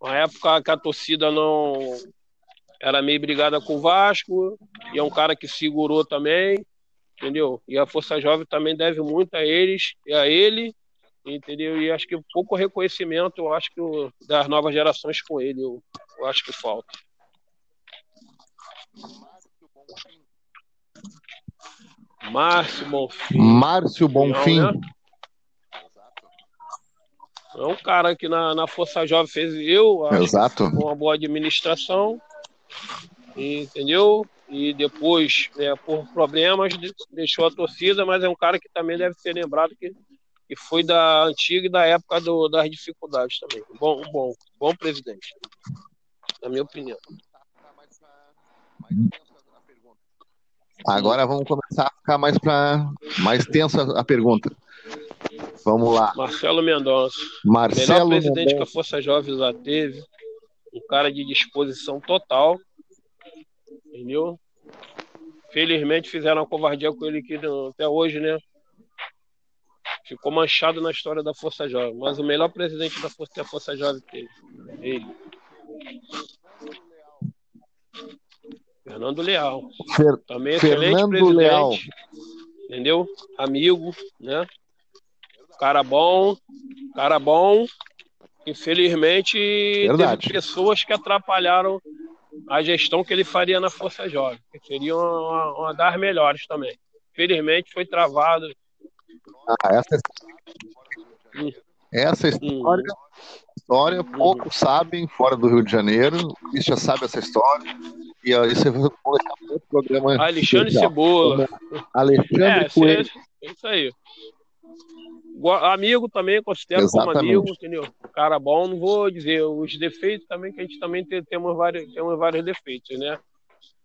Uma época que a torcida não era meio brigada com o Vasco, e é um cara que segurou também, entendeu? E a Força Jovem também deve muito a eles e a ele, entendeu? E acho que pouco reconhecimento, eu acho que das novas gerações com ele, eu, eu acho que falta. Márcio Bonfim. Márcio Bonfim. Não, né? É um cara que na, na Força Jovem fez eu, Exato. uma boa administração, entendeu? E depois, é, por problemas, deixou a torcida, mas é um cara que também deve ser lembrado que e foi da antiga e da época do, das dificuldades também. Bom, um bom, bom presidente, na minha opinião. Agora vamos começar a ficar mais para mais tensa a pergunta. Vamos lá. Marcelo Mendonça. Marcelo Melhor presidente que a Mendonça. Força Jovem já teve. Um cara de disposição total. Entendeu? Felizmente fizeram uma covardia com ele aqui no- até hoje, né? Ficou manchado na história da Força Jovem. Mas o melhor presidente da Força, que a Força Jovem teve. Ele. Fernando Leal. Fer- Também excelente Fernando presidente. Leal. Entendeu? Amigo, né? Cara bom, cara bom. Infelizmente, Verdade. teve pessoas que atrapalharam a gestão que ele faria na Força Jovem, que seria uma, uma das melhores também. Infelizmente, foi travado. Ah, essa, Hum. essa história, história poucos sabem fora do Rio de Janeiro. O Christian sabe essa história. E eu vou deixar para outro programa. Alexandre. Cebola. Alexandre É, Coelho. cê- é isso aí. Amigo também, considero como Exatamente. amigo, entendeu? Cara bom, não vou dizer os defeitos também, que a gente também tem, temos, vários, temos vários defeitos, né?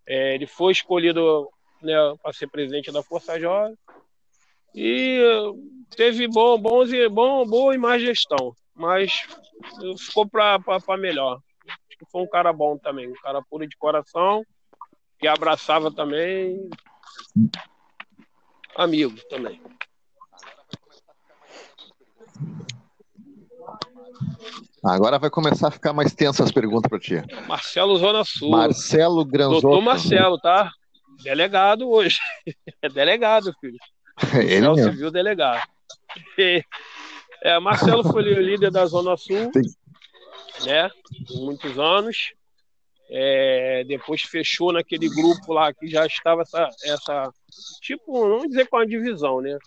É, ele foi escolhido né, para ser presidente da Força Jovem e eh, teve bom, bons, e- bom, boa e má gestão, mas ficou para melhor. Acho que foi um cara bom também, um cara puro de coração, que abraçava também amigo também. Agora vai começar a ficar mais tensa as perguntas para ti. Marcelo Zona Sul. Marcelo Granzotto. Doutor Marcelo, tá? Delegado hoje. *laughs* É delegado, filho. Ele É o mesmo. civil delegado. *laughs* É, Marcelo foi o líder da Zona Sul, né? Por muitos anos. É, depois fechou naquele grupo lá que já estava essa, essa tipo, não dizer com a divisão, né?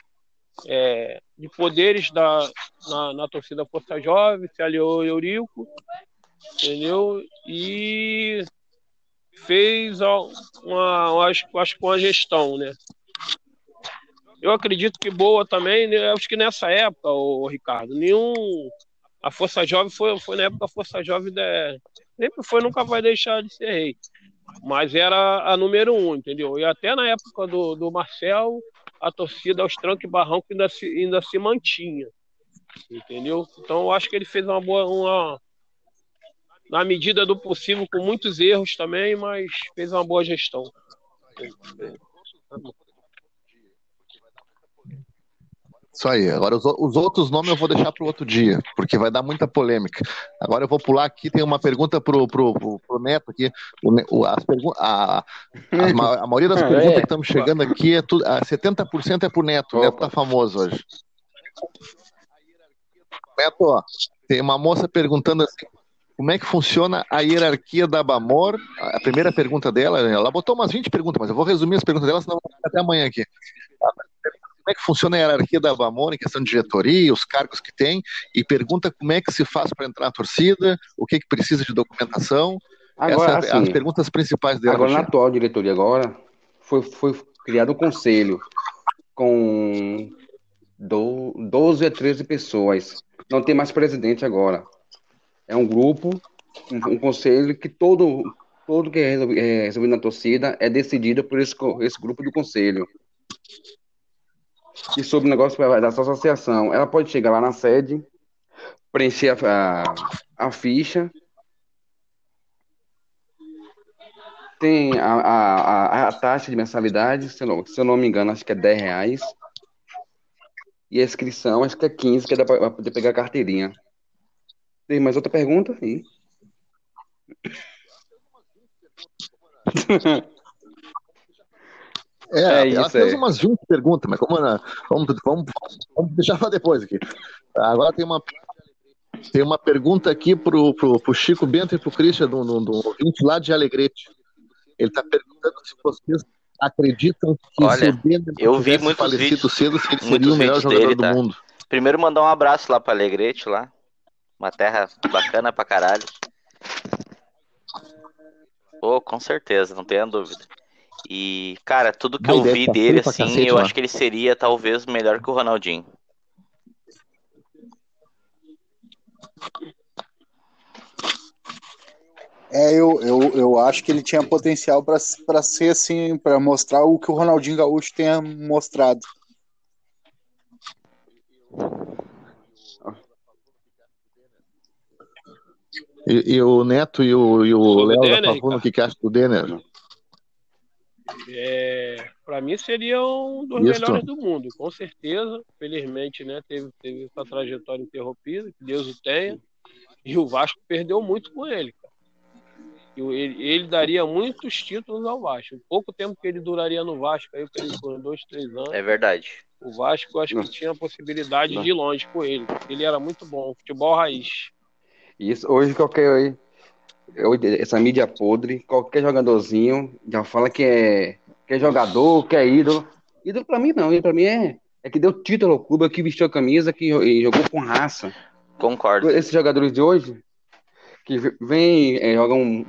É, de poderes da, na, na torcida Força Jovem, se aliou ao Eurico, entendeu? E fez uma, acho, acho que uma gestão, né? Eu acredito que boa também, né? acho que nessa época, o Ricardo, nenhum. A Força Jovem foi, foi na época a Força Jovem de- sempre foi, nunca vai deixar de ser rei. Mas era a número um, entendeu? E até na época do, do Marcel, a torcida aos trancos e barranco ainda se, ainda se mantinha. Entendeu? Então eu acho que ele fez uma boa. Uma, na medida do possível, com muitos erros também, mas fez uma boa gestão. Isso aí. Agora, os, o- os outros nomes eu vou deixar para o outro dia, porque vai dar muita polêmica. Agora eu vou pular aqui, tem uma pergunta pro, pro, pro, pro Neto aqui. O, o- as pergun a, as a maioria das *laughs* É. perguntas que estamos chegando aqui, é tudo, a 70% é pro Neto. O Neto tá famoso hoje. Neto, ó, tem uma moça perguntando assim, como é que funciona a hierarquia da Bamor? A primeira pergunta dela, ela botou umas 20 perguntas, mas eu vou resumir as perguntas dela, senão vou ficar até amanhã aqui. Como é que funciona a hierarquia da Bamor em questão de diretoria, os cargos que tem, e pergunta como é que se faz para entrar na torcida, o que, que precisa de documentação. Agora, Essas assim, as perguntas principais dela. Agora, na atual diretoria agora, foi, foi criado um conselho com do, 12 a 13 pessoas. Não tem mais presidente agora. É um grupo, um, um conselho que todo, todo que é é resolvido na torcida é decidido por esse, esse grupo do conselho. E sobre o negócio da sua associação, ela pode chegar lá na sede, preencher a, a, a ficha, Tem a, a, a, taxa de mensalidade, se eu, não, se eu não me engano, acho que é 10 reais. E a inscrição, acho que é 15, que é para poder pegar a carteirinha. Tem mais outra pergunta? Aí. *laughs* É, É ela fez aí. umas 20 perguntas, mas como na- vamos, vamos, vamos deixar para depois aqui. Agora tem uma, tem uma pergunta aqui pro, pro, pro Chico Bento e pro Christian, do, do, do ouvinte lá de Alegrete. Ele está perguntando se vocês acreditam que Olha, se o Bento eu vi muitos falecido vídeos- cedo, se ele seria o melhor jogador dele, do tá? mundo. Primeiro mandar um abraço lá pra Alegrete lá. Uma terra bacana pra caralho. Pô, com certeza, não tenha dúvida. E, cara, tudo que eu vi tá dele, assim, cacete, eu mano. acho que ele seria talvez melhor que o Ronaldinho. É, eu, eu, eu acho que ele tinha potencial para ser assim, para mostrar o que o Ronaldinho Gaúcho tenha mostrado. E, e o Neto e o, e o Léo da Pavuna, o que, que acha do Denner? É, para mim seria um dos Isso. melhores do mundo, com certeza. Felizmente, né, teve, teve essa trajetória interrompida, que Deus o tenha. E o Vasco perdeu muito com ele. Cara. Ele, ele, daria muitos títulos ao Vasco. O pouco tempo que ele duraria no Vasco, aí por dois, três anos. É verdade. O Vasco, eu acho que tinha a possibilidade Não. de ir longe com ele. Ele era muito bom, futebol raiz. Isso, hoje qualquer essa mídia podre, qualquer jogadorzinho já fala que é, que é jogador, que é ídolo. Ídolo pra mim não, ídolo pra mim é, é que deu título ao clube, que vestiu a camisa, que jogou com raça. Concordo. Esses jogadores de hoje, que vem, é, jogam um,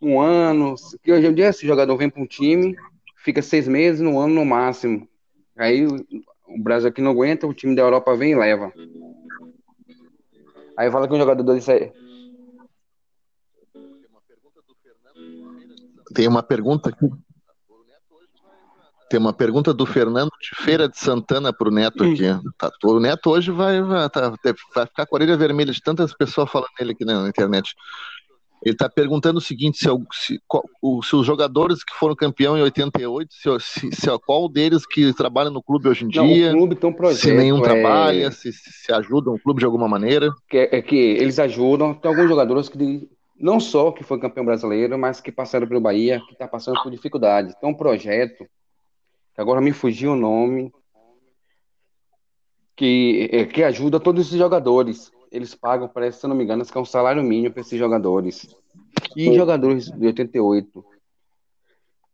um ano, que hoje em dia esse jogador vem para um time, fica seis meses, no ano no máximo. Aí o Brasil aqui não aguenta, o time da Europa vem e leva. Aí fala que um jogador desse Tem uma pergunta aqui. Tem uma pergunta do Fernando de Feira de Santana para o Neto aqui. Tá, o Neto hoje vai, vai, tá, vai ficar com a orelha vermelha de tantas pessoas falando nele aqui na internet. Ele está perguntando o seguinte: se, se, se, os jogadores que foram campeão em 88, se, se, se qual deles que trabalha no clube hoje em dia? Não, o clube tem um projeto. Se nenhum é... trabalha, se, se ajudam o clube de alguma maneira? É, é que eles ajudam. Tem alguns jogadores que não só que foi campeão brasileiro, mas que passaram pelo Bahia, que está passando por dificuldade. Tem um projeto, que agora me fugiu o nome, que, é, que ajuda todos esses jogadores eles pagam, parece, se eu não me engano, que é um salário mínimo para esses jogadores. E jogadores de 88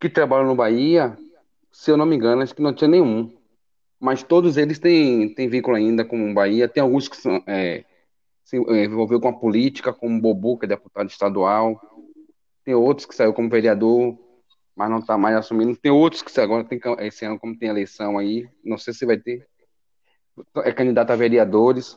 que trabalham no Bahia, se eu não me engano, acho que não tinha nenhum. Mas todos eles têm, têm vínculo ainda com o Bahia. Tem alguns que são, é, se envolveu com a política, como Bobu, que é deputado estadual. Tem outros que saiu como vereador, mas não está mais assumindo. Tem outros que agora tem esse ano, como tem eleição aí, não sei se vai ter. É candidato a vereadores.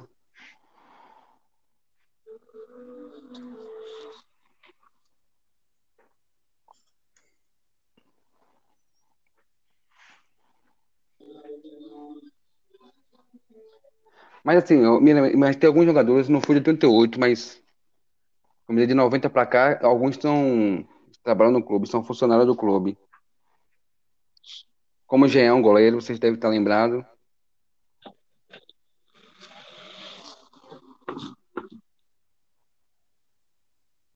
Mas assim, eu, mas tem alguns jogadores, não foi de 88, mas de 90 para cá, alguns estão trabalhando no clube, são funcionários do clube. Como o Jean, goleiro, vocês devem estar lembrados.